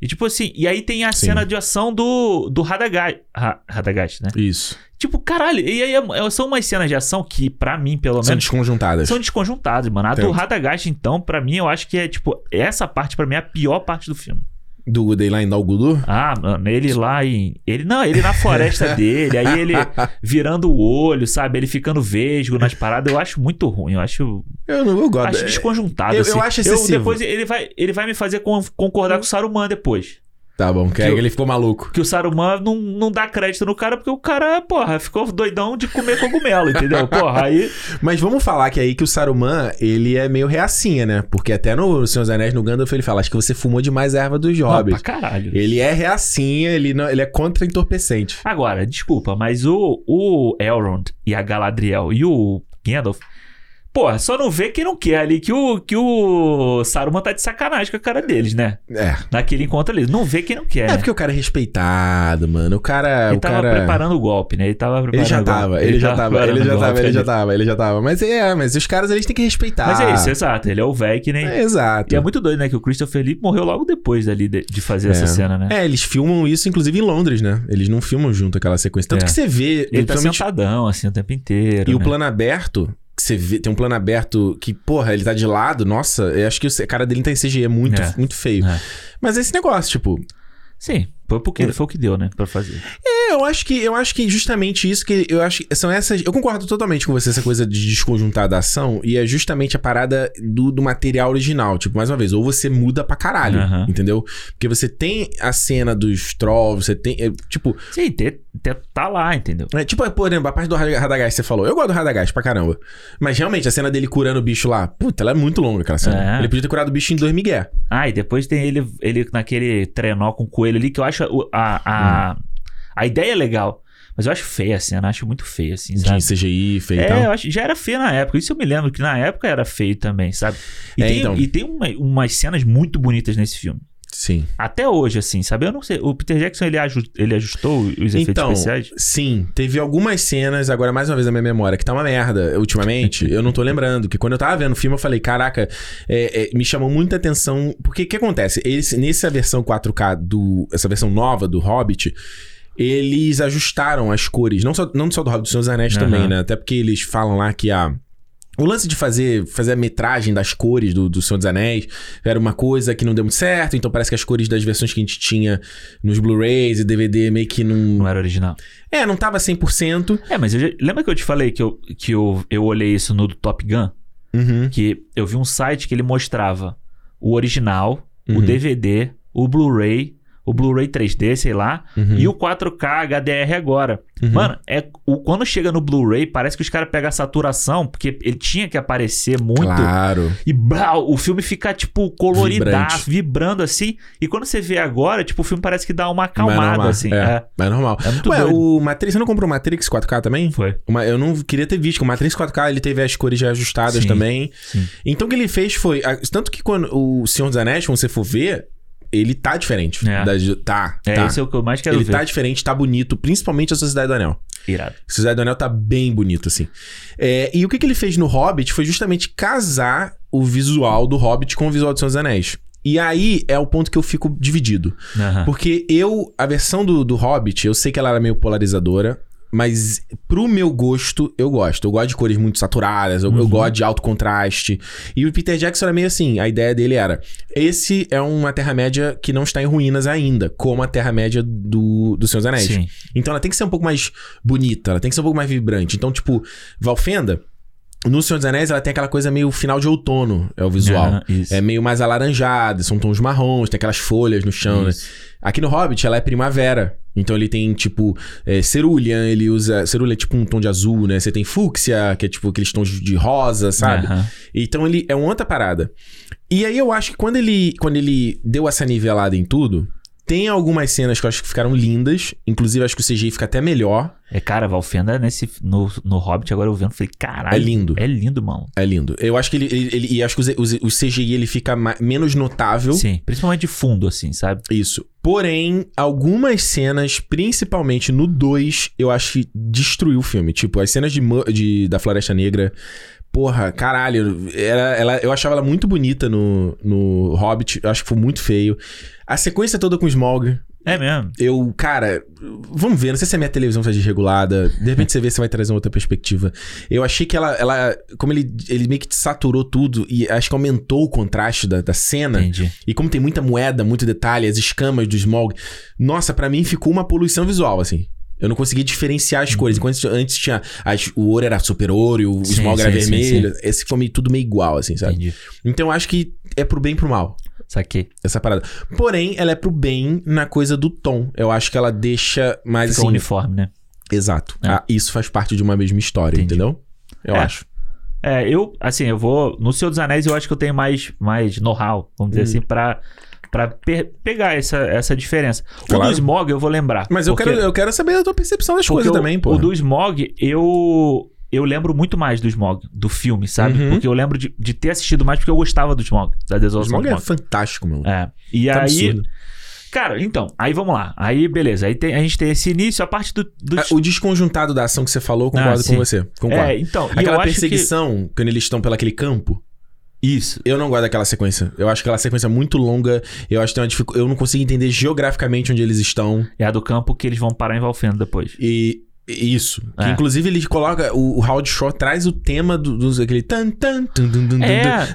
E tipo assim, e aí tem a Sim. cena de ação do, do Radagast, Ra- Radagast, né? Isso. Tipo, caralho, e aí é- são umas cenas de ação que, pra mim, pelo São menos, desconjuntadas. são desconjuntadas, mano. A do Entendo. Radagast, então, pra mim, eu acho que é, tipo, essa parte, pra mim, é a pior parte do filme. Do Dayline Dal Guldur? Ah, mano, ele lá em. Ele não, ele na floresta <laughs> dele, aí ele virando o olho, sabe? Ele ficando vesgo nas paradas, eu acho muito ruim. Eu acho. Eu não eu gosto. Acho desconjuntado. eu- assim. eu acho excessivo. depois ele vai, ele vai me fazer con- concordar com o Saruman depois. Tá bom, que, Que ele ficou maluco. Que o Saruman não, não dá crédito no cara porque o cara, porra, ficou doidão de comer cogumelo, entendeu? Porra, aí. <laughs> Mas vamos falar que aí que o Saruman, ele é meio reacinha, né? Porque até no Senhor dos Anéis, no Gandalf, ele fala, acho que você fumou demais a erva dos hobbits. caralho. Ele é reacinha, ele, não, ele é contra entorpecente. Agora, desculpa, mas o, o Elrond e a Galadriel e o Gandalf. Porra, só não vê quem não quer ali que o, que o Saruman tá de sacanagem com a cara deles, né? É. Naquele encontro ali. Não vê quem não quer. É né? porque o cara é respeitado, mano. O cara. Ele o tava cara... preparando o golpe, né? Ele tava preparando Ele já o golpe. tava, ele já tava, ele já o tava, ele já tava, ele já tava. Mas é, mas os caras eles têm que respeitar. Mas é isso, exato. Ele é o velho que nem. É, exato. E é muito doido, né? Que o Christopher Lee morreu logo depois ali de, de fazer É. essa cena, né? É, eles filmam isso, inclusive, em Londres, né? Eles não filmam junto aquela sequência. Tanto É. que você vê. Ele tá sentadão, assim, o tempo inteiro. E o né? plano aberto, que você vê, tem um plano aberto que, porra, ele tá de lado, nossa, eu acho que o- a cara dele tá em CGI, é muito, É. muito feio. É. Mas esse negócio, tipo. Sim, foi porque foi o que deu, né? Pra fazer. É, eu acho que eu acho que justamente isso que eu acho que são essas. Eu concordo totalmente com você, essa coisa de desconjuntar da ação, e é justamente a parada do, do material original. Tipo, mais uma vez, ou você muda pra caralho, entendeu? Porque você tem a cena dos trolls, você tem. é, tipo, Sim, te- te- tá lá, entendeu? É, tipo, por exemplo, a parte do Rad- Radagast você falou. Eu gosto do Radagast pra caramba. Mas realmente, a cena dele curando o bicho lá, puta, ela é muito longa aquela cena. É. Ele podia ter curado o bicho em dois migué. Ah, e depois tem ele, ele naquele trenó com o coelho ali, que eu acho o- a, a, A ideia é legal. Mas eu acho feia a cena, acho muito feia, assim, sabe? De CGI, feio e É, tal. eu acho, já era feio na época. Isso eu me lembro que na época era feio também, sabe? E É, tem, então. e tem uma- umas cenas muito bonitas nesse filme. Sim. Até hoje, assim, sabe? Eu não sei. O Peter Jackson, ele, aju- ele ajustou os efeitos Então, especiais? sim, teve algumas cenas, agora mais uma vez na minha memória, que tá uma merda ultimamente. <laughs> eu não tô lembrando, que quando eu tava vendo o filme eu falei, caraca, é, é, me chamou muita atenção. Porque o que acontece? Esse, nessa versão 4K do. Essa versão nova do Hobbit. Eles ajustaram as cores, não só, não só do Hobbit, dos Anéis Aham. também, né? Até porque eles falam lá que a. O lance de fazer, fazer a metragem das cores do, do Senhor dos Anéis era uma coisa que não deu muito certo, então parece que as cores das versões que a gente tinha nos Blu-rays e DVD meio que não. Não era original. É, não tava 100%. É, mas já- lembra que eu te falei que, eu, que eu, eu olhei isso no do Top Gun? Uhum. Que eu vi um site que ele mostrava o original, o Uhum. DVD, o Blu-ray, o Blu-ray 3D, sei lá, Uhum. e o 4K HDR agora. Uhum. Mano, é, o, quando chega no Blu-ray, parece que os caras pegam a saturação, porque ele tinha que aparecer muito. Claro. E o filme fica, tipo, coloridaço, vibrando assim. E quando você vê agora, tipo, o filme parece que dá uma acalmada, normal, assim. É, É. mas normal. É Ué, doido. o Matrix, você não comprou o Matrix 4K também? Foi. Uma- eu não queria ter visto, o Matrix 4K ele teve as cores já ajustadas Sim, também. sim. Então o que ele fez foi. Tanto que quando o Senhor dos Anéis, quando você for ver, ele tá diferente. É. Das- tá, É, tá. esse é o que eu mais quero ele ver. tá diferente, tá bonito, principalmente a Sociedade do Anel. Irado. A Sociedade do Anel tá bem bonito, assim. É, e o que, que ele fez no Hobbit foi justamente casar o visual do Hobbit com o visual do Senhor dos Anéis. E aí é o ponto que eu fico dividido. Aham. Porque eu, a versão do, do Hobbit, eu sei que ela era meio polarizadora, mas pro meu gosto, eu gosto. Eu gosto de cores muito saturadas, eu, eu Uhum. gosto de alto contraste. E o Peter Jackson era meio assim, a ideia dele era, esse é uma Terra-média que não está em ruínas ainda, como a Terra-média do, do Senhor dos Anéis. Sim. Então ela tem que ser um pouco mais bonita, ela tem que ser um pouco mais vibrante. Então, tipo, Valfenda, no Senhor dos Anéis, ela tem aquela coisa meio final de outono, é o visual. Isso. É meio mais alaranjado, são tons marrons, tem aquelas folhas no chão, né? Isso. Aqui no Hobbit, ela é primavera. Então ele tem, tipo, é, cerulha, ele usa. Cerulha é tipo um tom de azul, né? Você tem fúcsia, que é tipo aqueles tons de rosa, sabe? Aham. Então ele é uma outra parada. E aí eu acho que quando ele, quando ele deu essa nivelada em tudo, tem algumas cenas que eu acho que ficaram lindas. Inclusive, acho que o CGI fica até melhor. É, cara, Valfenda nesse, no, no Hobbit, agora eu vendo, falei, caralho. É lindo. É lindo, mano. É lindo. Eu acho que ele. ele, ele- e acho que o, o CGI ele fica ma- menos notável. Sim, principalmente de fundo, assim, sabe? Isso. Porém, algumas cenas, principalmente no 2, eu acho que destruiu o filme. Tipo, as cenas de, de- da Floresta Negra. Porra, caralho. Era, ela, eu achava ela muito bonita no, no Hobbit. Eu acho que foi muito feio. A sequência toda com o Smog. É mesmo. Eu, cara, vamos ver. Não sei se a minha televisão tá desregulada. De repente você vê se vai trazer uma outra perspectiva. Eu achei que ela, ela como ele, ele meio que saturou tudo e acho que aumentou o contraste da, da cena. Entendi. E como tem muita moeda, muito detalhe, as escamas do Smog. Nossa, pra mim ficou uma poluição visual, assim. Eu não conseguia diferenciar as cores. Enquanto antes- tinha. as- o ouro era super ouro e o Sim, Smog era sim, sim, vermelho. Esse ficou meio, tudo meio igual, assim, sabe? Entendi. Então eu acho que é pro bem e pro mal. Saquei. Essa parada. Porém, ela é pro bem na coisa do tom. Eu acho que ela deixa mais Fica assim. uniforme, né? Exato. É. Ah, isso faz parte de uma mesma história, Entendi. entendeu? Eu É. acho. É, eu, assim, eu vou. No Senhor dos Anéis, eu acho que eu tenho mais, mais know-how, vamos dizer Hum. assim, pra, pra pe- pegar essa, essa diferença. O Claro. do Smog eu vou lembrar. Mas eu porque- quero, eu quero saber a tua percepção das porque coisas o, também, pô. O do Smog, eu. Eu lembro muito mais do Smog, do filme, sabe? Uhum. Porque eu lembro de, de ter assistido mais porque eu gostava do Smog, da O desolação Smog do é Smog. fantástico, meu. É. E Tá aí. absurdo. Cara, então, aí vamos lá. Aí, beleza. Aí tem- a gente tem esse início, a parte do. do Ah, o desconjuntado da ação que você falou, concordo Ah, com você. Concordo. é, então. Aquela perseguição, quando eles estão pelaquele campo, Que... Isso. eu não gosto daquela sequência. Eu acho aquela sequência muito longa. Eu acho que tem uma dificu... Eu não consigo entender geograficamente onde eles estão. É a do campo que eles vão parar em Valfenda depois. E. Isso. Que, É. inclusive ele coloca. O, o Howard Shore traz o tema do, dos aquele. Tan, tan, tum, dum, dum, É.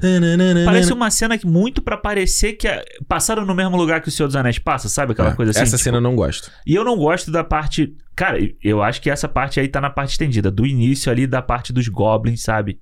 Parece uma cena que muito pra parecer que a- passaram no mesmo lugar que o Senhor dos Anéis passa, sabe? Aquela É, coisa assim. Essa tipo- cena eu não gosto. E eu não gosto da parte. Cara, eu acho que essa parte aí tá na parte estendida. Do início ali da parte dos goblins, sabe?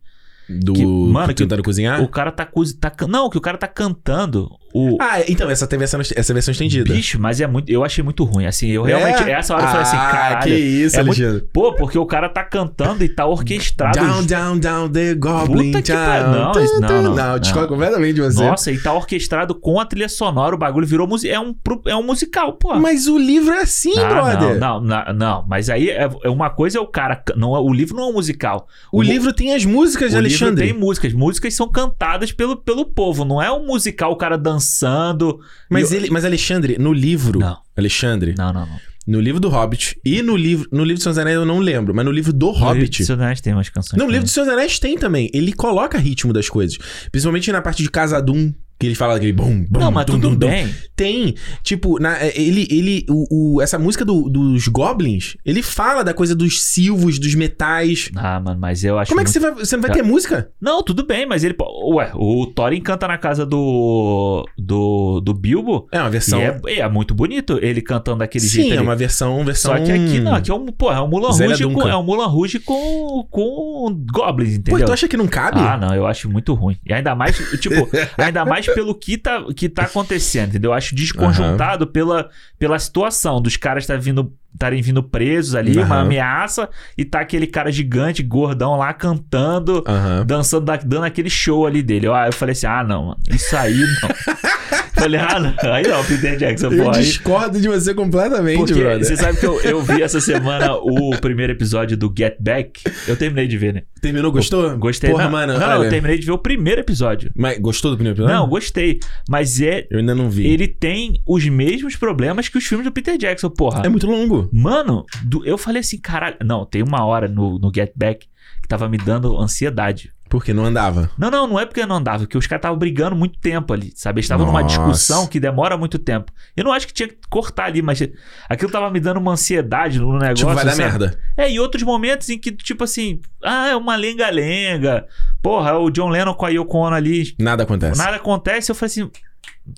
Do Que- mano, que- tentando cozinhar? O cara tá, cozi- tá Não, que o cara tá cantando o. Ah, então, essa teve essa, essa versão estendida. Bicho, mas é muito. Eu achei muito ruim. Assim, eu realmente. É? Essa hora eu falei assim, Ah, caralho. que isso, é muito- Alexandre. Pô, porque o cara tá cantando e tá orquestrado. Down, down, down, the goblin Puta que pariu. Não, não, não, Não, eu discordo não. completamente de você. Nossa, e tá orquestrado com a trilha sonora, o bagulho virou música. É um, é um musical, pô. Mas o livro é assim, Ah, brother. Não, não, não, não. Mas aí é, é uma coisa é o cara. Não, é- o livro não é um musical. O, livro tem as músicas de o livro Alexandre. tem músicas. Músicas são cantadas pelo, pelo povo. Não é um musical, o cara dançando. Mas, E- ele, mas Alexandre, no livro. Não. Alexandre, Não, não, não. no livro do Hobbit e no livro. No livro do Senhor dos Anéis eu não lembro, mas no livro do Hobbit. O Senhor dos Anéis tem umas canções. Não, o livro do Senhor dos Anéis tem também. Ele coloca ritmo das coisas. Principalmente na parte de Casadum, que ele fala aquele bum, bum, Não, mas dum, tudo dum, dum. bem. Tem, tipo, na, ele, ele, o, o- essa música do- dos Goblins, ele fala da coisa dos silvos, dos metais. Ah, mano, mas eu acho. Como é que você vai, você não vai Tá. ter música? Não, tudo bem, mas ele. Ué, o Thorin canta na casa do. do, do Bilbo. É uma versão. é, é muito bonito ele cantando daquele Sim, jeito. é ali. uma versão, versão. Só que aqui não, aqui é um, pô, é um Mulan Rouge com, é um Mulan Rouge com, com Goblins, Pô, entendeu? tu acha que não cabe? Ah, não, eu acho muito ruim. E ainda mais, tipo, <laughs> ainda mais pelo que tá, que tá acontecendo, entendeu? Eu acho desconjuntado pela, pela situação dos caras tá vindo estarem vindo presos ali, uma Aham. ameaça, e tá aquele cara gigante, gordão lá, cantando, Aham. dançando, da- dando aquele show ali dele. Ó, eu falei assim, ah, não, mano, isso aí não. <laughs> falei, ah, não, aí não, Peter Jackson, Eu aí... discordo de você completamente, Porque brother. você sabe que eu, eu vi essa semana o primeiro episódio do Get Back. Eu terminei de ver, né? Terminou, gostou? Gostei. Porra, não, mano. não, olha, eu terminei de ver o primeiro episódio. Mas gostou do primeiro episódio? Não, gostei. Mas é. Eu ainda não vi. Ele tem os mesmos problemas que os filmes do Peter Jackson, porra. É muito longo. Mano, do- eu falei assim, caralho. Não, tem uma hora no, no Get Back que tava me dando ansiedade. Porque não andava. Não, não, não é porque não andava, porque os caras estavam brigando muito tempo ali, sabe? Eles estavam numa discussão que demora muito tempo. Eu não acho que tinha que cortar ali, mas aquilo tava me dando uma ansiedade no negócio. Tipo, vai dar sabe? merda. É, e outros momentos em que, tipo assim, ah, é uma lenga-lenga. Porra, o John Lennon com a Yoko Ono ali, Nada acontece. nada acontece. Eu falei assim,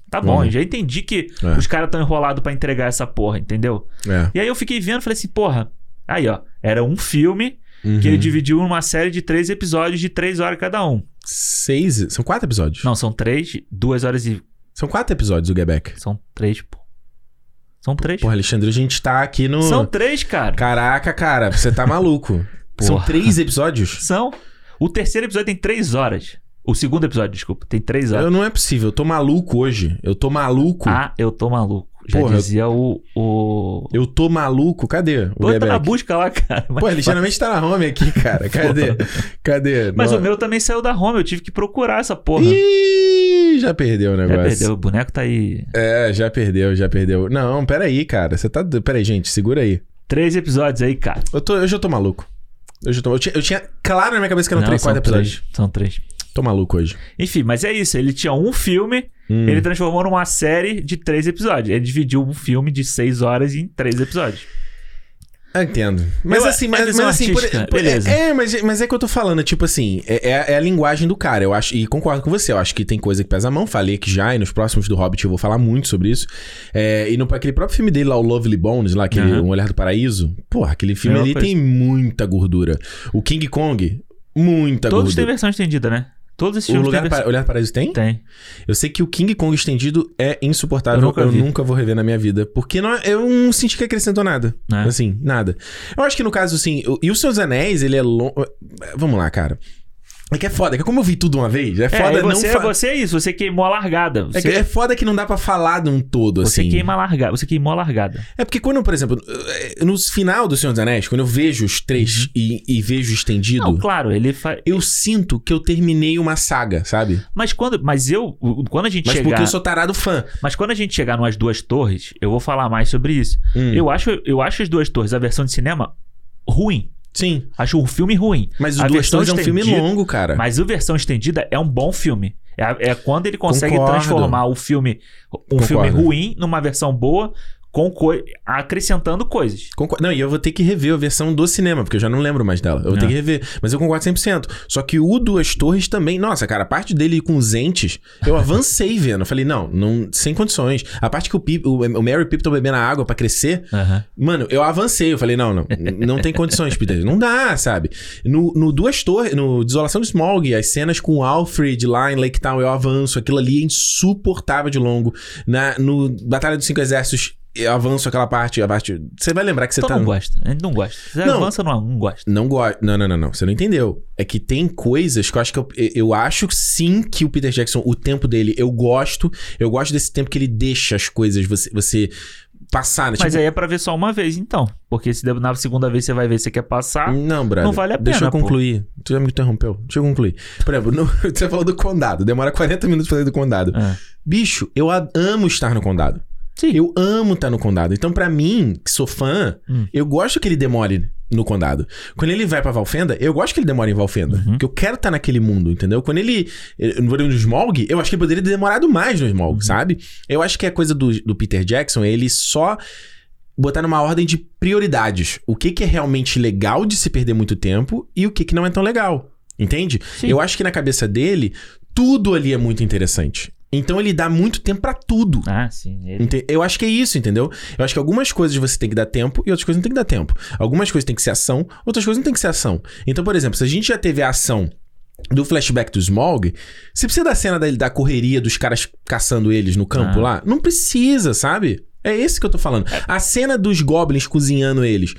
tá bom, Uhum. já entendi que É. os caras estão enrolados pra entregar essa porra, entendeu? É. E aí eu fiquei vendo, falei assim, porra, aí ó, era um filme Uhum. que ele dividiu numa série de três episódios de três horas cada um. Seis. São quatro episódios. Não, são três, duas horas e. São quatro episódios o Get Back. São três, pô. São três. Porra, Alexandre, a gente tá aqui no. São três, cara. Caraca, cara, você tá maluco. <laughs> São três episódios? São. O terceiro episódio tem três horas. O segundo episódio, desculpa, tem três horas. Eu, não é possível, eu tô maluco hoje. Eu tô maluco. Ah, eu tô maluco. Já Porra, eu- dizia o. o... Eu tô maluco. Cadê o Get tá na busca lá, cara. Mas, Pô, ele geralmente tá na home aqui, cara. <laughs> Cadê? Cadê? mas Não- o meu também saiu da home, eu tive que procurar essa porra. Ih, já perdeu o Já negócio. perdeu, o boneco tá aí. É, já perdeu, já perdeu. Não, peraí, cara. Você tá. Peraí, gente, segura aí. Três episódios aí, cara. Eu, tô, eu já tô maluco. Eu, já tô, eu, tinha, eu tinha claro na minha cabeça que eram Não, três, quatro episódios. três. São três. Tô maluco hoje. Enfim, mas é isso. Ele tinha um filme, Hum. ele transformou numa série de três episódios. Ele dividiu um filme de seis horas em três episódios. Eu entendo. Mas Eu- assim, é mas, mas assim, por- por- beleza. É, mas, mas é que eu tô falando, tipo assim, é, é- é a linguagem do cara, eu acho, e concordo com você, eu acho que tem coisa que pesa a mão, falei aqui já, e nos próximos do Hobbit eu vou falar muito sobre isso. É, e no aquele próprio filme dele lá, o Lovely Bones, lá, aquele Aham. Um Olhar do Paraíso, porra, aquele filme Eu ali tem muita gordura. O King Kong, muita Todos têm gordura. versão estendida, né? Todos esses O lugar têm do versão... Pa- Olhar Paraíso tem? Tem. Eu sei que o King Kong estendido é insuportável. Eu nunca eu nunca vou rever na minha vida. Porque não, eu não senti que acrescentou nada. É. Assim, nada. Eu acho que no caso, assim. o- E o Senhor dos Anéis, ele é longo. Vamos lá, cara. É que é foda. É que como eu vi tudo uma vez, é É, foda e você, não. Fa... você é isso, você queimou a largada. É, Você, que é foda que não dá pra falar de um todo, você assim. queima a largada. Você queimou a largada. É porque quando, por exemplo, eh, no final do Senhor dos Anéis, quando eu vejo os três e, e vejo estendido, Uhum. Não, claro, ele faz. eu sinto que eu terminei uma saga, sabe? Mas quando. Mas eu. Quando a gente Mas chegar. porque eu sou tarado fã. Mas quando a gente chegar nas duas torres, eu vou falar mais sobre isso. Hum, Eu, acho, eu acho as duas torres, a versão de cinema, ruim. Sim. Acho o filme ruim. Mas os A Duas versão Torres é um filme estendida- longo, cara. Mas a versão estendida é um bom filme. É, é quando ele consegue Concordo. transformar o filme, um Concordo. filme ruim numa versão boa, com coi- acrescentando coisas. Concordo. Não, e eu vou ter que rever a versão do cinema, porque eu já não lembro mais dela. Eu vou ter É. que rever. Mas eu concordo 100%. Só que o Duas Torres também. Nossa, cara, a parte dele com os entes, eu avancei <laughs> vendo. Eu falei, não, não sem condições. A parte que o, Pip, o, o Mary e o Pip estão bebendo água pra crescer. Mano, eu avancei. Eu falei, não, não. Não tem condições, Peter. Não dá, sabe? No, no Duas Torres, no Desolação do Smog, as cenas com o Alfred lá em Lake Town, eu avanço. Aquilo ali é insuportável de longo. Na, no Batalha dos Cinco Exércitos, eu avanço aquela parte. A parte você vai lembrar que você Então tá. não gosta. A gente não gosta. Você Não. avança, não, não gosta. Não gosto. Não, não, não, não. Você não entendeu. É que tem coisas que eu acho que eu, eu acho sim que o Peter Jackson, o tempo dele, eu gosto. Eu gosto desse tempo que ele deixa as coisas você, você passar, né? Mas Tipo, aí é pra ver só uma vez, então. Porque se na segunda vez você vai ver se você quer passar. Não, brother. Não vale a Deixa pena, eu pô. concluir. Tu já me interrompeu. Deixa eu concluir. Por exemplo, no- <laughs> você falou do condado. Demora 40 minutos pra sair do condado. É. Bicho, eu amo estar no condado. Sim. Eu amo estar no condado. Então, pra mim, que sou fã, Hum. eu gosto que ele demore no condado. Quando ele vai pra Valfenda, eu gosto que ele demore em Valfenda. Uhum. Porque eu quero estar naquele mundo, entendeu? Quando ele. eh, No no Smog, eu acho que ele poderia ter demorado mais no Smog, Uhum. sabe? Eu acho que a coisa do, do Peter Jackson é ele só botar numa ordem de prioridades. O que, que é realmente legal de se perder muito tempo e o que, que não é tão legal. Entende? Sim. Eu acho que na cabeça dele, tudo ali é muito interessante. Então ele dá muito tempo pra tudo. Ah, sim. Ele... Eu acho que é isso, entendeu? Eu acho que algumas coisas você tem que dar tempo e outras coisas não tem que dar tempo. Algumas coisas tem que ser ação, outras coisas não tem que ser ação. Então, por exemplo, se a gente já teve a ação do flashback do Smog, você precisa da cena da, da correria dos caras caçando eles no campo Ah. lá? Não precisa, sabe? É esse que eu tô falando. A cena dos goblins cozinhando eles,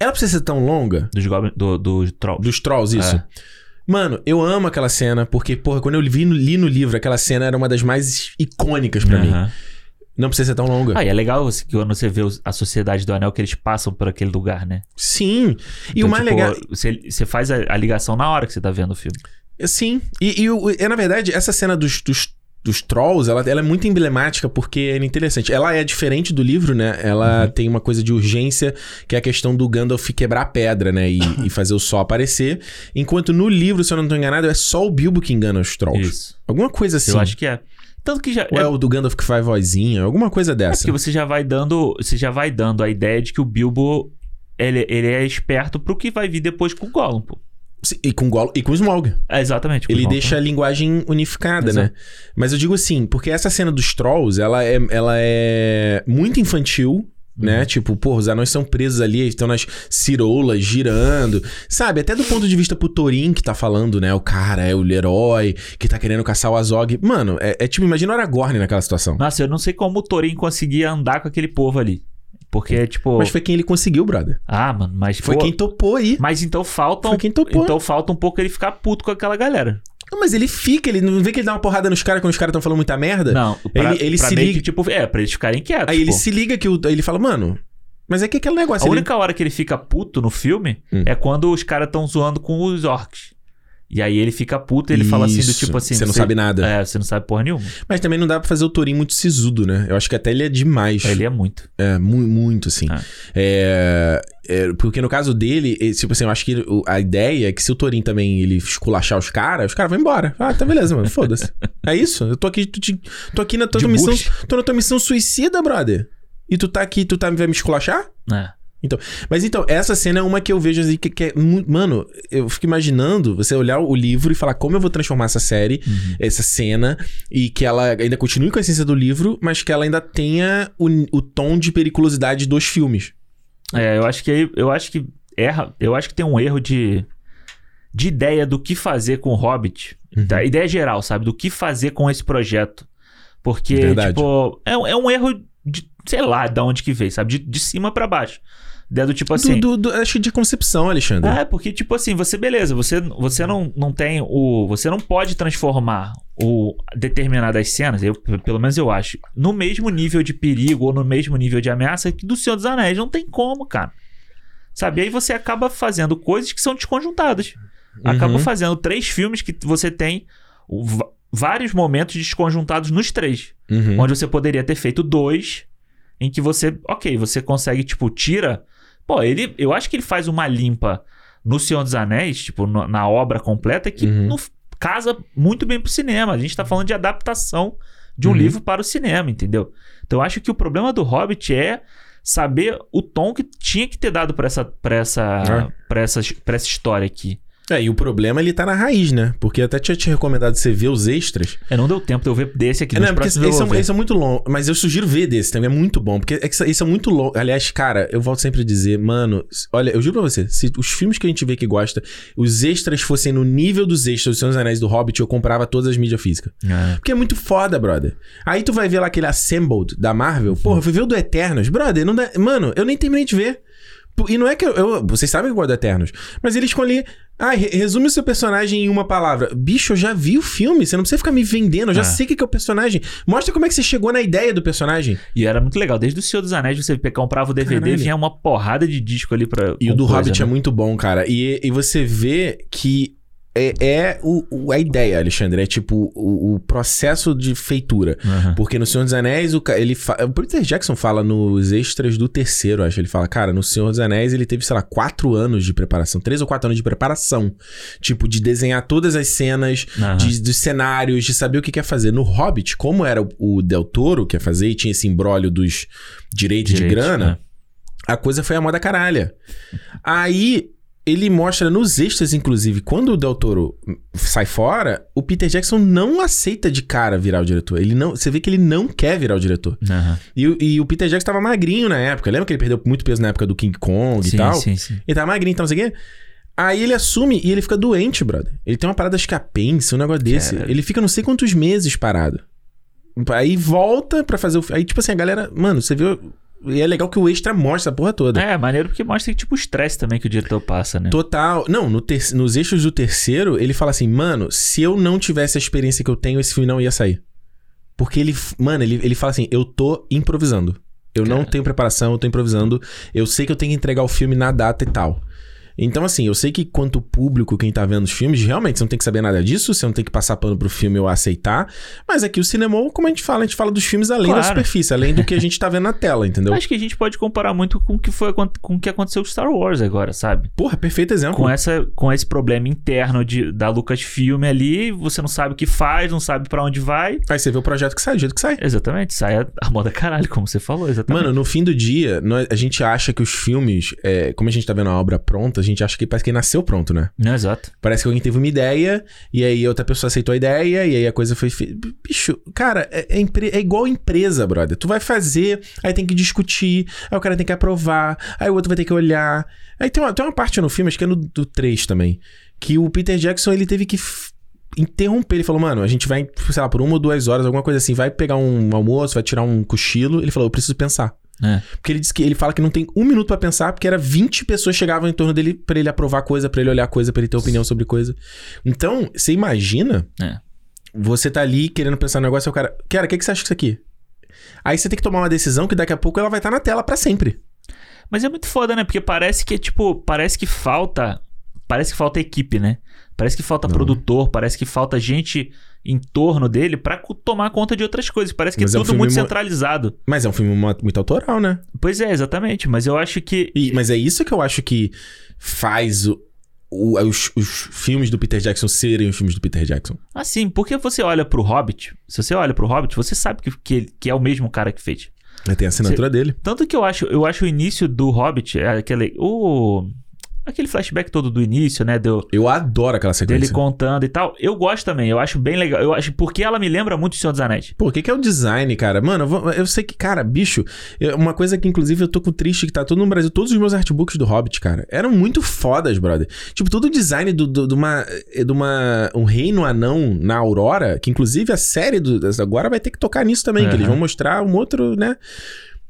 ela precisa ser tão longa? Dos goblin... do, do troll. Dos trolls, isso. É. Mano, eu amo aquela cena, porque, porra, quando eu vi no- li no livro, aquela cena era uma das mais icônicas pra mim. Aham. Não precisa ser tão longa. Ah, e é legal você- que quando você vê a sociedade do anel que eles passam por aquele lugar, né? Sim. E Então, o mais tipo, legal. Você, você faz a, a ligação na hora que você tá vendo o filme. Sim. E, e é, na verdade, essa cena dos, dos, dos trolls, ela, ela é muito emblemática porque é interessante. Ela é diferente do livro, né? Ela tem uma coisa de urgência, que é a questão do Gandalf quebrar a pedra, né? E, e fazer o sol aparecer. Enquanto no livro, se eu não tô enganado, é só o Bilbo que engana os trolls. Isso. Alguma coisa assim. Eu acho que é. Tanto que já. Ou é o do Gandalf que faz vozinha, alguma coisa É dessa. porque você já vai dando. Você já vai dando a ideia de que o Bilbo. Ele, ele é esperto pro que vai vir depois com o Gollum, pô. E com, Golo, e com o Smog. É, exatamente. Ele deixa a linguagem unificada, Exato. né? Mas eu digo assim, porque essa cena dos trolls, ela é, ela é muito infantil, né? Tipo, porra, os anões são presos ali, estão nas ciroulas girando. Sabe? Até do ponto de vista pro Thorin que tá falando, né? O cara é o herói que tá querendo caçar o Azog. Mano, é, é tipo, imagina o Aragorn naquela situação. Nossa, eu não sei como o Thorin conseguia andar com aquele povo ali. Porque, tipo. Mas foi quem ele conseguiu, brother. Ah, mano, mas. Foi pô, quem topou aí. Mas então falta. Foi quem topou. Então falta um pouco ele ficar puto com aquela galera. Não, mas ele fica, ele não vê que ele dá uma porrada nos caras quando os caras estão falando muita merda? Não, pra, Ele- ele pra se liga- que, tipo, é, pra eles ficarem quietos. Aí ele pô. se liga que o. Aí ele fala, mano. Mas é que aquele negócio. A ele- única hora que ele fica puto no filme Hum. é quando os caras estão zoando com os orcs. E aí ele fica puto e ele fala assim do Isso, tipo assim... Você não sabe nada. É, você não sabe porra nenhuma. Mas também não dá pra fazer o Torin muito sisudo, né? Eu acho que até ele é demais. Ele é muito. É, mu- muito, assim. Ah. É, é, porque no caso dele, tipo assim, eu acho que a ideia é que se o Torin também ele esculachar os caras, os caras vão embora. Ah, tá beleza, mano. Foda-se. <laughs> é isso. Eu tô aqui, tô, te- tô aqui na tua missão. Tô na tua missão suicida, brother. E tu tá aqui, tu tá, vai me esculachar? É. Mas então, essa cena é uma que eu vejo assim que, que é muito. Mano, eu fico imaginando você olhar o livro e falar como eu vou transformar essa série, Uhum. essa cena, e que ela ainda continue com a essência do livro, mas que ela ainda tenha o, o tom de periculosidade dos filmes. É, eu acho que eu acho que erra, eu acho que tem um erro de de ideia do que fazer com o Hobbit. Uhum. Da ideia geral, sabe, do que fazer com esse projeto. Porque Verdade. tipo, é, um- é um erro de, sei lá, de onde que veio, sabe, de, de cima pra baixo. Ideia do tipo assim, do, do- do- acho que de concepção, Alexandre. É, porque, tipo assim, você, beleza, você, você não, não tem o. Você não pode transformar o determinadas cenas, eu, pelo menos eu acho, no mesmo nível de perigo ou no mesmo nível de ameaça que do Senhor dos Anéis. Não tem como, cara. Sabe? E aí você acaba fazendo coisas que são desconjuntadas. Acaba Uhum. fazendo três filmes que você tem vários momentos desconjuntados nos três. Uhum. Onde você poderia ter feito dois, em que você, ok, você consegue, tipo, tira. Pô, ele, eu acho que ele faz uma limpa no Senhor dos Anéis, tipo, no- na obra completa, que Uhum. não casa muito bem pro cinema. A gente tá falando de adaptação de um Uhum. livro para o cinema, entendeu? Então eu acho que o problema do Hobbit é saber o tom que tinha que ter dado pra essa, pra essa, É. pra essa, pra essa história aqui. É, e o problema ele tá na raiz, né? Porque até tinha te recomendado você ver os extras. É, não deu tempo de eu ver desse aqui É, não, porque eles vou são, ver. eles são muito longos. Mas eu sugiro ver desse também, é muito bom. Porque é que eles são muito longos. Aliás, cara, eu volto sempre a dizer, mano, olha, eu juro pra você, se os filmes que a gente vê que gosta, os extras fossem no nível dos extras do Senhor dos Anéis do Hobbit, eu comprava todas as mídias físicas. É. Porque é muito foda, brother. Aí tu vai ver lá aquele Assembled da Marvel. Porra, eu fui ver o do Eternos. Brother, não dá... Mano, eu nem terminei de ver. E não é que eu, eu- Vocês sabem que eu gosto Eternos. Mas ele escolhe. Ah, re- resume o seu personagem em uma palavra. Bicho, eu já vi o filme. Você não precisa ficar me vendendo. Eu já Ah. sei o que que é o personagem. Mostra como é que você chegou na ideia do personagem. E era muito legal. Desde o Senhor dos Anéis, você comprava o DVD, Caralho. vinha uma porrada de disco ali pra. E o do coisa, Hobbit né? é muito bom, cara. E, e você vê que é, é o, o- a ideia, Alexandre. É tipo o, o processo de feitura. Aham. Porque no Senhor dos Anéis, o, ele fa... o Peter Jackson fala nos extras do terceiro, acho. Ele fala, cara, no Senhor dos Anéis ele teve, sei lá, quatro anos de preparação. Três ou quatro anos de preparação. Tipo, de desenhar todas as cenas, Aham. de, dos cenários, de saber o que quer fazer. No Hobbit, como era o, Del Toro que ia fazer e tinha esse imbróglio dos direitos de Direitos, grana, né? a coisa foi a moda caralha. Aí ele mostra nos extras, inclusive, quando o Del Toro sai fora, o Peter Jackson não aceita de cara virar o diretor. Ele não, você vê que ele não quer virar o diretor. Aham. E, o- e o Peter Jackson tava magrinho na época. Lembra que ele perdeu muito peso na época do King Kong Sim, e tal? sim, sim. Ele tava magrinho e tal, não sei o quê. Aí ele assume e ele fica doente, brother. Ele tem uma parada escapense, um negócio desse. Caralho. Ele fica não sei quantos meses parado. Aí volta pra fazer o. Aí, tipo assim, a galera. Mano, você viu. E é legal que o extra mostra a porra toda. É, maneiro porque mostra que, tipo, o estresse também que o diretor passa, né? Total. Não, no ter- nos eixos do terceiro, ele fala assim, mano, se eu não tivesse a experiência que eu tenho, esse filme não ia sair. Porque ele, mano, ele, ele fala assim, eu tô improvisando. Eu não Cara. tenho preparação, eu tô improvisando. Eu sei que eu tenho que entregar o filme na data e tal. Então, assim, eu sei que quanto público, quem tá vendo os filmes, realmente você não tem que saber nada disso, você não tem que passar pano pro filme ou aceitar. Mas aqui o cinema, como a gente fala, a gente fala dos filmes além da Claro. superfície, além do que a gente tá vendo na tela, entendeu? Acho que a gente pode comparar muito com o que foi com o que aconteceu com Star Wars agora, sabe? Porra, perfeito exemplo. Com, essa, com esse problema interno de, da Lucasfilm ali, você não sabe o que faz, não sabe pra onde vai. Aí você vê o projeto que sai, do jeito que sai. Exatamente, sai a, a moda caralho, como você falou, exatamente. Mano, no fim do dia, nós- a gente acha que os filmes, é, como a gente tá vendo a obra pronta, gente acha que parece que nasceu pronto, né? Não, exato. Parece que alguém teve uma ideia, e aí outra pessoa aceitou a ideia, e aí a coisa foi. Bicho, cara, é, é empre- é igual empresa, brother. Tu vai fazer, aí tem que discutir, aí o cara tem que aprovar, aí o outro vai ter que olhar. Aí tem uma, tem uma parte no filme, acho que é no do 3 também, que o Peter Jackson ele teve que. Interromper, ele falou, mano, a gente vai, sei lá, por uma ou duas horas, alguma coisa assim, vai pegar um almoço, vai tirar um cochilo. Ele falou, eu preciso pensar. É. Porque ele disse que ele fala que não tem um minuto pra pensar, porque era 20 pessoas chegavam em torno dele pra ele aprovar coisa, pra ele olhar coisa, pra ele ter opinião sobre coisa. Então, você imagina, É. você tá ali querendo pensar no negócio, e o cara, cara, o que, que você acha disso aqui? Aí você tem que tomar uma decisão que daqui a pouco ela vai estar na tela pra sempre. Mas é muito foda, né? Porque parece que, tipo, parece que falta. Parece que falta equipe, né? Parece que falta Não. produtor, parece que falta gente em torno dele pra co- tomar conta de outras coisas. Parece que Mas é é um tudo muito mo- centralizado. Mas é um filme muito autoral, né? Pois é, exatamente. Mas eu acho que. E- mas é isso que eu acho que faz o- o- os, os filmes do Peter Jackson serem os filmes do Peter Jackson. Assim, porque você olha pro Hobbit, se você olha pro Hobbit, você sabe que, que, que é o mesmo cara que fez. Tem a assinatura dele. Tanto que eu acho, eu acho o início do Hobbit, é aquele. O. Aquele flashback todo do início, né? Do, Eu adoro aquela dele sequência. contando e tal. Eu gosto também, eu acho bem legal. Eu acho porque ela me lembra muito o Senhor dos Anéis. Pô, o que, que é o design, cara? Mano, eu, vou- eu sei que, cara, bicho, uma coisa que, inclusive, eu tô com triste que tá todo no Brasil. Todos os meus artbooks do Hobbit, cara, eram muito fodas, brother. Tipo, todo o design do, do, de uma. De uma um reino anão na Aurora, que inclusive a série do, agora vai ter que tocar nisso também, que Aham. eles vão mostrar um outro, né?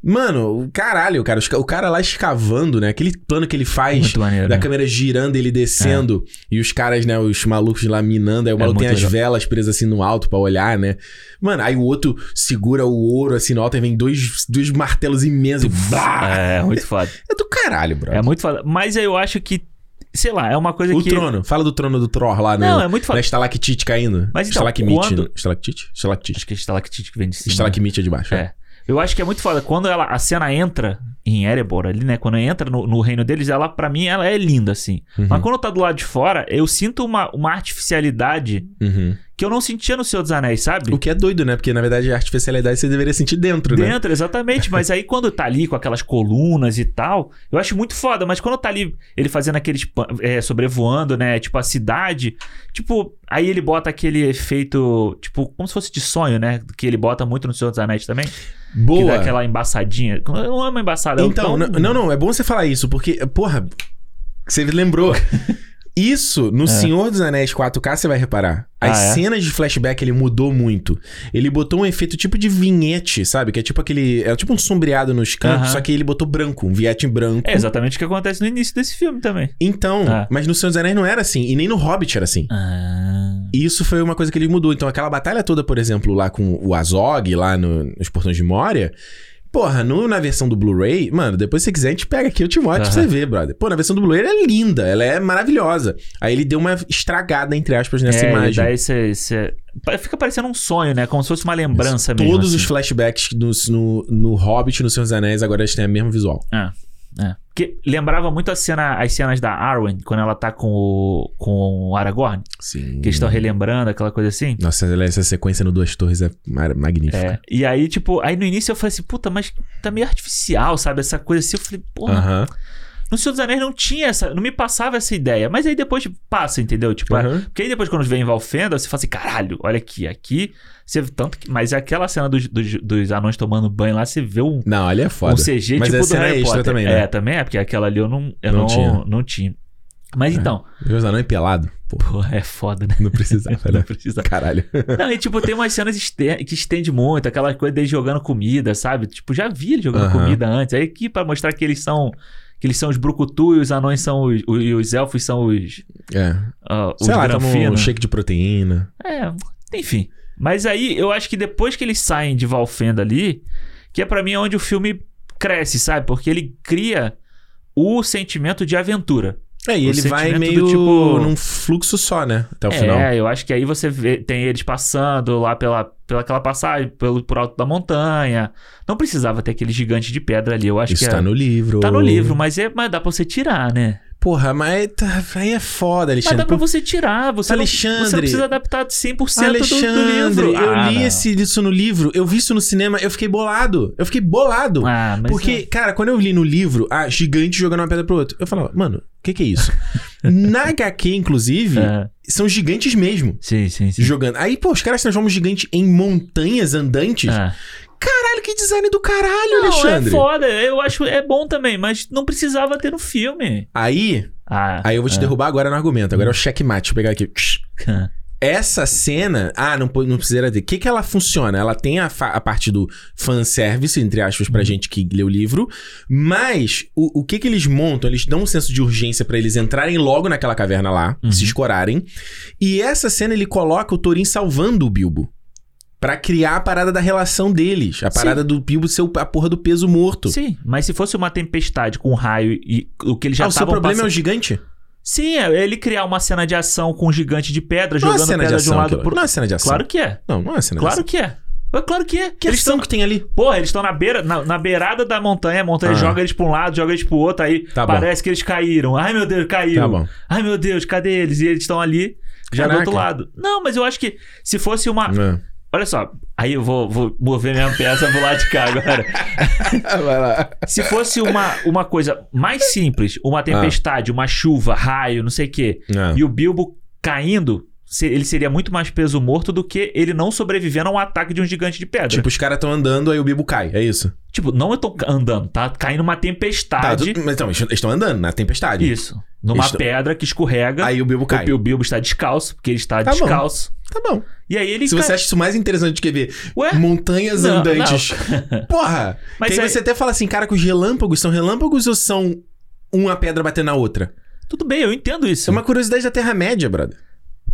Mano, caralho, cara, o cara lá escavando, né? Aquele plano que ele faz maneiro. da né? câmera girando, ele descendo, e os caras, né, os malucos lá minando, aí o É maluco tem muito as legal. velas presas assim no alto pra olhar, né? Mano, aí o outro segura o ouro assim no alto e vem dois, dois martelos imensos e blá! É, muito foda. <laughs> É do caralho, bro. É muito foda. Mas eu acho que, sei lá, é uma coisa o que. trono, fala do trono do Thor lá, né? Não, é muito foda. Na estalactite caindo. Mas então, estalacmite. quando- né? Estalactite? Estalactite. Acho que é estalactite que vem de cima. Estalacmite é de baixo. É. Eu acho que é muito foda. Quando ela, a cena entra em Erebor ali, né? Quando entra no, no reino deles, ela, pra mim, ela é linda, assim. Uhum. Mas quando tá do lado de fora, eu sinto uma, uma artificialidade Uhum. Que eu não sentia no Senhor dos Anéis, sabe? O que é doido, né? Porque na verdade a artificialidade você deveria sentir dentro, né? Dentro, exatamente. Mas aí quando tá ali com aquelas colunas e tal, eu acho muito foda. Mas quando tá ali, ele fazendo aqueles. É, sobrevoando, né? Tipo, a cidade. Tipo, aí ele bota aquele efeito. Tipo, como se fosse de sonho, né? Que ele bota muito no Senhor dos Anéis também. Que dá Boa. aquela embaçadinha. Não é uma embaçada. é Então, tão- não, não, é bom você falar isso, porque, porra, você lembrou. <laughs> Isso, no Senhor dos Anéis 4K, você vai reparar. As É. Ah, é? cenas de flashback, ele mudou muito. Ele botou um efeito tipo de vinhete, sabe? Que é tipo aquele. É tipo um sombreado nos cantos, Aham. só que ele botou branco, um vinhete em branco. É exatamente o que acontece no início desse filme também. Então, Ah. mas no Senhor dos Anéis não era assim, e nem no Hobbit era assim. Ah. E isso foi uma coisa que ele mudou. Então, aquela batalha toda, por exemplo, lá com o Azog, lá no- nos Portões de Moria. Porra, no- na versão do Blu-ray, mano, depois se você quiser, a gente pega aqui, eu te mostro pra Aham. você ver, brother. Pô, na versão do Blu-ray ela é linda, ela é maravilhosa. Aí ele deu uma estragada, entre aspas, nessa é, imagem. daí você, você- Fica parecendo um sonho, né? Como se fosse uma lembrança mesmo. Todos assim. os flashbacks no, no, no Hobbit e no Senhor dos Anéis, agora eles têm o mesmo visual. É, é. Porque lembrava muito a cena, as cenas da Arwen, quando ela tá com o, com o Aragorn. Sim. Que eles estão relembrando, aquela coisa assim. Nossa, essa sequência no Duas Torres é magnífica. É. E aí, tipo, aí no início eu falei assim, puta, mas tá meio artificial, sabe? Essa coisa assim. Eu falei, porra, Aham. No Senhor dos Anéis não tinha essa. Não me passava essa ideia. Mas aí depois tipo, passa, entendeu? Tipo, Aham. porque aí depois quando vem em Valfenda, você fala assim, caralho, olha aqui, aqui. Você, tanto que, mas aquela cena dos, dos, dos anões tomando banho lá, você vê um, Não, ali é foda. um CG Mas tipo é do cena Harry Potter. também, né? É, também é, porque aquela ali eu não, eu Não não, tinha. não tinha. Mas então, Os anões pelado. Pô, pô, é foda, né? não precisava, <laughs> Não né? precisa. Caralho. Não, e tipo, tem umas cenas este- que estende muito, aquela coisa deles jogando comida, sabe? Tipo, já vi eles jogando Aham. comida antes. Aí aqui pra mostrar que eles são. Que eles são os brucutu e os anões são os. E os elfos são os. É. ah, os Sei lá, um shake de proteína. É, enfim. Mas aí eu acho que depois que eles saem de Valfenda ali, que é pra mim onde o filme cresce, sabe? Porque ele cria o sentimento de aventura. É, e ele vai meio tipo- num fluxo só, né? Até o é, final. eu acho que aí você vê, tem eles passando lá pela, pela aquela passagem, pelo, por alto da montanha. Não precisava ter aquele gigante de pedra ali. Eu acho Isso que tá é- no livro. tá no livro, mas, é, mas dá pra você tirar, né? Porra, mas tá- aí é foda, Mas Alexandre. dá pra você tirar. Você, não, você Alexandre. não precisa adaptar 100% do, do Alexandre, livro. eu Ah, li não. esse, isso no livro, eu vi isso no cinema, eu fiquei bolado. Eu fiquei bolado. Ah, mas Porque, cara, quando eu li no livro, ah, gigante jogando uma pedra pro outro, eu falava, mano, o que que é isso? <laughs> Na HQ, inclusive, É. são gigantes mesmo. Sim, sim, sim. Jogando. Aí, pô, os caras transformam o gigante em montanhas andantes. Ah. Caralho, que design do caralho, Não, Alexandre. é foda. Eu acho é bom também, mas não precisava ter no filme. Aí, Ah, aí eu vou te ah. derrubar agora no argumento. Agora é o checkmate. Deixa eu pegar aqui. Essa cena, ah, não, não precisa ter. O que que ela funciona? Ela tem a, a parte do fanservice, entre aspas, Uhum. pra gente que lê o livro, mas o, o que que eles montam? Eles dão um senso de urgência pra eles entrarem logo naquela caverna lá, Uhum. se escorarem. E essa cena ele coloca o Thorin salvando o Bilbo. Pra criar a parada da relação deles. A Sim. parada do Bilbo ser a porra do peso morto. Sim, mas se fosse uma tempestade com raio e o que ele já ah, o seu problema é passando... o gigante? Sim, é ele criar uma cena de ação com um gigante de pedra Não é jogando cena de pedra de um ação. lado pro Não é cena de ação. Claro que é. Não, não é cena de Claro ação. que é. É Claro que é. Que eles ação estão que tem ali? Porra, eles estão na beira, na, na beirada da montanha, a montanha Ah. joga eles pra um lado, joga eles pro outro, aí Tá bom. parece que eles caíram. Ai meu Deus, caiu. Tá bom. Ai meu Deus, cadê eles? E eles estão ali, já do Caraca. outro lado. Não, mas eu acho que se fosse uma. É. Olha só, aí eu vou, vou mover minha peça pro lado de cá agora. <laughs> Vai lá. Se fosse uma, uma coisa mais simples, uma tempestade, uma chuva, raio, não sei o quê, É. e o Bilbo caindo, ele seria muito mais peso morto do que ele não sobrevivendo a um ataque de um gigante de pedra. Tipo, os caras estão andando, aí o Bilbo cai. É isso. Tipo, não eu tô andando, tá caindo uma Tá, tempestade. tu- mas então, eles estão andando na tempestade. Isso. Numa Isto- pedra que escorrega. Aí o Bilbo cai. O, o Bilbo está descalço, porque ele está Tá bom. descalço. Tá bom. E aí ele Se você cai- acha isso mais interessante do que ver Ué? montanhas Não, andantes. <laughs> Porra! <laughs> Mas aí aí- você até fala assim, cara, que os relâmpagos são relâmpagos ou são uma pedra batendo na outra? Tudo bem, eu entendo isso. É uma curiosidade da Terra-média, brother.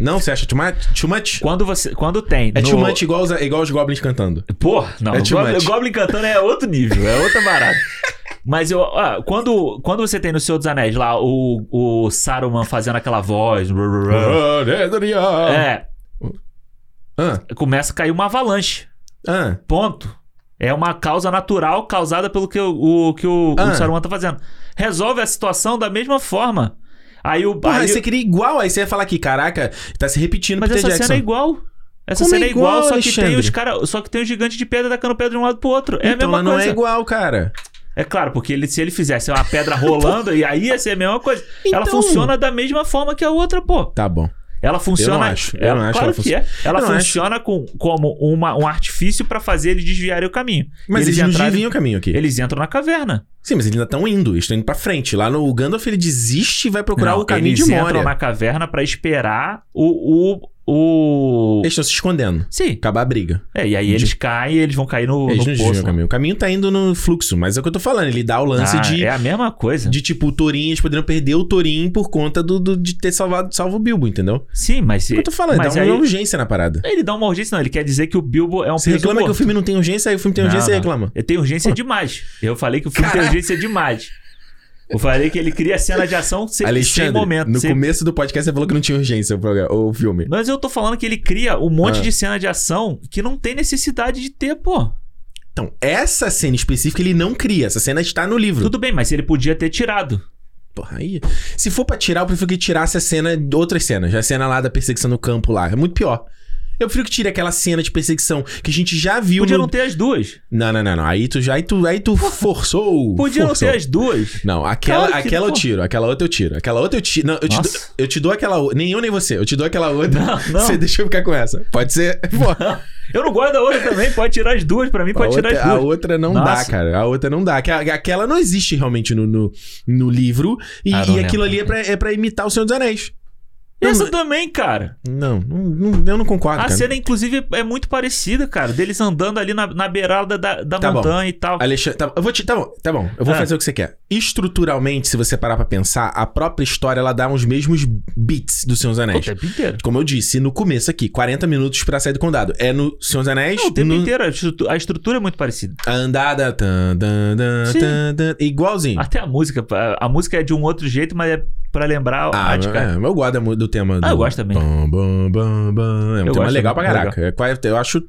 Não, você acha too much? Too much? Quando você. Quando tem. É no... too much igual os, igual os goblins cantando. Porra, não. É Goblin, Goblin cantando é outro nível, é outra barata. <laughs> Mas eu, ah, quando, quando você tem no Senhor dos Anéis lá o, o Saruman fazendo aquela voz. É, Ah, começa a cair uma avalanche. ah. Ponto. É uma causa natural causada pelo que o, o- que o, Ah. o Saruman tá fazendo. Resolve a situação da mesma forma. Aí o. Porra, aí, você queria igual, aí você ia falar aqui, caraca, tá se repetindo mas Peter essa Jackson. cena é igual. Essa Como é cena é igual, igual, só que tem Alexandre? os cara, só que tem os gigantes de pedra tacando pedra de um lado pro outro. É então a mesma ela não coisa. é igual, cara. É claro, porque ele, se ele fizesse uma pedra rolando, <laughs> e aí ia ser a mesma coisa. Ela Então- funciona da mesma forma que a outra, pô. Tá bom. Ela funciona. Eu não acho, eu ela- não acho claro ela que é. Ela não funciona com, como uma, um artifício pra fazer eles desviarem o caminho. Mas E eles, não desviam o caminho aqui. Eles entram na caverna. Sim, mas eles ainda estão indo. Eles estão indo pra frente. Lá no Gandalf, ele desiste e vai procurar Não, o caminho eles de entram Moria. na caverna pra esperar o. o, o... Eles estão se escondendo. Sim. Acabar a briga. É, e aí eles caem e eles vão cair no, Eles no não poço. o caminho. O caminho tá indo no fluxo, mas é o que eu tô falando. Ele dá o lance Ah, de, É a mesma coisa. de, tipo, o Torin, eles poderiam perder o Torin por conta do, do- de ter salvado, salvo o Bilbo, entendeu? Sim, mas. É o que eu tô falando, mas dá uma aí, urgência na parada. ele dá uma urgência, não. Ele quer dizer que o Bilbo é um Você reclama que o morto. filme não tem urgência, aí o filme tem Não, urgência e reclama. Ele tem urgência demais. Eu falei que o filme Caraca. tem urgência demais. Eu falei que ele cria cena de ação sem, sem Alexandre, momento. no sem- começo do podcast você falou que não tinha urgência o, programa, o filme. Mas eu tô falando que ele cria um monte Ah. de cena de ação que não tem necessidade de ter, pô. Então, essa cena específica ele não cria. Essa cena está no livro. Tudo bem, mas ele podia ter tirado. Porra, aí. Se for pra tirar, eu prefiro que tirasse a cena de outras cenas. A cena lá da perseguição no campo lá. É muito pior. Eu prefiro que tire aquela cena de perseguição que a gente já viu Podia no... não ter as duas. Não, não, não, não. Aí tu já aí tu, aí tu forçou. Podia forçou. não ter as duas. Não, aquela, Claro que aquela eu não. tiro, aquela outra eu tiro. Aquela outra eu tiro. Não, eu te, dou, eu te dou aquela outra. Nem eu nem você. Eu te dou aquela outra. Não, <laughs> não. Você deixa eu ficar com essa. Pode ser. <laughs> Eu não gosto da outra também. Pode tirar as duas. Pra mim, a, pode tirar outra, as a duas. outra não dá, Nossa. cara. A outra não dá. Aquela, não existe realmente no, no, no livro. E, Ah, e aquilo ali é pra, é pra imitar o Senhor dos Anéis. Essa Não, também, cara. Não, não, não- eu não concordo, A cara. cena, inclusive, é muito parecida, cara. Deles andando ali na, na beirada da, da Tá bom. montanha e tal. Alexandre, tá, eu vou te, tá bom, tá bom. Eu vou Ah. fazer o que você quer. Estruturalmente, se você parar pra pensar, a própria história ela dá os mesmos beats do Senhor dos O Anéis. tempo inteiro. Como eu disse, no começo aqui, 40 minutos pra sair do condado. É no Senhor dos Anéis, Não, o tempo no, inteiro. A estrutu- a estrutura é muito parecida. a andada, tan, tan, tan, tan, igualzinho. Até a música. A, música é de um outro jeito, mas é pra lembrar Ah, a de cá. é, eu gosto do tema. Do... Ah, eu gosto também. É um Eu tema legal pra caraca. É, qual é- eu acho.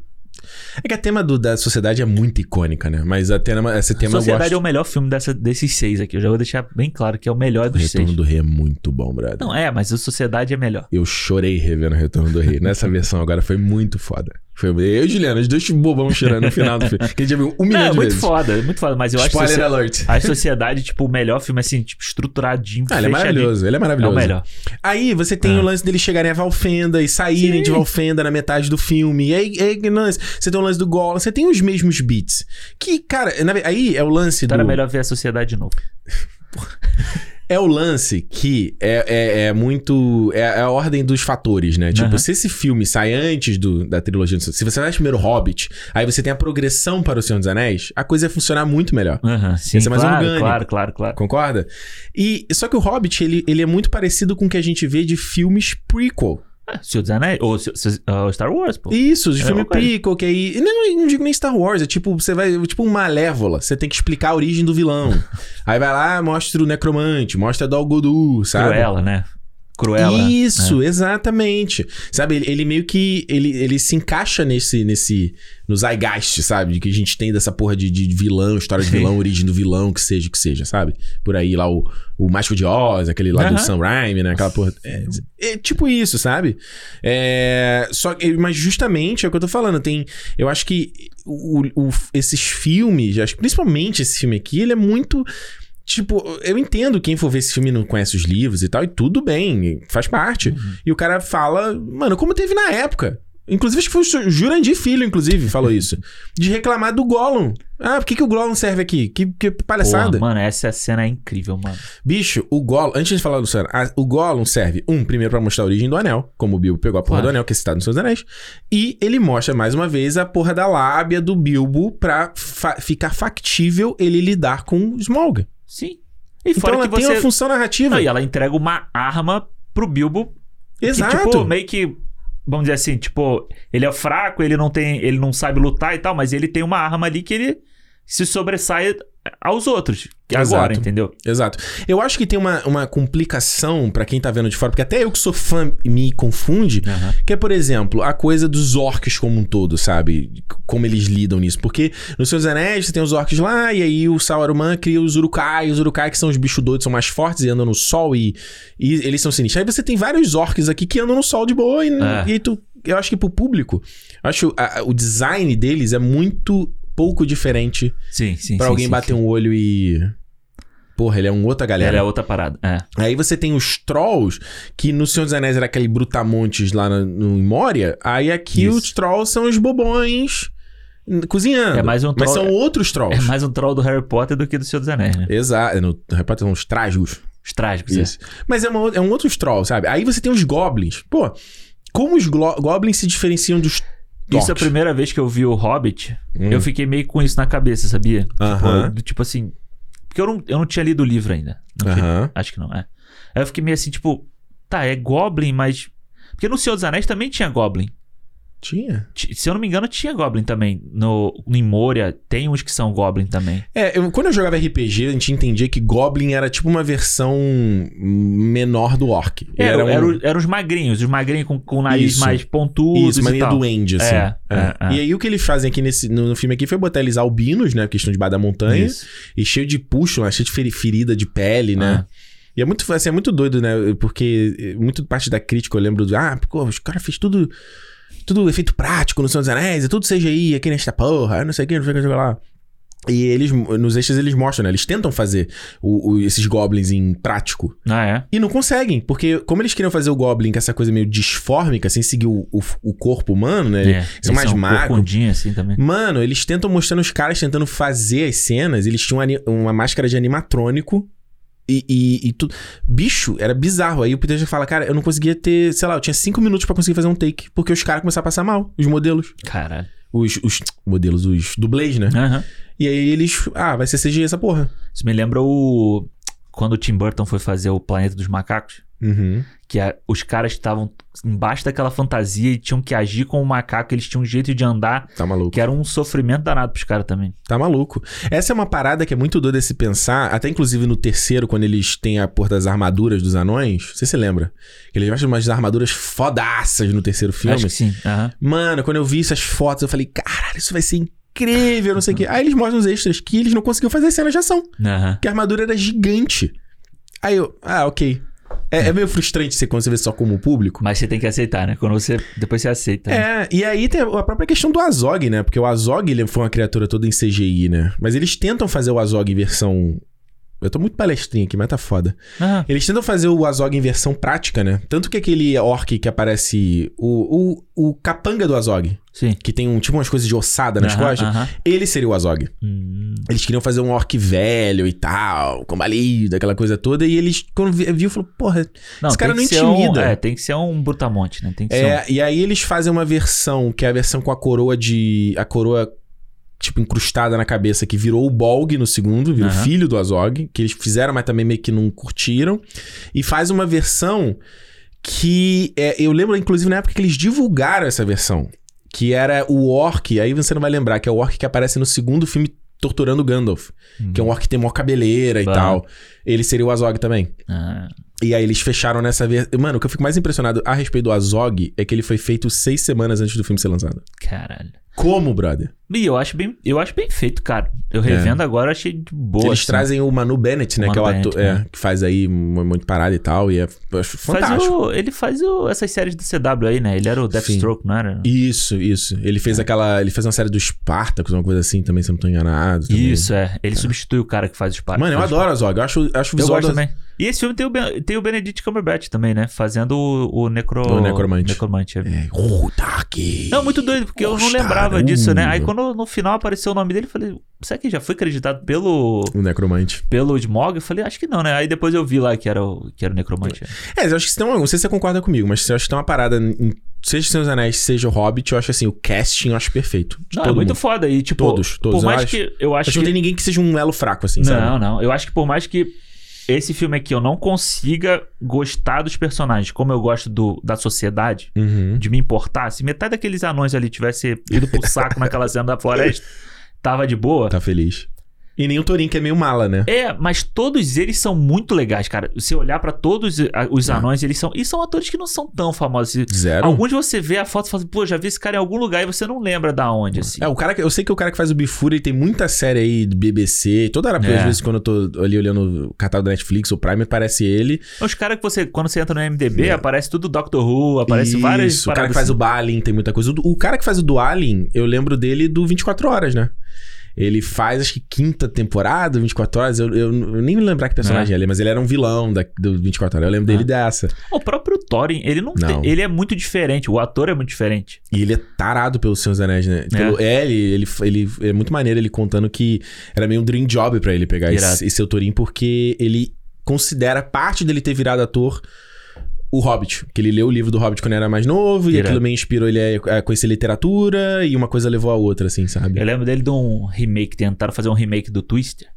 É que a tema do- da sociedade é muito icônica, né? Mas a tema, esse tema eu Sociedade é o melhor filme dessa, desses seis aqui. Eu já vou deixar bem claro que é o melhor O dos Retorno seis. do Rei é muito bom, brother. Não, é, mas a Sociedade é melhor. Eu chorei revendo o Retorno do Rei. Nessa versão agora foi muito foda. Foi eu e Juliana, os dois bobão chorando no final do filme. Que a gente já viu um milhão Não, é de muito vezes. foda, é muito foda. Mas eu acho Spoiler que alert. a Sociedade, tipo, o melhor filme, assim, tipo, estruturadinho, Ah, ele é maravilhoso, ele é É maravilhoso. o melhor. Aí você tem Ah. o lance deles chegarem a Valfenda e saírem Sim. de Valfenda na metade do filme. E aí, aí lance, você tem o lance do Gollum, você tem os mesmos beats. Que, cara, na aí é o lance Então do... era melhor ver a Sociedade de novo. <laughs> É o lance que é, é, é muito. É, é a ordem dos fatores, né? Tipo, Aham. se esse filme sai antes do, da trilogia do Se você vai primeiro Hobbit, aí você tem a progressão para o Senhor dos Anéis, a coisa ia funcionar muito melhor. Aham, sim, Esse é mais claro, orgânico. claro, claro, claro. Concorda? E só que o Hobbit, ele, ele é muito parecido com o que a gente vê de filmes prequel. Senhor dos Anéis, ou ah, Star Wars, pô. Isso, de É filme prequel, que aí. Não, não digo nem Star Wars, é tipo, você vai. Tipo um Malévola. Você tem que explicar a origem do vilão. <laughs> aí vai lá, mostra o Necromante, mostra Dol Guldur, sabe? Cruella, né? Cruella. Isso, exatamente. Sabe, ele, ele meio que. Ele, ele se encaixa nesse. nesse no zeitgeist, sabe? Que a gente tem dessa porra de, de vilão, história de vilão, <laughs> origem do vilão, que seja, que seja, sabe? Por aí lá o, o Mágico de Oz, aquele lá do. Sam Raimi, né? Aquela porra. É, é tipo isso, sabe? É, só mas justamente é o que eu tô falando. Tem. Eu acho que o, o- esses filmes, principalmente esse filme aqui, ele é muito. Tipo, eu entendo quem for ver esse filme não conhece os livros e tal, e tudo bem, faz parte. Uhum. E o cara fala, mano, como teve na época. Inclusive, acho que foi o Jurandir Filho, inclusive, falou isso. De reclamar do Gollum. Ah, por que, que o Gollum serve aqui? Que, que palhaçada. Porra, mano, essa cena é incrível, mano. Bicho, o Gollum, antes de falar do Luciano, a- o Gollum serve, um, primeiro pra mostrar a origem do anel, como o Bilbo pegou a porra Claro. do anel, que é citado nos seus anéis, e ele mostra mais uma vez a porra da lábia do Bilbo pra fa- ficar factível ele lidar com o Smaug. Sim. E Então ela tem você. uma função narrativa. Não, e ela entrega uma arma pro Bilbo. Exato. Que, tipo, meio que. Vamos dizer assim, tipo, ele é fraco, ele não tem. Ele não sabe lutar e tal, mas ele tem uma arma ali que ele se sobressai aos outros. Que agora, Exato. entendeu? Exato. Eu acho que tem uma, uma complicação pra quem tá vendo de fora, porque até eu que sou fã me confunde, que é, por exemplo, a coisa dos orcs como um todo, sabe? Como eles lidam nisso. Porque nos seus anéis você tem os orcs lá, e aí o Sauron cria os urukai, os urukai que são os bichos doidos, são mais fortes e andam no sol e, e eles são sinistros. Aí você tem vários orcs aqui que andam no sol de boa e, É. e aí tu. eu acho que pro público, eu acho a- o design deles é muito pouco diferente Sim, sim. pra sim, alguém sim, bater sim. um olho e. Porra, ele é um outra galera. Ela é outra parada. É. Aí você tem os Trolls, que no Senhor dos Anéis era aquele Brutamontes lá no, no Moria. Aí aqui Isso. os Trolls são os bobões cozinhando. É mais um Mas troll- são outros Trolls. É mais um troll do Harry Potter do que do Senhor dos Anéis, né? Exato. No Harry Potter são os trágicos. Os trágicos, é. Isso. Mas é, uma, é um outro Troll, sabe? Aí você tem os Goblins. Pô, como os Goblins se diferenciam dos Isso é a primeira vez que eu vi o Hobbit, Hum. eu fiquei meio com isso na cabeça, sabia? Aham. Tipo, do tipo assim. Porque eu não, eu não tinha lido o livro ainda. Tinha- Aham. acho que não, é. Aí eu fiquei meio assim, tipo, tá, é Goblin, mas. Porque no Senhor dos Anéis também tinha Goblin. Tinha. Ti- Se eu não me engano, tinha Goblin também. No, no Moria tem uns que são Goblin também. É, eu- quando eu jogava RPG, a gente entendia que Goblin era tipo uma versão menor do Orc. Ele Era, um- era, eram os magrinhos, os magrinhos com, com o nariz Isso. mais pontudo Isso, mania duende, assim. É, é, é. E aí o que eles fazem aqui nesse, no, no filme aqui foi botar eles albinos, né? Questão de baixo da montanha. Isso. E cheio de puxo, cheio de feri- ferida de pele, né? Ah. E é muito, assim, é muito doido, né? Porque eh, muito parte da crítica eu lembro do... Ah, pô, os caras fez tudo... Tudo efeito prático no Senhor dos Anéis, é tudo CGI aqui nesta porra, não sei o que, não sei o que, não sei o que lá. E eles, nos extras eles mostram, né? Eles tentam fazer o- o- esses goblins em prático. Ah, é? E não conseguem, porque como eles queriam fazer o Goblin com essa coisa meio disfórmica, sem seguir o, o, corpo humano, né? É, Eles são mais magros. corcundinho assim também. Mano, eles tentam mostrando os caras tentando fazer as cenas, eles tinham uma máscara de animatrônico e, e, e tudo. Bicho, era bizarro. Aí o Peter já fala, cara, eu não conseguia ter, sei lá, eu tinha cinco minutos pra conseguir fazer um take, porque os caras começaram a passar mal, os modelos. Caralho. Os, os modelos, os dublês, né? Aham. E aí eles, ah, vai ser CGI essa porra. Isso me lembra o. Quando o Tim Burton foi fazer o Planeta dos Macacos. Uhum. Que a- os caras estavam embaixo daquela fantasia e tinham que agir com o macaco. Eles tinham um jeito de andar Tá maluco. que era um sofrimento danado pros caras também. Tá maluco. Essa é uma parada que é muito doida de se pensar, até inclusive no terceiro, quando eles têm a porra das armaduras dos anões. Sei se você lembra. Eles mostram umas armaduras fodaças no terceiro filme. Acho que sim. Aham. Mano, quando eu vi essas fotos, eu falei, caralho, isso vai ser incrível, não sei o quê. Aí eles mostram os extras que eles não conseguiam fazer cenas de ação. Aham. Que a armadura era gigante. Aí eu, ah, ok. É, é meio frustrante você quando você vê só como público. Mas você tem que aceitar, né? Quando você. Depois você aceita. né? É, e aí tem a própria questão do Azog, né? Porque o Azog ele foi uma criatura toda em CGI, né? Mas eles tentam fazer o Azog em versão. Eu tô muito palestrinha aqui, mas tá foda. Eles tentam fazer o Azog em versão prática, né? Tanto que aquele orc que aparece. O, o, o capanga do Azog, Sim. que tem um, tipo umas coisas de ossada nas Aham, costas, aham. ele seria o Azog. Hum. Eles queriam fazer um orc velho e tal, combalido, aquela coisa toda, e eles, quando vi- viu, falou, porra, Não, esse cara não ser um- intimida. é, tem que ser um brutamonte, né? Tem que ser É, e aí eles fazem uma versão, que é a versão com a coroa de. A coroa, tipo, incrustada na cabeça, que virou o Bolg no segundo, virou Aham. filho do Azog, que eles fizeram, mas também meio que não curtiram. E faz uma versão que. é, eu lembro, inclusive, na época que eles divulgaram essa versão. Que era o orc, aí você não vai lembrar, que é o orc que aparece no segundo filme torturando o Gandalf. um... Que é um orc que tem maior cabeleira e tal. Ele seria o Azog também. Ah, E aí eles fecharam nessa versão. Mano, o que eu fico mais impressionado a respeito do Azog é que ele foi feito seis semanas antes do filme ser lançado. caralho. Como, brother? E eu acho bem, eu acho bem feito, cara. Eu revendo agora, eu achei de boa. eles assim. trazem o Manu Bennett, né? O que é o Manu ator é, que faz aí de parada e tal. E é eu acho Faz fantástico. o- ele faz o- essas séries do CW aí, né? Ele era o Deathstroke, não era? Isso, isso. Ele fez aquela. Ele fez uma série do Spartacus, uma coisa assim também, se eu não tô enganado. também. Isso, é. Ele substitui o cara que faz os Mano, eu adoro o Azog. Eu acho, acho o Eu visual gosto também. E esse filme tem o, Ben- tem o Benedict Cumberbatch também, né? Fazendo o, o, necro... O necromante. necromante, é. É, oh, tá aqui. Não, muito doido, porque eu não lembrava disso, né? Aí quando no final apareceu o nome dele, eu falei, será que já foi acreditado pelo, O Necromante. pelo Smog? Eu falei, acho que não, né? Aí depois eu vi lá que era o, que era o necromante. É, eu acho que tem uma, não sei se você concorda comigo, mas eu acho que tem uma parada, em, seja Senhor dos Anéis, seja o Hobbit, eu acho assim, o casting eu acho perfeito. Não, é muito mundo. foda. E tipo, Todos, todos, por eu mais acho. que eu acho Acho que não tem ninguém que seja um elo fraco, assim, sabe? Não, não. Eu acho que por mais que esse filme aqui eu não consiga gostar dos personagens como eu gosto do, da sociedade, Uhum. de me importar, se metade daqueles anões ali tivesse ido pro saco naquela cena da floresta, <laughs> tava de boa. Tá feliz. E nem o Torin, que é meio mala, né? É, mas todos eles são muito legais, cara. Se olhar pra todos os É. anões, eles são. E são atores que não são tão famosos. Zero. Alguns você vê a foto e fala, pô, já vi esse cara em algum lugar e você não lembra da onde, assim. É, o cara que, eu sei que o cara que faz o Bifuri tem muita série aí do BBC. Toda hora, É. às vezes, quando eu tô ali olhando o catálogo da Netflix ou Prime, aparece ele. Os caras que você, quando você entra no MDB, É. aparece tudo Doctor Who, aparece várias Isso, o cara que faz assim. o Balin tem muita coisa. O, o cara que faz o do Alien, eu lembro dele do 24 Horas, né? Ele faz, acho que quinta temporada, 24 horas. Eu, eu, eu nem me lembrar que personagem É. ele é, mas ele era um vilão da, do 24 horas. Eu lembro dele dessa. O próprio Thorin, ele não, Não. tem- ele é muito diferente, o ator é muito diferente. E ele é tarado pelo Senhor dos Anéis, né? Pelo, é, ele, ele, ele- é muito maneiro ele contando que era meio um dream job pra ele pegar Irado. esse, esse seu Torin, porque ele considera parte dele ter virado ator o Hobbit. Que ele leu o livro do Hobbit quando era mais novo, e aquilo meio inspirou ele a, a conhecer literatura, e uma coisa levou a outra, assim, sabe? Eu lembro dele de um remake, tentaram fazer um remake do Twister,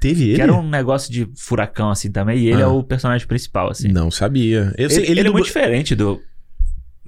Teve ele? que era um negócio de furacão assim também, e ele Ah. é o personagem principal, assim. Não sabia. Eu Ele, sei, ele, é muito diferente do.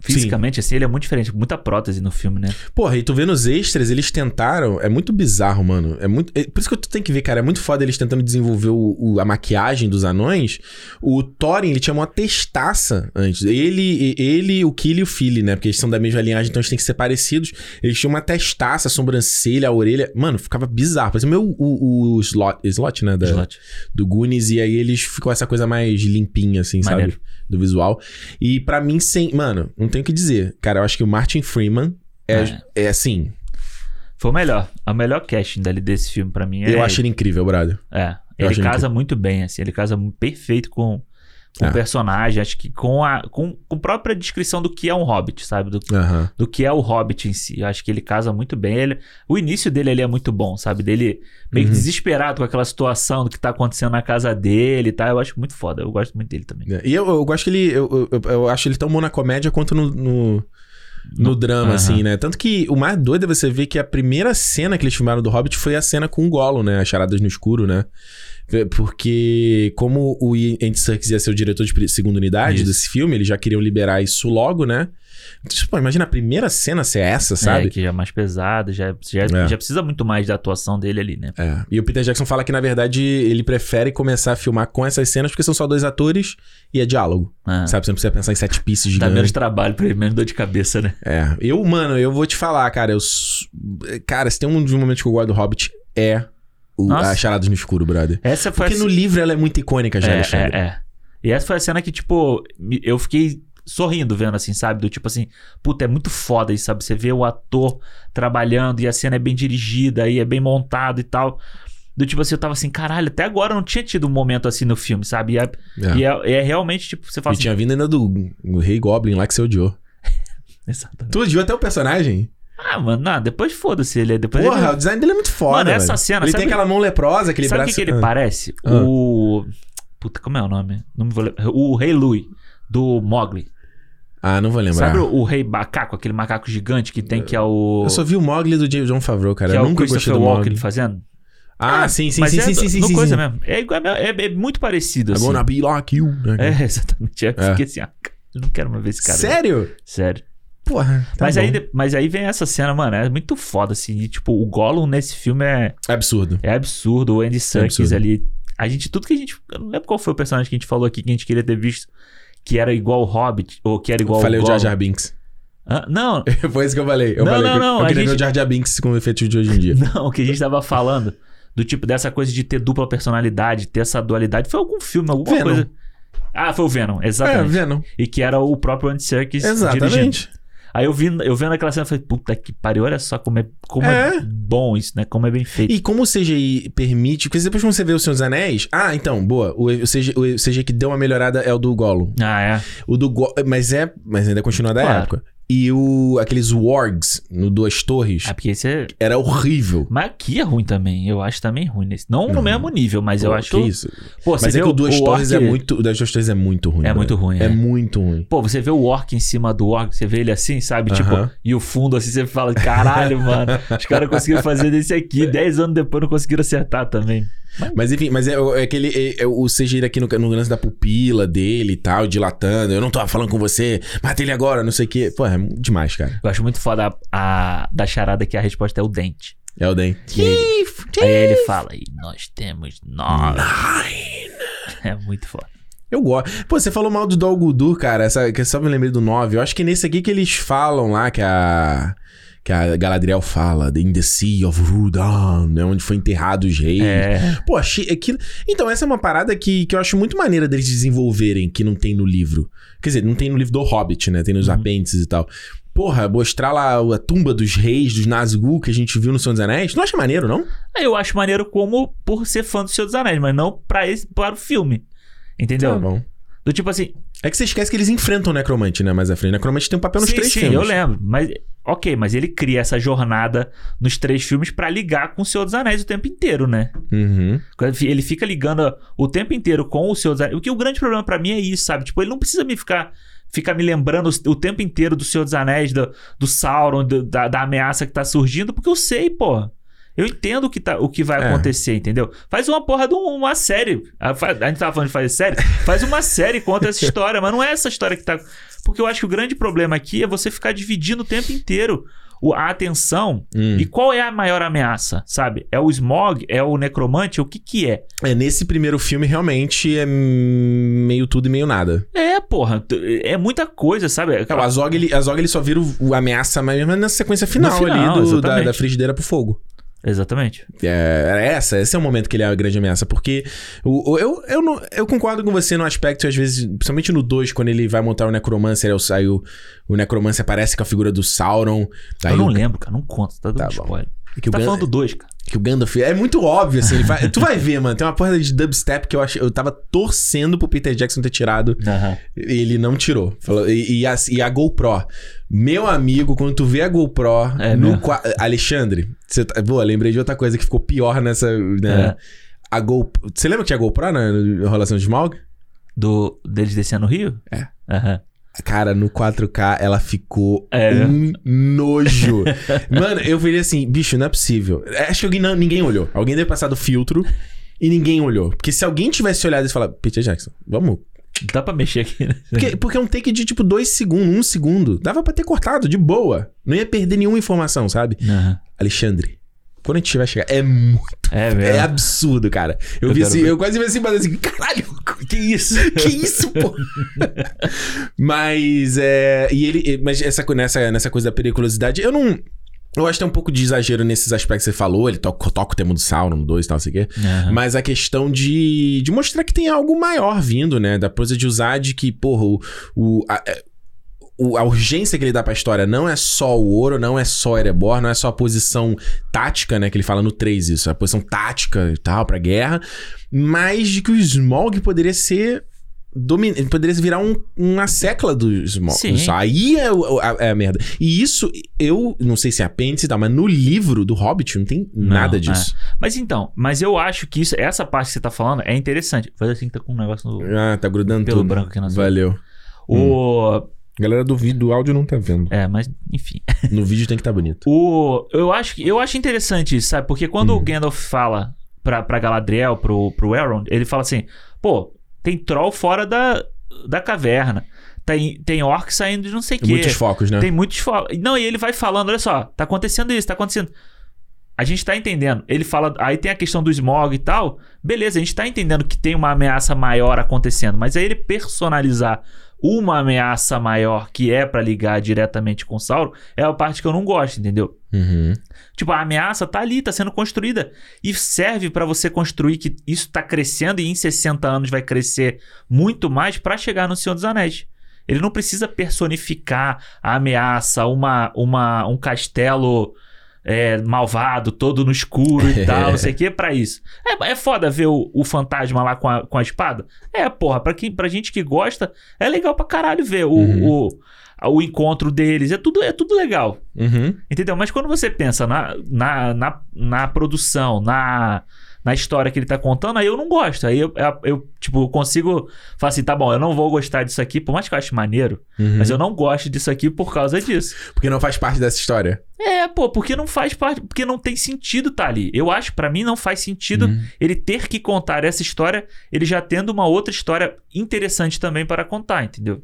Fisicamente, assim, ele é muito diferente. Muita prótese no filme, né? Porra, e tu vê nos extras, eles tentaram. É muito bizarro, mano. É muito. é- por isso que tu tem que ver, cara. É muito foda eles tentando desenvolver o- o- a maquiagem dos anões. O Thorin, ele tinha uma testaça antes. Ele, ele o Killy e o Philly, né? Porque eles são da mesma linhagem, então eles têm que ser parecidos. Eles tinham uma testaça, a sobrancelha, a orelha. Mano, ficava bizarro. Parecia o meu o, o slot, slot, né? Da, Slot. do Goonies. E aí eles ficam essa coisa mais limpinha, assim, Maneiro. sabe? Do visual. E pra mim, sem. Mano, não tenho o que dizer. Cara, eu acho que o Martin Freeman é, é assim. Foi o melhor. O melhor casting dali desse filme pra mim é. Eu acho ele incrível, brother. É. eu Ele casa muito bem, assim. Ele casa perfeito com, com É. o personagem. Acho que com a, com, com a própria descrição do que é um hobbit, sabe? Do, do que é o Hobbit em si. Eu acho que ele casa muito bem. Ele, o início dele ali é muito bom, sabe? Dele meio Uhum. desesperado com aquela situação do que tá acontecendo na casa dele e tal. Eu acho muito foda. Eu gosto muito dele também. É, E eu, eu gosto que ele. Eu, eu, eu acho ele tão bom na comédia quanto no. no... no drama, Aham. assim, né? Tanto que o mais doido é você ver que a primeira cena que eles filmaram do Hobbit foi a cena com o Gollum, né? As charadas no escuro, né? Porque como o Andy Serkis ia ser o diretor de segunda unidade Isso. desse filme, eles já queriam liberar isso logo, né? Tipo, imagina a primeira cena ser essa, sabe? É, que já é mais pesado, já, já, É. já precisa muito mais da atuação dele ali, né? É. E o Peter Jackson fala que, na verdade, ele prefere começar a filmar com essas cenas porque são só dois atores e é diálogo. Ah, Sabe? Você não precisa pensar em sete pieces Dá gigantes. menos trabalho pra ele, menos dor de cabeça, né? É. Eu, mano, eu vou te falar, cara. Eu. Cara, se tem um dos momentos que eu gosto do Hobbit é o, Nossa. a Charadas no Escuro, brother. Essa foi Porque a... no livro ela é muito icônica já, é, Alexandre. é, é. E essa foi a cena que, tipo, eu fiquei sorrindo vendo, assim, sabe? Do tipo assim, puta, é muito foda isso, sabe? Você vê o ator trabalhando e a cena é bem dirigida e é bem montado e tal. Do tipo assim, eu tava assim, caralho, até agora não tinha tido um momento assim no filme, sabe? E é, É. e é, é realmente, tipo, você fala E assim. tinha vindo ainda do o Rei Goblin lá que você odiou. <laughs> Exatamente. Tu odiou até o personagem? Ah, mano, não, depois foda-se ele. Depois Porra, ele... o design dele é muito foda. Mano, essa velho. cena, Ele sabe- tem aquela mão leprosa, aquele Sabe o braço. que, que ele Ah. parece? Ah. O. Puta, como é o nome? Não me vou lembrar. O Rei Louie, do Mogli. Ah, não vou lembrar. Sabe o, o Rei Macaco, aquele macaco gigante que tem que é o. Eu só vi o Mogli do John Favreau, cara. que é eu o nunca gostei do Mogli. fazendo. Ah, sim, sim, Mas sim, é sim, sim, sim, sim, coisa sim. mesmo. É, igual- é, é muito parecido, I'm assim. gonna be like you. né? É, <laughs> exatamente. Eu É. fiquei assim, ah, eu não quero mais ver esse cara. Sério? Sério. Porra. tá mas, bom. aí, mas aí vem essa cena, mano, é muito foda, assim. E, tipo, o Gollum nesse filme é, É absurdo. é absurdo. O Andy Serkis absurdo. ali. A gente, tudo que a gente. Eu não lembro qual foi o personagem que a gente falou aqui que a gente queria ter visto. Que era igual o Hobbit, ou que era igual Eu falei o Jar. Jar Binks. Não, <laughs> Foi isso que eu falei. Eu Não, falei não, que eu- não, eu a queria gente- o Jar Jar Binks com o efeito de hoje em dia. <laughs> Não, o que a gente tava falando do tipo dessa coisa de ter dupla personalidade, ter essa dualidade, foi algum filme, alguma Venom. coisa. Ah, foi o Venom, É, exatamente. Venom. E que era o próprio Andy Serkis. Exatamente. Aí eu, vi, eu vendo aquela cena, eu falei, puta que pariu, olha só como é, como é. É. bom isso, né? Como é bem feito. E como o CGI permite... Porque depois quando você vê o Senhor dos Anéis... Ah, então, boa. O, o, CGI, o CGI que deu uma melhorada é o do Gollum. Ah, é. O do Go... Mas é... Mas ainda continua da Claro. época. E o... Aqueles wargs no Duas Torres... É porque esse é. Era horrível. Mas aqui é ruim também. Eu acho também ruim nesse. Não, no Não. mesmo nível, mas eu Pô, acho. que isso. Pô, Mas é que o Duas Torres orc- é muito... O Duas Torres é muito ruim. É né? muito ruim, É é. muito ruim. Pô, você vê o orc em cima do orc, você vê ele assim, sabe? Tipo, Aham. e o fundo assim, você fala, caralho, <laughs> mano. Os caras conseguiram fazer desse aqui. Dez anos depois não conseguiram acertar também. Mas enfim, mas é, é aquele. É, é o CGI aqui no, no lance da pupila dele e tal, dilatando. Eu não tô falando com você, mata ele agora, não sei o quê. Pô, é demais, cara. Eu acho muito foda a, a- da charada que a resposta é o dente. Elden. E aí, aí ele fala, e nós temos nove. É muito foda. Eu gosto. Pô, você falou mal do Dol Guldur, cara. Essa, que eu só me lembrei do 9. Eu acho que é nesse aqui que eles falam lá que a. Que a Galadriel fala, In the Sea of Rudan, né? Onde foi enterrado os reis. É. Pô, achei aquilo. Então, essa é uma parada que, que eu acho muito maneira deles desenvolverem, que não tem no livro. Quer dizer, não tem no livro do Hobbit, né? Tem nos apêndices e tal. Porra, mostrar lá a tumba dos reis, dos Nazgûl, que a gente viu no Senhor dos Anéis. Não acha maneiro, não? Eu acho maneiro como por ser fã do Senhor dos Anéis, mas não pra esse, para o filme. Entendeu? Tá bom. Do tipo assim, É que você esquece que eles enfrentam o Necromante, né? Mais à frente. O Necromante tem um papel nos sim, três sim, filmes. eu lembro. Mas, ok, mas ele cria essa jornada nos três filmes pra ligar com o Senhor dos Anéis o tempo inteiro, né? Uhum. Ele fica ligando o tempo inteiro com o Senhor dos Anéis. O que o grande problema pra mim é isso, sabe? Tipo, ele não precisa me ficar, ficar me lembrando o, o tempo inteiro do Senhor dos Anéis, do, do Sauron, do- da, da ameaça que tá surgindo, porque eu sei, pô. Eu entendo o que, tá, o que vai É. acontecer, entendeu? Faz uma porra de um- uma série. A, a gente tava falando de fazer série. Faz uma série conta essa história, mas não é essa história que tá. Porque eu acho que o grande problema aqui é você ficar dividindo o tempo inteiro o- a atenção. Hum. E qual é a maior ameaça, sabe? É o Smog? É o Necromante? O que que é? É, nesse primeiro filme, realmente, é meio tudo e meio nada. É, porra. É muita coisa, sabe? É, o Azog, ele, Azog, ele só vira o, o ameaça mas na sequência final, final, ali do- da, da frigideira pro fogo. Exatamente. É, é essa, esse é o momento que ele é a grande ameaça, porque o, o- eu, eu, não- eu concordo com você no aspecto, às vezes, principalmente no 2, quando ele vai montar o Necromancer, aí o- o, Necromancer aparece com a figura do Sauron. Eu não o, lembro, cara. Não conta. Tá dando Tá bom. Que o tá Gan- falando do dois, cara. que o Gandalf. É muito óbvio, assim. vai- <laughs> tu vai ver, mano. Tem uma porra de dubstep que eu, ach, eu tava torcendo pro Peter Jackson ter tirado. Ele não tirou. Falou, e, e a, e a GoPro. Meu amigo, quando tu vê a GoPro É no qua- Alexandre, você tá, boa, lembrei de outra coisa que ficou pior nessa. Né? É. A Go, você lembra que tinha GoPro na enrolação de Smaug? Do, deles descendo no Rio? É. Aham. Cara, no 4K ela ficou É. um nojo. <laughs> Mano, eu falei assim, bicho, não é possível. Acho que alguém não- ninguém olhou. Alguém deve passar do filtro e ninguém olhou. Porque se alguém tivesse olhado e falar, Peter Jackson, vamos. Dá pra mexer aqui, né? Porque, porque é um take de tipo dois segundos, um segundo. Dava pra ter cortado, de boa. Não ia perder nenhuma informação, sabe? Aham. Alexandre, quando a gente vai chegar, é muito. É É absurdo, cara. Eu, Eu vi assim, ver. eu quase vi assim, mas assim, caralho, Que isso? <laughs> que isso, pô? <laughs> mas é. E ele. Mas essa, nessa, nessa coisa da periculosidade, eu não. Eu acho que tem um pouco de exagero nesses aspectos que você falou. Ele toca, toca o tema do Sauron no 2 e tal, não sei o quê. Aham. Mas a questão de, de mostrar que tem algo maior vindo, né? Da coisa de usar de que, porra, o, o, a, o- a urgência que ele dá pra história não é só o ouro, não é só Erebor, não é só a posição tática, né? Que ele fala no 3 isso, a posição tática e tal pra guerra, mas de que o Smog poderia ser. Domin... Poderia virar um, uma secla do Smog. Aí é, a, é a merda. E isso, eu não sei se é apêndice e tal, mas no livro do Hobbit não tem nada Não, disso. Mas então, mas eu acho que isso, essa parte que você tá falando é interessante. Faz assim que tá com um negócio no. Ah, tá grudando Pelo tudo. branco aqui na Valeu. O. Galera do vídeo, do áudio não tá vendo. É, mas enfim. <laughs> No vídeo tem que estar tá bonito. O, eu, acho, eu acho interessante isso, sabe? Porque quando Hum. o Gandalf fala pra, pra Galadriel, pro, pro Elrond, ele fala assim: pô, tem troll fora da, da caverna. Tem, tem orc saindo de não sei o quê. Muitos focos, né? Tem muitos focos. Não, e ele vai falando: olha só, tá acontecendo isso, tá acontecendo. A gente tá entendendo. Ele fala. Aí tem a questão do smog e tal. Beleza, a gente tá entendendo que tem uma ameaça maior acontecendo. Mas aí ele personalizar uma ameaça maior que é pra ligar diretamente com o Sauron é a parte que eu não gosto, entendeu? Uhum. Tipo, a ameaça tá ali, tá sendo construída. E serve pra você construir que isso tá crescendo e em 60 anos vai crescer muito mais pra chegar no Senhor dos Anéis. Ele não precisa personificar a ameaça, uma, uma, um castelo é, malvado, todo no escuro e <laughs> tal, não sei o que, pra isso. É, é foda ver o, o fantasma lá com a, com a espada? É, porra, pra, quem, pra gente que gosta, é legal pra caralho ver o, Uhum. o, o encontro deles. É tudo, é tudo legal. Uhum. Entendeu? Mas quando você pensa na, na, na, na produção, na, na história que ele tá contando, aí eu não gosto. Aí eu, eu, eu, tipo, consigo falar assim, tá bom, eu não vou gostar disso aqui, por mais que eu ache maneiro, Uhum. mas eu não gosto disso aqui por causa disso. Porque não faz parte dessa história. É, pô, porque não faz parte, porque não tem sentido tá ali. Eu acho, pra mim, não faz sentido Uhum. ele ter que contar essa história, ele já tendo uma outra história interessante também para contar, entendeu?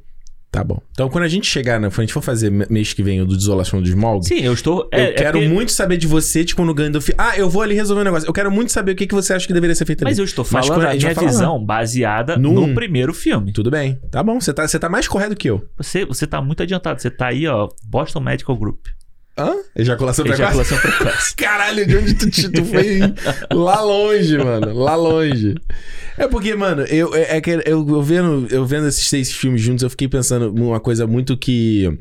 Tá bom. Então, quando a gente chegar, né, quando a gente for fazer mês que vem o do Desolação do Smaug, Sim, eu estou. eu é- é quero porque- muito saber de você, tipo, no Gandalf. Ah, eu vou ali resolver um negócio. Eu quero muito saber o que, que você acha que deveria ser feito ali. Mas eu estou Mas falando quando a a minha visão baseada No no, primeiro filme. Tudo bem. Tá bom. Você tá, você tá mais correto que eu. Você, você tá muito adiantado. Você tá aí, ó, Boston Medical Group. Hã? Ejaculação precoce? Ejaculação precoce. <laughs> Caralho, de onde tu, tu foi lá longe, mano. Lá longe. É porque, mano, eu, é, é que eu, eu vendo, eu vendo esses seis filmes juntos, eu fiquei pensando uma coisa muito que.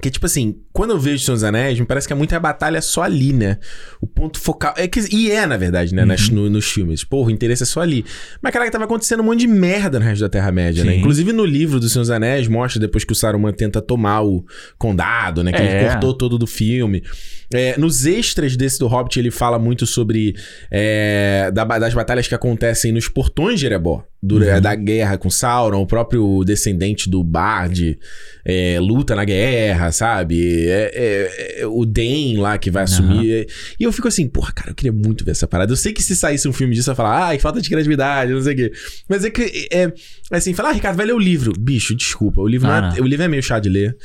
Que, tipo assim, quando eu vejo Senhor dos Anéis, me parece que é muita batalha só ali, né? O ponto focal. É que, e é, na verdade, né? Nas, no- nos filmes. Porra, o interesse é só ali. Mas, caraca, tava acontecendo um monte de merda no resto da Terra-média, né? Inclusive no livro do Senhor dos Anéis, mostra depois que o Saruman tenta tomar o condado, né? Que ele É. cortou todo do filme. É, nos extras desse do Hobbit, ele fala muito sobre é, da- das batalhas que acontecem nos portões de Erebor. do- Uhum. Da guerra com Sauron, o próprio descendente do Bard é, luta na guerra, sabe? É, é- é o Den lá que vai assumir. É, e eu fico assim, porra, cara, eu queria muito ver essa parada. Eu sei que se saísse um filme disso, eu ia falar, ai, falta de criatividade, não sei o quê. Mas é que, é, é assim, falar, ah, Ricardo, vai ler o livro. Bicho, desculpa, o livro, Ah, é- o livro é meio chato de ler.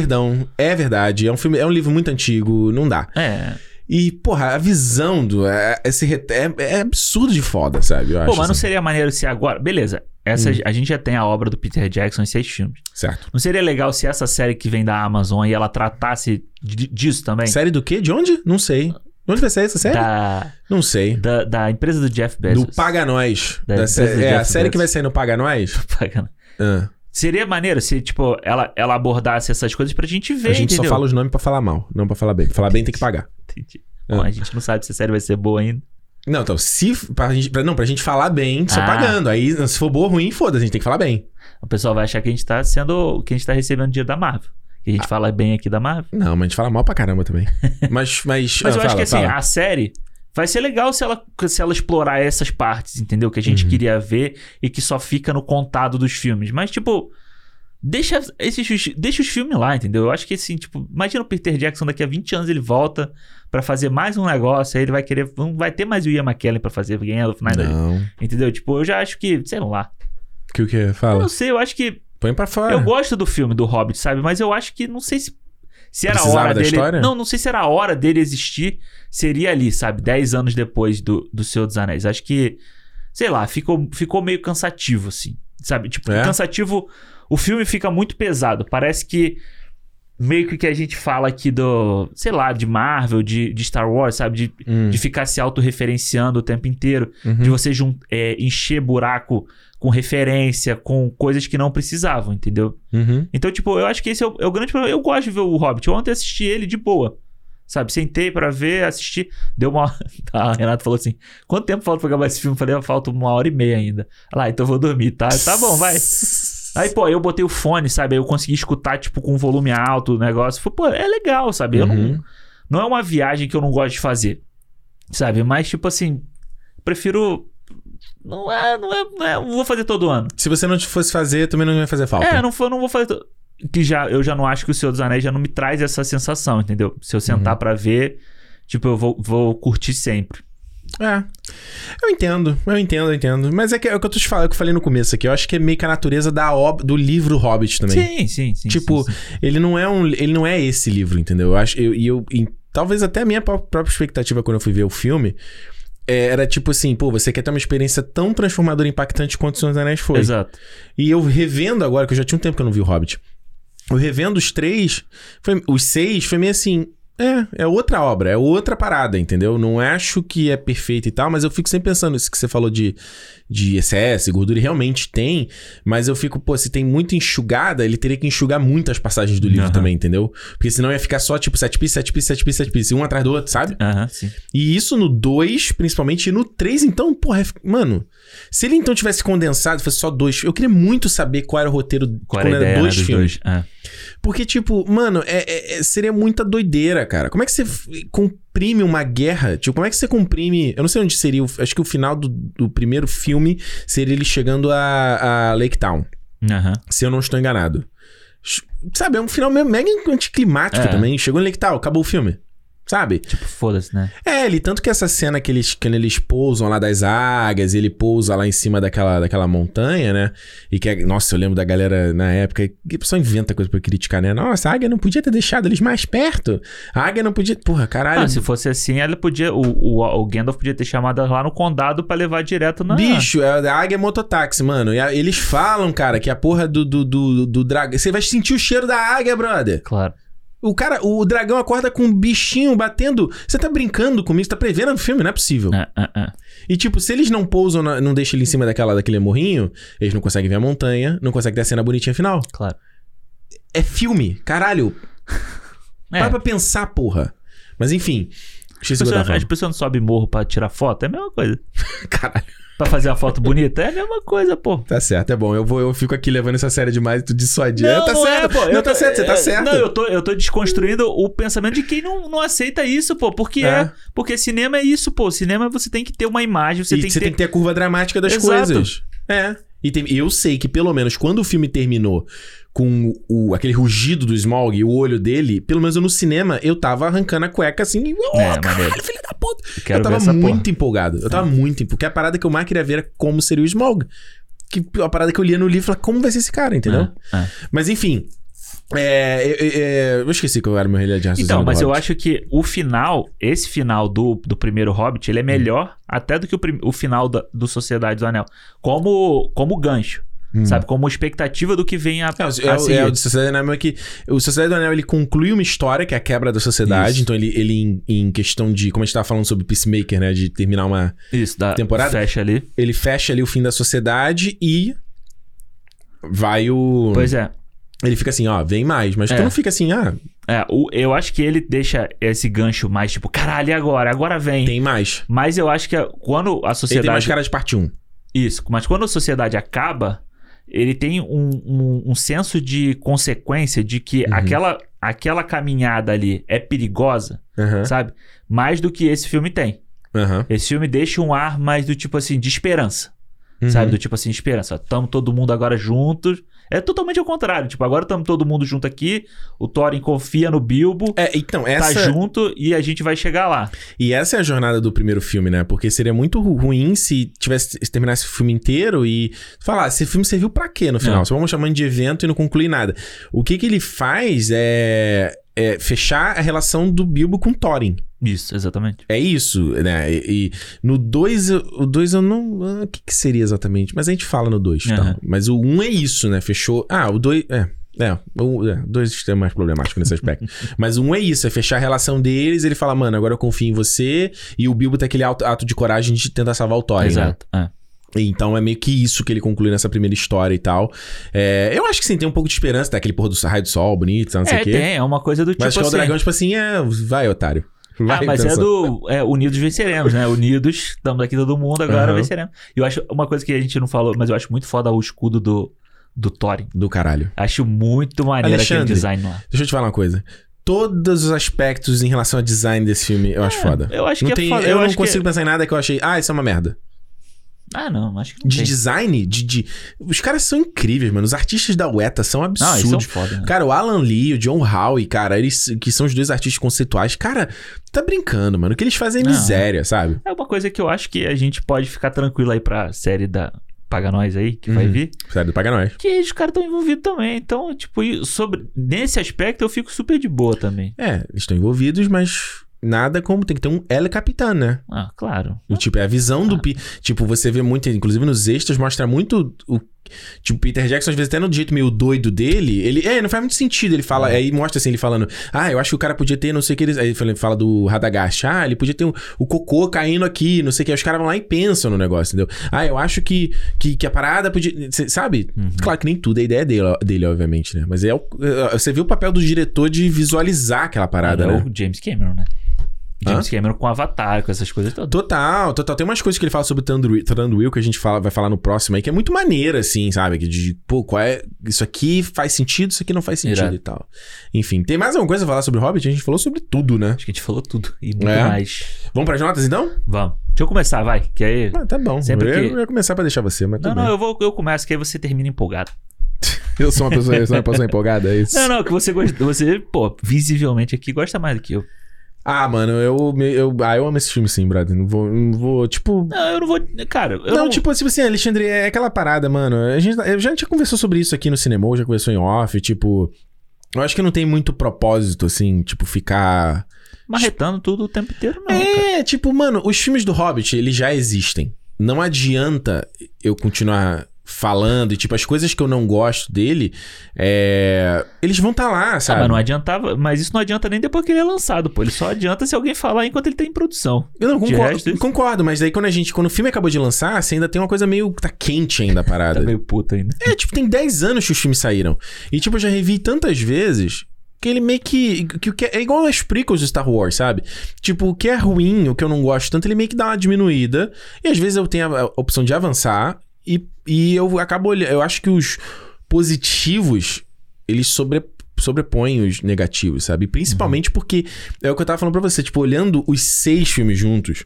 Perdão, é verdade. É um filme, é um livro muito antigo, não dá. É. E, porra, a visão do. É, esse, re- é, é absurdo de foda, sabe? Eu Pô, mas não assim. seria maneiro se agora. Beleza. Essa, Hum. A gente já tem a obra do Peter Jackson em seis filmes. Certo. Não seria legal se essa série que vem da Amazon aí ela tratasse di- disso também? Série do quê? De onde? Não sei. De onde vai sair essa série? Da, Não sei. da, da empresa do Jeff Bezos. Do Paga Nós. Da Da sé- é, a série que Bezos. vai sair no Paga Nós? <laughs> Pagando. Ah. Seria maneiro se, tipo, ela, ela abordasse essas coisas pra gente ver, a gente entendeu? só fala os nomes pra falar mal, não pra falar bem. Pra falar bem tem que pagar. Entendi. Ah. Bom, a gente não sabe se a série vai ser boa ainda. Não, então, se. Pra gente, pra, não, pra gente falar bem, só Ah. pagando. Aí, se for boa ou ruim, foda-se, a gente tem que falar bem. O pessoal vai achar que a gente tá sendo. que a gente tá recebendo dinheiro da Marvel. Que a Ah. gente fala bem aqui da Marvel. Não, mas a gente fala mal pra caramba também. <laughs> Mas. Mas, Mas ah, eu acho fala, que assim, fala. a série vai ser legal se ela, se ela explorar essas partes, entendeu? Que a gente Uhum. queria ver e que só fica no contado dos filmes. Mas, tipo, deixa, esses, deixa os filmes lá, entendeu? Eu acho que assim, tipo, imagina o Peter Jackson daqui a 20 anos ele volta pra fazer mais um negócio, aí ele vai querer. Não vai ter mais o Ian McKellen pra fazer Game of Nine, Não. entendeu? Tipo, eu já acho que, sei lá. Que o que? Eu Fala. não sei, eu acho que. Põe pra fora. Eu gosto do filme do Hobbit, sabe? Mas eu acho que não sei se. Se era a hora dele. história? Não, não sei se era a hora dele existir. Seria ali, sabe? 10 anos depois do, do Senhor dos Anéis. Acho que. Sei lá, ficou, ficou meio cansativo, assim. Sabe? Tipo, É? cansativo. O filme fica muito pesado. Parece que. Meio que o que a gente fala aqui do. Sei lá, de Marvel, de, de Star Wars, sabe? De, Hum, de ficar se autorreferenciando o tempo inteiro uhum. de você jun- é, encher buraco com referência, com coisas que não precisavam, entendeu? Uhum. Então, tipo, eu acho que esse é o, é o grande problema. Eu gosto de ver o Hobbit. Eu ontem assisti ele de boa. Sabe, sentei pra ver, assisti. Deu uma. <laughs> A Renata falou assim: quanto tempo falta pra acabar esse filme? Eu falei, "Ah, falta uma hora e meia ainda. Lá, então eu vou dormir, tá? Tá bom, vai. <laughs> Aí, pô, eu botei o fone, sabe? Aí eu consegui escutar, tipo, com volume alto o negócio. Falei, pô, é legal, sabe? Eu não, Uhum. não é uma viagem que eu não gosto de fazer. Sabe? Mas, tipo assim, prefiro. Não é, não é, não é. Vou fazer todo ano. Se você não fosse fazer, também não ia fazer falta. É, não, for, não vou fazer. to- Que já, eu já não acho que o Senhor dos Anéis já não me traz essa sensação, entendeu? Se eu sentar Uhum. pra ver, tipo, eu vou, vou curtir sempre. É. Eu entendo, eu entendo, eu entendo. Mas é que é o que eu tô te falando, é o que eu falei no começo aqui. Eu acho que é meio que a natureza da ob do livro Hobbit também. Sim, sim, sim. Tipo, sim, sim. Ele não é um, ele não é esse livro, entendeu? Eu acho, eu, e eu, e talvez até a minha pró- própria expectativa quando eu fui ver o filme é, era tipo assim, pô, você quer ter uma experiência tão transformadora e impactante quanto o Senhor dos Anéis foi. Exato. E eu revendo agora, que eu já tinha um tempo que eu não vi o Hobbit. Eu revendo os três, foi- os seis, foi meio assim. É, é outra obra, é outra parada, entendeu? Não acho que é perfeito e tal, mas eu fico sempre pensando isso que você falou de, de excesso gordura, e realmente tem, mas eu fico, pô, se tem muita enxugada, ele teria que enxugar muitas passagens do livro Aham. também, entendeu? Porque senão ia ficar só, tipo, sete pieces, sete pieces, sete pieces, sete pieces, um atrás do outro, sabe? Aham, sim. E isso no 2, principalmente, e no 3, então, porra, é- mano, se ele então tivesse condensado, fosse só dois, eu queria muito saber qual era o roteiro Qual quando era ideia né, dois dos filmes. dois? É. Porque, tipo, mano, é- é- é- seria muita doideira, cara. Como é que você comprime uma guerra? Tipo, como é que você comprime. Eu não sei onde seria. o- Acho que o final do, do primeiro filme seria ele chegando a, a Lake Town. Aham. Se eu não estou enganado. Sabe, é um final mega anticlimático É. também. Chegou em Lake Town, acabou o filme. Sabe? Tipo, foda-se, né? É, ele, tanto que essa cena que eles, quando eles pousam lá das águias, ele pousa lá em cima daquela, daquela montanha, né? E que, é- nossa, eu lembro da galera na época, que a pessoa inventa coisa pra criticar, né? Nossa, a águia não podia ter deixado eles mais perto. A águia não podia. Porra, caralho. Ah, se fosse assim, ela podia. O, o, o Gandalf podia ter chamado ela lá no condado pra levar direto na. Bicho, é- a águia é mototáxi, mano. E a- eles falam, cara, que a porra do, do, do, do dragão. Você vai sentir o cheiro da águia, brother. Claro. O cara, o dragão acorda com um bichinho batendo. Você tá brincando comigo? Você tá prevendo o filme? Não é possível. É, é, é. E tipo, se eles não pousam, na- não deixam ele em cima daquela, daquele morrinho, eles não conseguem ver a montanha, não conseguem ter a cena bonitinha final. Claro. É filme, caralho. <laughs> É. Para pra pensar, porra. Mas enfim. Esqueci o que eu Pessoa- tava as pessoas não sobem morro pra tirar foto, é a mesma coisa. <laughs> Caralho. Pra fazer a foto bonita, é a mesma coisa, pô. Tá certo, é bom. Eu, vou, eu fico aqui levando essa série demais e tu dissuadir. É, tá não certo, é, pô. Não, Eu tá tô- certo, você tá é, certo. Não, eu tô, eu tô desconstruindo o pensamento de quem não, não aceita isso, pô. Porque é. É. Porque cinema é isso, pô. Cinema você tem que ter uma imagem, você e tem que você ter. tem que ter a curva dramática das Exato. coisas. É. E tem- eu sei que, pelo menos, quando o filme terminou com o, aquele rugido do Smaug e o olho dele, pelo menos eu no cinema, eu tava arrancando a cueca assim. Oh, É, caralho, filho da puta. Quero eu tava muito porra. empolgado. Eu tava muito empolgado. Porque a parada que eu mais queria ver era como seria o Smaug. Que a parada que eu lia no livro, falava, como vai ser esse cara, entendeu? É, é. Mas enfim. É, é, é, eu esqueci que eu era meu relé de raciocínio Então, mas eu acho que o final, esse final do, do primeiro Hobbit, Hum. ele é melhor até do que o, o final da, do Sociedade do Anel. Como, como gancho, Hum. sabe? Como expectativa do que vem a, É, a é, seguir. é o de Sociedade do Anel é que o Sociedade do Anel ele conclui uma história que é a quebra da sociedade. Isso. Então ele, ele em, em questão de, como a gente tava falando sobre Peacemaker, né, de terminar uma, Isso, da temporada? fecha ali. ele fecha ali o fim da sociedade e vai o Pois é. Ele fica assim, ó, vem mais, mas É. tu não fica assim, ah, É, o- eu acho que ele deixa esse gancho mais tipo, caralho, e agora? Agora vem. tem mais. Mas eu acho que a- quando a Ele tem sociedade. mais cara de parte 1. Isso, mas quando a sociedade acaba, ele tem um, um- um senso de consequência de que Uhum. aquela, aquela caminhada ali é perigosa, Aham. sabe? Mais do que esse filme tem. Aham. Esse filme deixa um ar mais do tipo assim, de esperança. Uhum. Sabe? Do tipo assim, esperança. Tamo todo mundo agora juntos. É totalmente ao contrário. Tipo, agora estamos todo mundo junto aqui. O Thorin confia no Bilbo. É, então, Tá essa junto e a gente vai chegar lá. E essa é a jornada do primeiro filme, né? Porque seria muito ru- ruim se tivesse se terminasse o filme inteiro e falar, esse filme serviu pra quê no final? É. Só vamos chamando de evento e não conclui nada. O que que ele faz é, é fechar a relação do Bilbo com Thorin. Isso, exatamente. É isso, né? E, e no 2, o 2 eu não. ah, O que, que seria exatamente? Mas a gente fala no 2, Aham. tá? Mas o 1 um é isso, né? Fechou. Ah, o 2. É. É, o 2 é mais problemático nesse aspecto. <laughs> Mas um é isso, é fechar a relação deles. Ele fala, mano, agora eu confio em você. E o Bilbo tem aquele ato, ato de coragem de tentar salvar o Thorin, né? Exato. é. Então é meio que isso que ele conclui nessa primeira história e tal. É, eu acho que sim, tem um pouco de esperança, tá? Aquele porra do raio do sol bonito, não sei É, o quê. tem. É uma coisa do tipo Mas acho que é o assim. dragão, tipo assim, é. Vai, otário. Vai, ah, mas é do é, Unidos Venceremos, né? Unidos, estamos aqui todo mundo, agora Aham. venceremos. E eu acho uma coisa que a gente não falou, mas eu acho muito foda o escudo do, do Thorin. Do caralho. Acho muito maneiro aquele Alexandre, design lá. Deixa eu te falar uma coisa. Todos os aspectos em relação ao design desse filme eu acho foda. Eu acho não que é tem, foda. Eu, Eu não acho que- consigo pensar em nada que eu achei. Ah, isso é uma merda. Ah, não, acho que não De tem. design, de, de- Os caras são incríveis, mano. Os artistas da UETA são Não, eles são absurdos. foda. Né? Cara, o Alan Lee, o John Howe, cara, eles que são os dois artistas conceituais, cara, tá brincando, mano. O que eles fazem é Não. miséria, sabe? É uma coisa que eu acho que a gente pode ficar tranquilo aí pra série da Paga Nós aí, que vai Uhum. vir. Sério, paga nós. Que os caras estão envolvidos também. Então, tipo, sobre, nesse aspecto eu fico super de boa também. É, eles estão envolvidos, mas nada como tem que ter um L Capitã, né? Ah, claro. O tipo, é a visão do. Pi- Tipo, você vê muito, inclusive nos extras, mostra muito o. Tipo, Peter Jackson, às vezes, até no jeito meio doido dele, ele. É, não faz muito sentido. Ele fala. Aí mostra assim, ele falando. Ah, eu acho que o cara podia ter, não sei o que ele. Aí ele fala- do Radagast. Ah, ele podia ter um- o cocô caindo aqui, não sei o que. Aí os caras vão lá e pensam no negócio, entendeu? Ah, eu acho que, que, que a parada podia. cê- sabe? Claro que nem tudo é ideia dele, dele, obviamente, né? Mas é o, é- Você vê o papel do diretor de visualizar aquela parada, é né? o James Cameron, né? James Cameron com Avatar, com essas coisas todas. Total, total. Tem umas coisas que ele fala sobre Thunderwheel que a gente fala, vai falar no próximo aí, que é muito maneira, assim, sabe? Que de, pô, qual é. Isso aqui faz sentido, isso aqui não faz sentido Irado. e tal. Enfim, tem mais alguma coisa a falar sobre Hobbit? A gente falou sobre tudo, né? Acho que a gente falou tudo. E muito É? mais. Vamos pras notas então? Vamos. Deixa eu começar, vai. Que aí. Ah, tá bom. Sempre eu, ia- que- eu ia começar pra deixar você, mas Não, não, bem. eu vou, eu começo, que aí você termina empolgado. <laughs> Eu sou uma pessoa, eu sou uma pessoa empolgada, é isso? Não, não, que você gosta. Você, pô, visivelmente aqui gosta mais do que eu. Ah, mano, eu, eu, ah, eu amo esse filme sim, brother. Não vou, não vou tipo... Não, eu não vou. Cara, eu não, não. tipo tipo assim, Alexandre, é aquela parada, mano. A gente, eu já, já conversou sobre isso aqui no cinema, já conversou em off, tipo... Eu acho que não tem muito propósito, assim, tipo, ficar... Marretando tudo o tempo inteiro, não. cara. É, tipo, mano, os filmes do Hobbit, eles já existem. Não adianta eu continuar falando e, tipo, as coisas que eu não gosto dele, é... eles vão estar lá, Ah, sabe? mas não adiantava. Mas isso não adianta nem depois que ele é lançado, pô. Ele só adianta se alguém falar enquanto ele tá em produção. Eu não concordo, resto, concordo, mas aí quando a gente, quando o filme acabou de lançar, você ainda tem uma coisa meio, tá quente ainda a <laughs> parada. Tá meio puto ainda. É, tipo, tem 10 anos que os filmes saíram. E, tipo, eu já revi tantas vezes que ele meio que. que, que é igual as prequels de Star Wars, sabe? Tipo, o que é ruim, o que eu não gosto tanto, ele meio que dá uma diminuída. E às vezes eu tenho a, a opção de avançar. E, e eu acabo olhando. Eu acho que os positivos, eles sobre, sobrepõem os negativos, sabe? Principalmente porque é o que eu tava falando pra você, tipo, olhando os seis filmes juntos.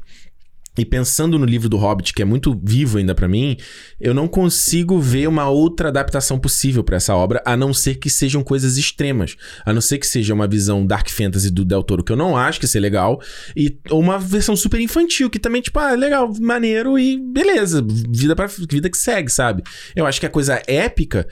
E pensando no livro do Hobbit, que é muito vivo ainda pra mim, eu não consigo ver uma outra adaptação possível pra essa obra, a não ser que sejam coisas extremas. A não ser que seja uma visão dark fantasy do Del Toro, que eu não acho que seja legal, e ou uma versão super infantil, que também, tipo, ah, legal, maneiro e beleza, vida, pra, vida que segue, sabe? Eu acho que a coisa épica.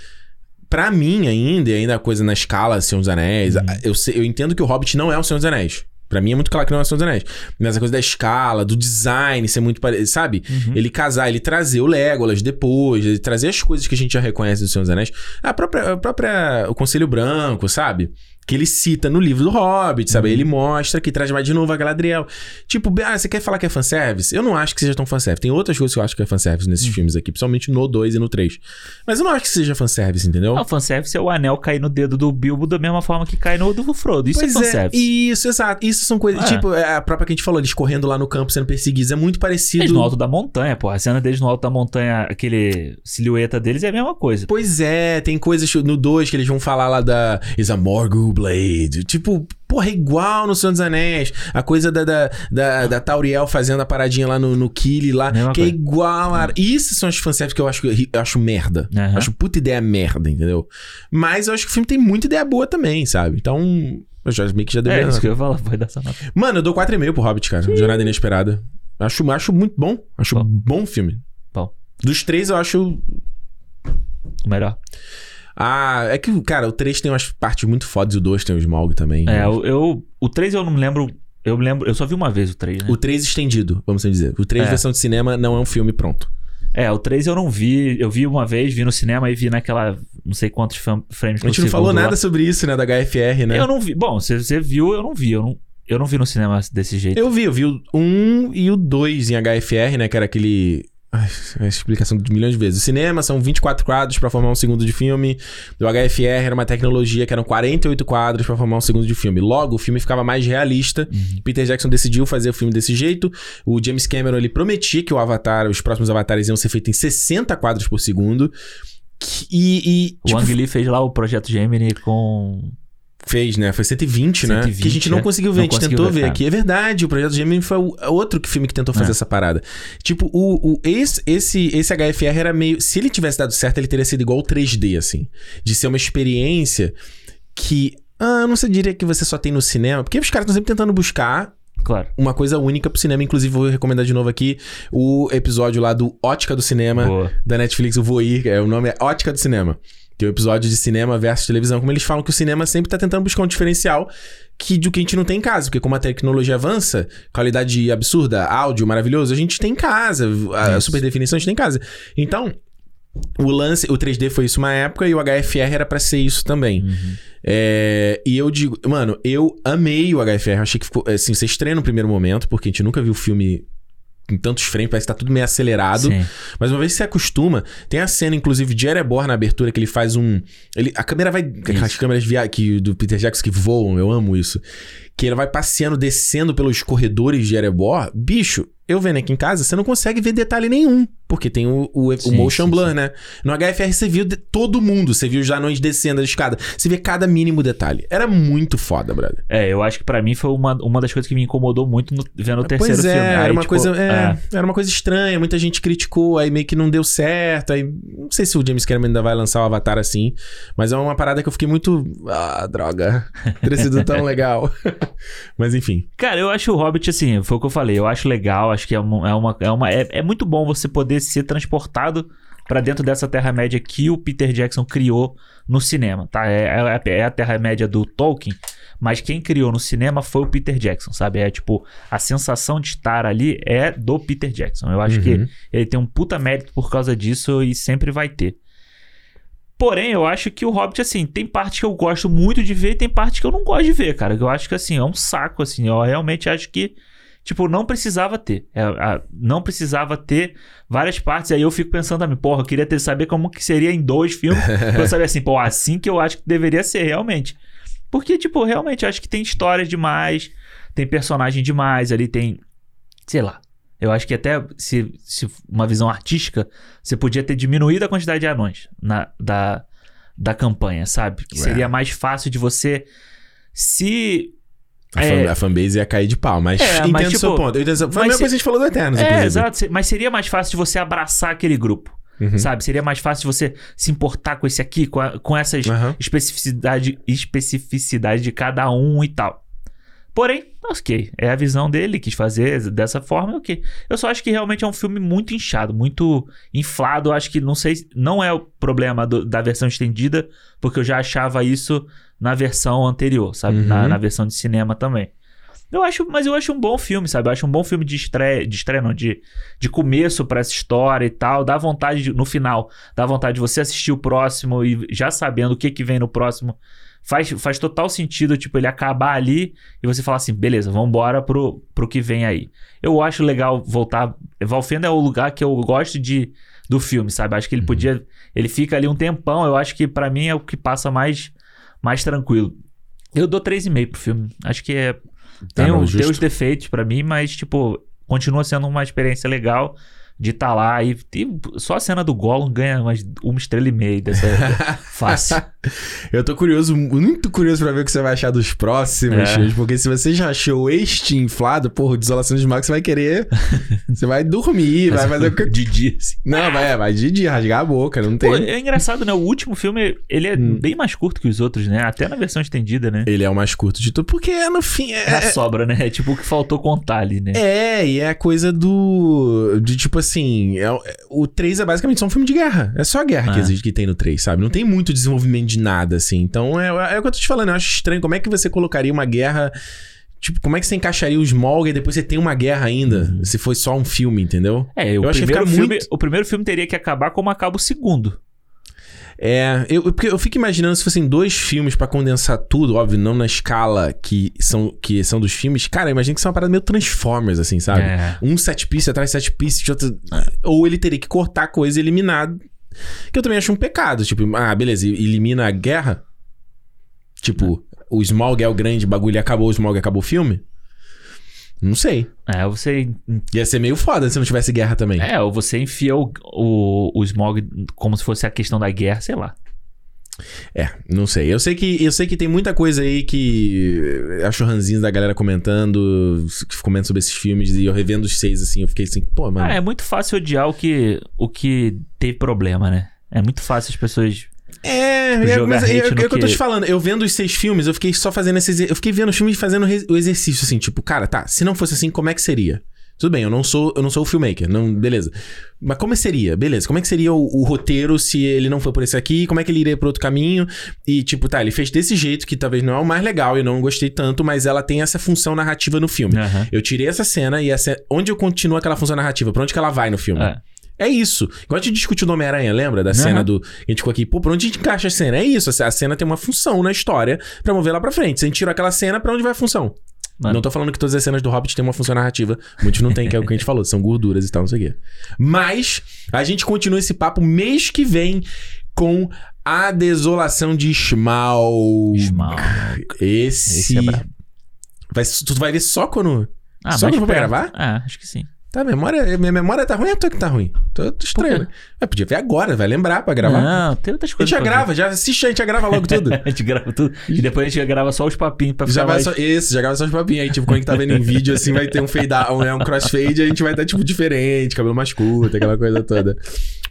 Pra mim, ainda, e ainda a coisa na escala Senhor dos Anéis, eu, sei- eu entendo que o Hobbit não é o Senhor dos Anéis. Pra mim é muito claro que não é o Senhor dos Anéis. Mas a coisa da escala, do design ser muito parecido, sabe? Ele casar, ele trazer o Legolas depois, ele trazer as coisas que a gente já reconhece do Senhor dos Anéis. A própria, a própria o Conselho Branco, sabe? Que ele cita no livro do Hobbit, sabe? Ele mostra que traz mais de novo a Galadriel. Tipo, ah, você quer falar que é fanservice? Eu não acho que seja tão fanservice. Tem outras coisas que eu acho que é fanservice nesses filmes aqui, principalmente no 2 e no 3. Mas eu não acho que seja fanservice, entendeu? Ah, o fanservice é o anel cair no dedo do Bilbo da mesma forma que cai no do Frodo. Isso Pois é fanservice. Isso, exato. Isso são coisas. É. Tipo, é a própria que a gente falou, eles correndo lá no campo sendo perseguidos. É muito parecido. Eles no alto da montanha, pô. A cena deles no alto da montanha, aquele silhueta deles é a mesma coisa. Pois é, tem coisas no 2 que eles vão falar lá da Is Blade. Tipo, porra, é igual no Senhor dos Anéis. A coisa da, da, da, da Tauriel fazendo a paradinha lá no, no Kili lá, Mesma que é coisa. igual. A... Isso são as fanservice que eu acho, eu acho merda. Eu acho puta ideia merda, entendeu? Mas eu acho que o filme tem muita ideia boa também, sabe? Então. Eu já meio que já É deveria. isso que eu ia falar, vai dar essa nota. Mano, eu dou 4,5 pro Hobbit, cara. Jornada Inesperada. Acho, acho muito bom. Acho Bom. bom filme. Bom. Dos três, eu acho O melhor. Ah, é que, cara, o 3 tem umas partes muito fodas e o 2 tem o Smaug também. É, eu, eu- o 3 eu não me lembro. Eu me lembro. Eu só vi uma vez o 3, né? O 3 estendido, vamos assim dizer. O 3 É. versão de cinema não é um filme pronto. É, o 3 eu não vi. Eu vi uma vez, vi no cinema e vi naquela. Não sei quantos frames A gente não falou segundo lá. nada sobre isso, né, da HFR, né? Eu não vi. Bom, se você viu, eu não vi. Eu não, eu não vi no cinema desse jeito. Eu vi, eu vi o 1 e o 2 em HFR, né, que era aquele... Ai, a explicação de milhões de vezes. O cinema são 24 quadros pra formar um segundo de filme. O HFR era uma tecnologia que eram 48 quadros pra formar um segundo de filme. Logo, o filme ficava mais realista. Uhum. Peter Jackson decidiu fazer o filme desse jeito. O James Cameron ele prometia que o Avatar, os próximos Avatares iam ser feitos em 60 quadros por segundo. E, e, O tipo, Wang Lee fez lá o projeto Gemini com. Fez, né? Foi 120, né? 120, Que a gente não é. conseguiu ver, Não a gente tentou ver, ver é. aqui. É verdade, o Projeto Gemini foi o é outro filme que tentou fazer É. essa parada. Tipo, o, o, esse, esse, esse HFR era meio... Se ele tivesse dado certo, ele teria sido igual o 3D, assim. De ser uma experiência que... Ah, não sei, diria que você só tem no cinema. Porque os caras estão sempre tentando buscar Claro. uma coisa única pro cinema. Inclusive, vou recomendar de novo aqui o episódio lá do Ótica do Cinema Boa. da Netflix, o Voir, é, o nome é Ótica do Cinema. É o episódio de cinema versus televisão. Como eles falam que o cinema sempre tá tentando buscar um diferencial que do que a gente não tem em casa. Porque como a tecnologia avança, qualidade absurda, áudio maravilhoso, a gente tem em casa. A Isso. super definição a gente tem em casa. Então, o lance, o 3D foi isso uma época e o HFR era pra ser isso também. Uhum. É, e eu digo, mano, eu amei o HFR. Achei que ficou. Assim, você estranha no primeiro momento, porque a gente nunca viu o filme em tantos frames, parece que tá tudo meio acelerado. Sim. Mas uma vez que você acostuma, tem a cena, inclusive, de Erebor na abertura, que ele faz um. Ele, a câmera vai. Aquelas câmeras via, que, do Peter Jackson que voam, eu amo isso. Que ele vai passeando, descendo pelos corredores de Erebor. Bicho, eu vendo aqui em casa, você não consegue ver detalhe nenhum. Porque tem o, o, o Sim, motion sim, blur, sim. né? No HFR você viu de- todo mundo. Você viu os anões descendo a escada. Você vê cada mínimo detalhe. Era muito foda, brother. É, eu acho que pra mim foi uma, uma das coisas que me incomodou muito no- vendo o terceiro pois é, filme. era Aí, uma tipo, coisa. é, é. Era uma coisa estranha, muita gente criticou, aí meio que não deu certo. Aí. Não sei se o James Cameron ainda vai lançar o Avatar assim. Mas é uma parada que eu fiquei muito. Ah, droga. <laughs> Teria sido tão legal. <laughs> mas enfim. Cara, eu acho o Hobbit, assim, foi o que eu falei. Eu acho legal, acho que é uma. É, uma, é, uma- é- é muito bom você poder ser transportado pra dentro dessa Terra-média que o Peter Jackson criou no cinema, tá? É, é, é a Terra-média do Tolkien, mas quem criou no cinema foi o Peter Jackson, sabe? É tipo, a sensação de estar ali é do Peter Jackson. Eu acho que Uhum. ele tem um puta mérito por causa disso e sempre vai ter. Porém, eu acho que o Hobbit, assim, tem parte que eu gosto muito de ver e tem parte que eu não gosto de ver, cara. Que eu acho que, assim, é um saco, assim. Eu realmente acho que, tipo, não precisava ter. É, a- não precisava ter várias partes. Aí eu fico pensando também, porra, eu queria ter, saber como que seria em dois filmes. <laughs> pra eu saber assim, pô, assim que eu acho que deveria ser, realmente. Porque, tipo, realmente eu acho que tem histórias demais, tem personagem demais, ali tem. Sei lá. Eu acho que até se, se uma visão artística, você podia ter diminuído a quantidade de anões na, da, da campanha, sabe? Que É. seria mais fácil de você se. A, É. fan- a fanbase ia cair de pau, mas É, entendo mas, o seu tipo, ponto. Entendo- Foi a mesma se- coisa que a gente falou do Eternos, É, inclusive. exato. Mas seria mais fácil de você abraçar aquele grupo. Uhum. Sabe? Seria mais fácil de você se importar com esse aqui, com, a- com essas Aham. especificidade, especificidade de cada um e tal. Porém, ok. É a visão dele, quis fazer dessa forma, ok. Eu só acho que realmente é um filme muito inchado, muito inflado. Eu acho que não sei. Não é o problema do- da versão estendida, porque eu já achava isso na versão anterior, sabe? Na, Uhum. na versão de cinema também. Eu acho, mas eu acho um bom filme, sabe? Eu acho um bom filme de estreia, de estreia não, de, de começo pra essa história e tal. Dá vontade, de- no final, dá vontade de você assistir o próximo e já sabendo o que que vem no próximo. Faz, faz total sentido, tipo, ele acabar ali e você falar assim, beleza, vambora pro, pro que vem aí. Eu acho legal voltar. Valfenda é o lugar que eu gosto de do filme, sabe? Acho que ele podia. Ele fica ali um tempão. Eu acho que pra mim é o que passa mais, mais tranquilo. Eu dou 3,5 pro filme. Acho que é. Tá, Tem, justo. tem os defeitos pra mim, mas, tipo, continua sendo uma experiência legal de estar lá. E, e só a cena do Gollum ganha umas, uma estrela e meia dessa. <laughs> fácil. Eu tô curioso, muito curioso pra ver o que você vai achar dos próximos, É. porque se você já achou este inflado, porra, Desolação de Max, você vai querer. <laughs> você vai dormir, vai fazer o que. de dia, assim. Não, vai, vai de dia, rasgar a boca, não tem. Pô, é engraçado, né? O último filme, ele é Hum. bem mais curto que os outros, né? Até na versão estendida, né? Ele é o mais curto de tudo, porque é no fim. É a É, sobra, né? É tipo o que faltou contar ali, né? é, e é a coisa do. De tipo assim. é o- o 3 é basicamente só um filme de guerra. É só a guerra que Ah. existe que tem no 3, sabe? Não tem muito desenvolvimento de nada, assim. Então é, é o que eu tô te falando. Eu acho estranho. Como é que você colocaria uma guerra. Tipo, como é que você encaixaria o Smaug e depois você tem uma guerra ainda? Uhum. Se foi só um filme, entendeu? É, o Eu achei primeiro, ficar filme, muito- o primeiro filme teria que acabar como acaba o segundo. É, eu, eu- eu fico imaginando se fossem dois filmes pra condensar tudo, óbvio, não na escala que são, que são dos filmes. Cara, imagina que isso é uma parada meio Transformers, assim, sabe? É. Um set piece atrás de set piece de outro. Ou ele teria que cortar coisa e eliminar. Que eu também acho um pecado. Tipo, ah, beleza, elimina a guerra. Tipo, o Smaug é o grande bagulho e acabou o Smaug e acabou o filme? Não sei. É, você. Ia ser meio foda se não tivesse guerra também. É, ou você enfia o, o, o Smog como se fosse a questão da guerra, sei lá. É, não sei. Eu sei que eu sei que tem muita coisa aí que eh, acho ranzinhos da galera comentando, que comentam sobre esses filmes e eu revendo os seis assim, eu fiquei assim, pô, mano. Ah, é muito fácil odiar o que, o que teve problema, né? É muito fácil as pessoas. É, Tipo, é, jogar mas é, é, hate é o no que eu tô que- te falando. Eu vendo os seis filmes, eu fiquei só fazendo esse exer- Eu fiquei vendo os filmes e fazendo o exercício, assim, tipo, cara, tá, se não fosse assim, como é que seria? Tudo bem, eu não sou, eu não sou o filmmaker, não, beleza. Mas como seria? Beleza, como é que seria o, o roteiro se ele não for por esse aqui? Como é que ele iria por outro caminho? E, tipo, tá, ele fez desse jeito, que talvez não é o mais legal e eu não gostei tanto, mas ela tem essa função narrativa no filme. Aham. Eu tirei essa cena e essa, onde eu continuo aquela função narrativa? Pra onde que ela vai no filme? É. É isso. Igual a gente discutiu no Homem-Aranha, lembra? Da cena Aham. do. A gente ficou aqui, pô, pra onde a gente encaixa a cena? É isso. A cena tem uma função na história pra mover lá pra frente. Se a gente tirou aquela cena, pra onde vai a função? Mano. Não tô falando que todas as cenas do Hobbit têm uma função narrativa. Muitos não tem, que é o que a gente falou. São gorduras e tal, não sei o quê. Mas a gente continua esse papo mês que vem com a desolação de Smaug. Smaug. Esse. Esse é brabo. vai, tu vai ver só quando. Ah, Só eu vou perto. gravar? Ah, acho que sim. Tá, memória, minha memória tá ruim, é tua que tá ruim. Tô, tô estranho, né? Mas podia ver agora, vai lembrar pra gravar. Não, tem outras a gente coisas. já grava, já assiste, a gente já grava logo tudo. ver. <laughs> a gente grava tudo. E depois a gente grava só os papinhos pra Já ficar vai mais... só, isso, já grava só os papinhos. Aí, tipo, quando a gente tá vendo em vídeo, assim, vai ter um fade out, né? Um crossfade, a gente vai estar, tipo, diferente, cabelo mais curto, aquela coisa toda.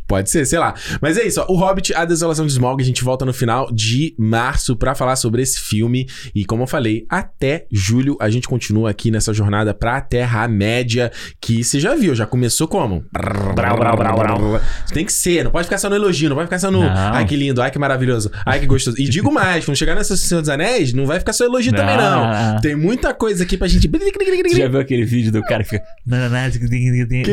Pode ser, sei lá. Mas é isso, ó. O Hobbit, A Desolação de Smaug, a gente volta no final de março pra falar sobre esse filme. E como eu falei, até julho a gente continua aqui nessa jornada pra Terra-média, que você já viu, já começou como? Brau, brau, brau, brau. Tem que ser, não pode ficar só no elogio, não pode ficar só no Não. ai que lindo, ai que maravilhoso, ai que gostoso. E digo mais, quando chegar nessa Senhor dos Anéis, não vai ficar só elogio também não. Não. Tem muita coisa aqui pra gente... Você já viu aquele vídeo do cara que fica.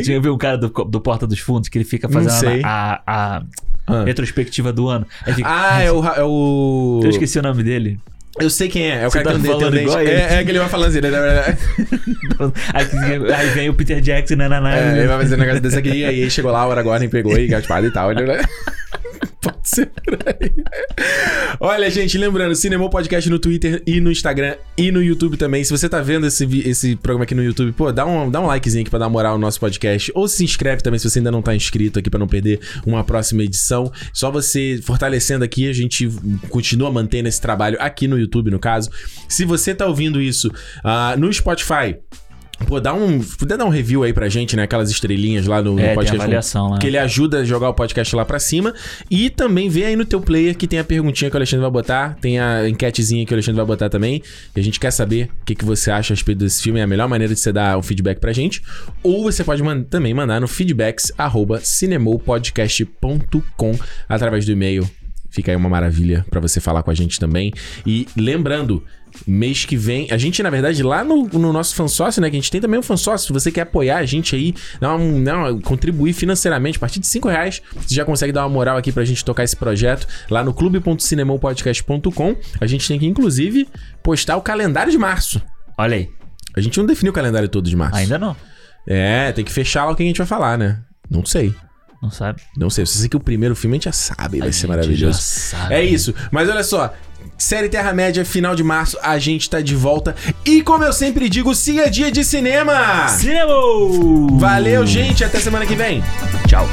Já viu um cara do, do Porta dos Fundos que ele fica Não fazendo sei. A, a, Ah. retrospectiva do ano? Aí fica, Ah, é o... É o... Eu esqueci o nome dele. Eu sei quem é, é o Você cara que tá dente- tem falando dente. É, é que ele vai falando assim, né? <laughs> aí, aí vem o Peter Jackson, nananá. É, ele vai fazer um negócio desse aqui, aí chegou lá, o Aragorn pegou e gaspada e tal. Ele... Pode ser por aí. Olha, gente, lembrando, Cinema Podcast no Twitter e no Instagram e no YouTube também. Se você tá vendo esse, esse programa aqui no YouTube, pô, dá um, dá um likezinho aqui pra dar moral no nosso podcast. Ou se inscreve também se você ainda não tá inscrito aqui pra não perder uma próxima edição. Só você fortalecendo aqui, a gente continua mantendo esse trabalho aqui no YouTube, no caso. Se você tá ouvindo isso ah, no Spotify, Pô, dá um. Puder dar um review aí pra gente, né? Aquelas estrelinhas lá no, no É, tem podcast. avaliação lá. Que ele ajuda a jogar o podcast lá pra cima. E também vê aí no teu player que tem a perguntinha que o Alexandre vai botar. Tem a enquetezinha que o Alexandre vai botar também. E a gente quer saber o que, que você acha a respeito desse filme. É a melhor maneira de você dar um feedback pra gente. Ou você pode man- também mandar no feedbacks arroba cinemopodcast.com através do e-mail. Fica aí uma maravilha pra você falar com a gente também. E lembrando, mês que vem, a gente, na verdade, lá no, no nosso fansócio, né? Que a gente tem também um fansócio. Se você quer apoiar a gente aí, dar um, dar uma- contribuir financeiramente, a partir de 5 reais, você já consegue dar uma moral aqui pra gente tocar esse projeto lá no clube.cinemopodcast.com. A gente tem que, inclusive, postar o calendário de março. Olha aí. A gente não definiu o calendário todo de março. Ainda não. É, tem que fechar lá o que a gente vai falar, né? Não sei. Não sabe? Não sei. Eu sei que o primeiro filme a gente já sabe, vai A ser gente maravilhoso. já sabe. É isso. Mas olha só. Série Terra-média, final de março, a gente tá de volta. E como eu sempre digo, siga dia de cinema! Cinema! Valeu, gente. Até semana que vem. Tchau.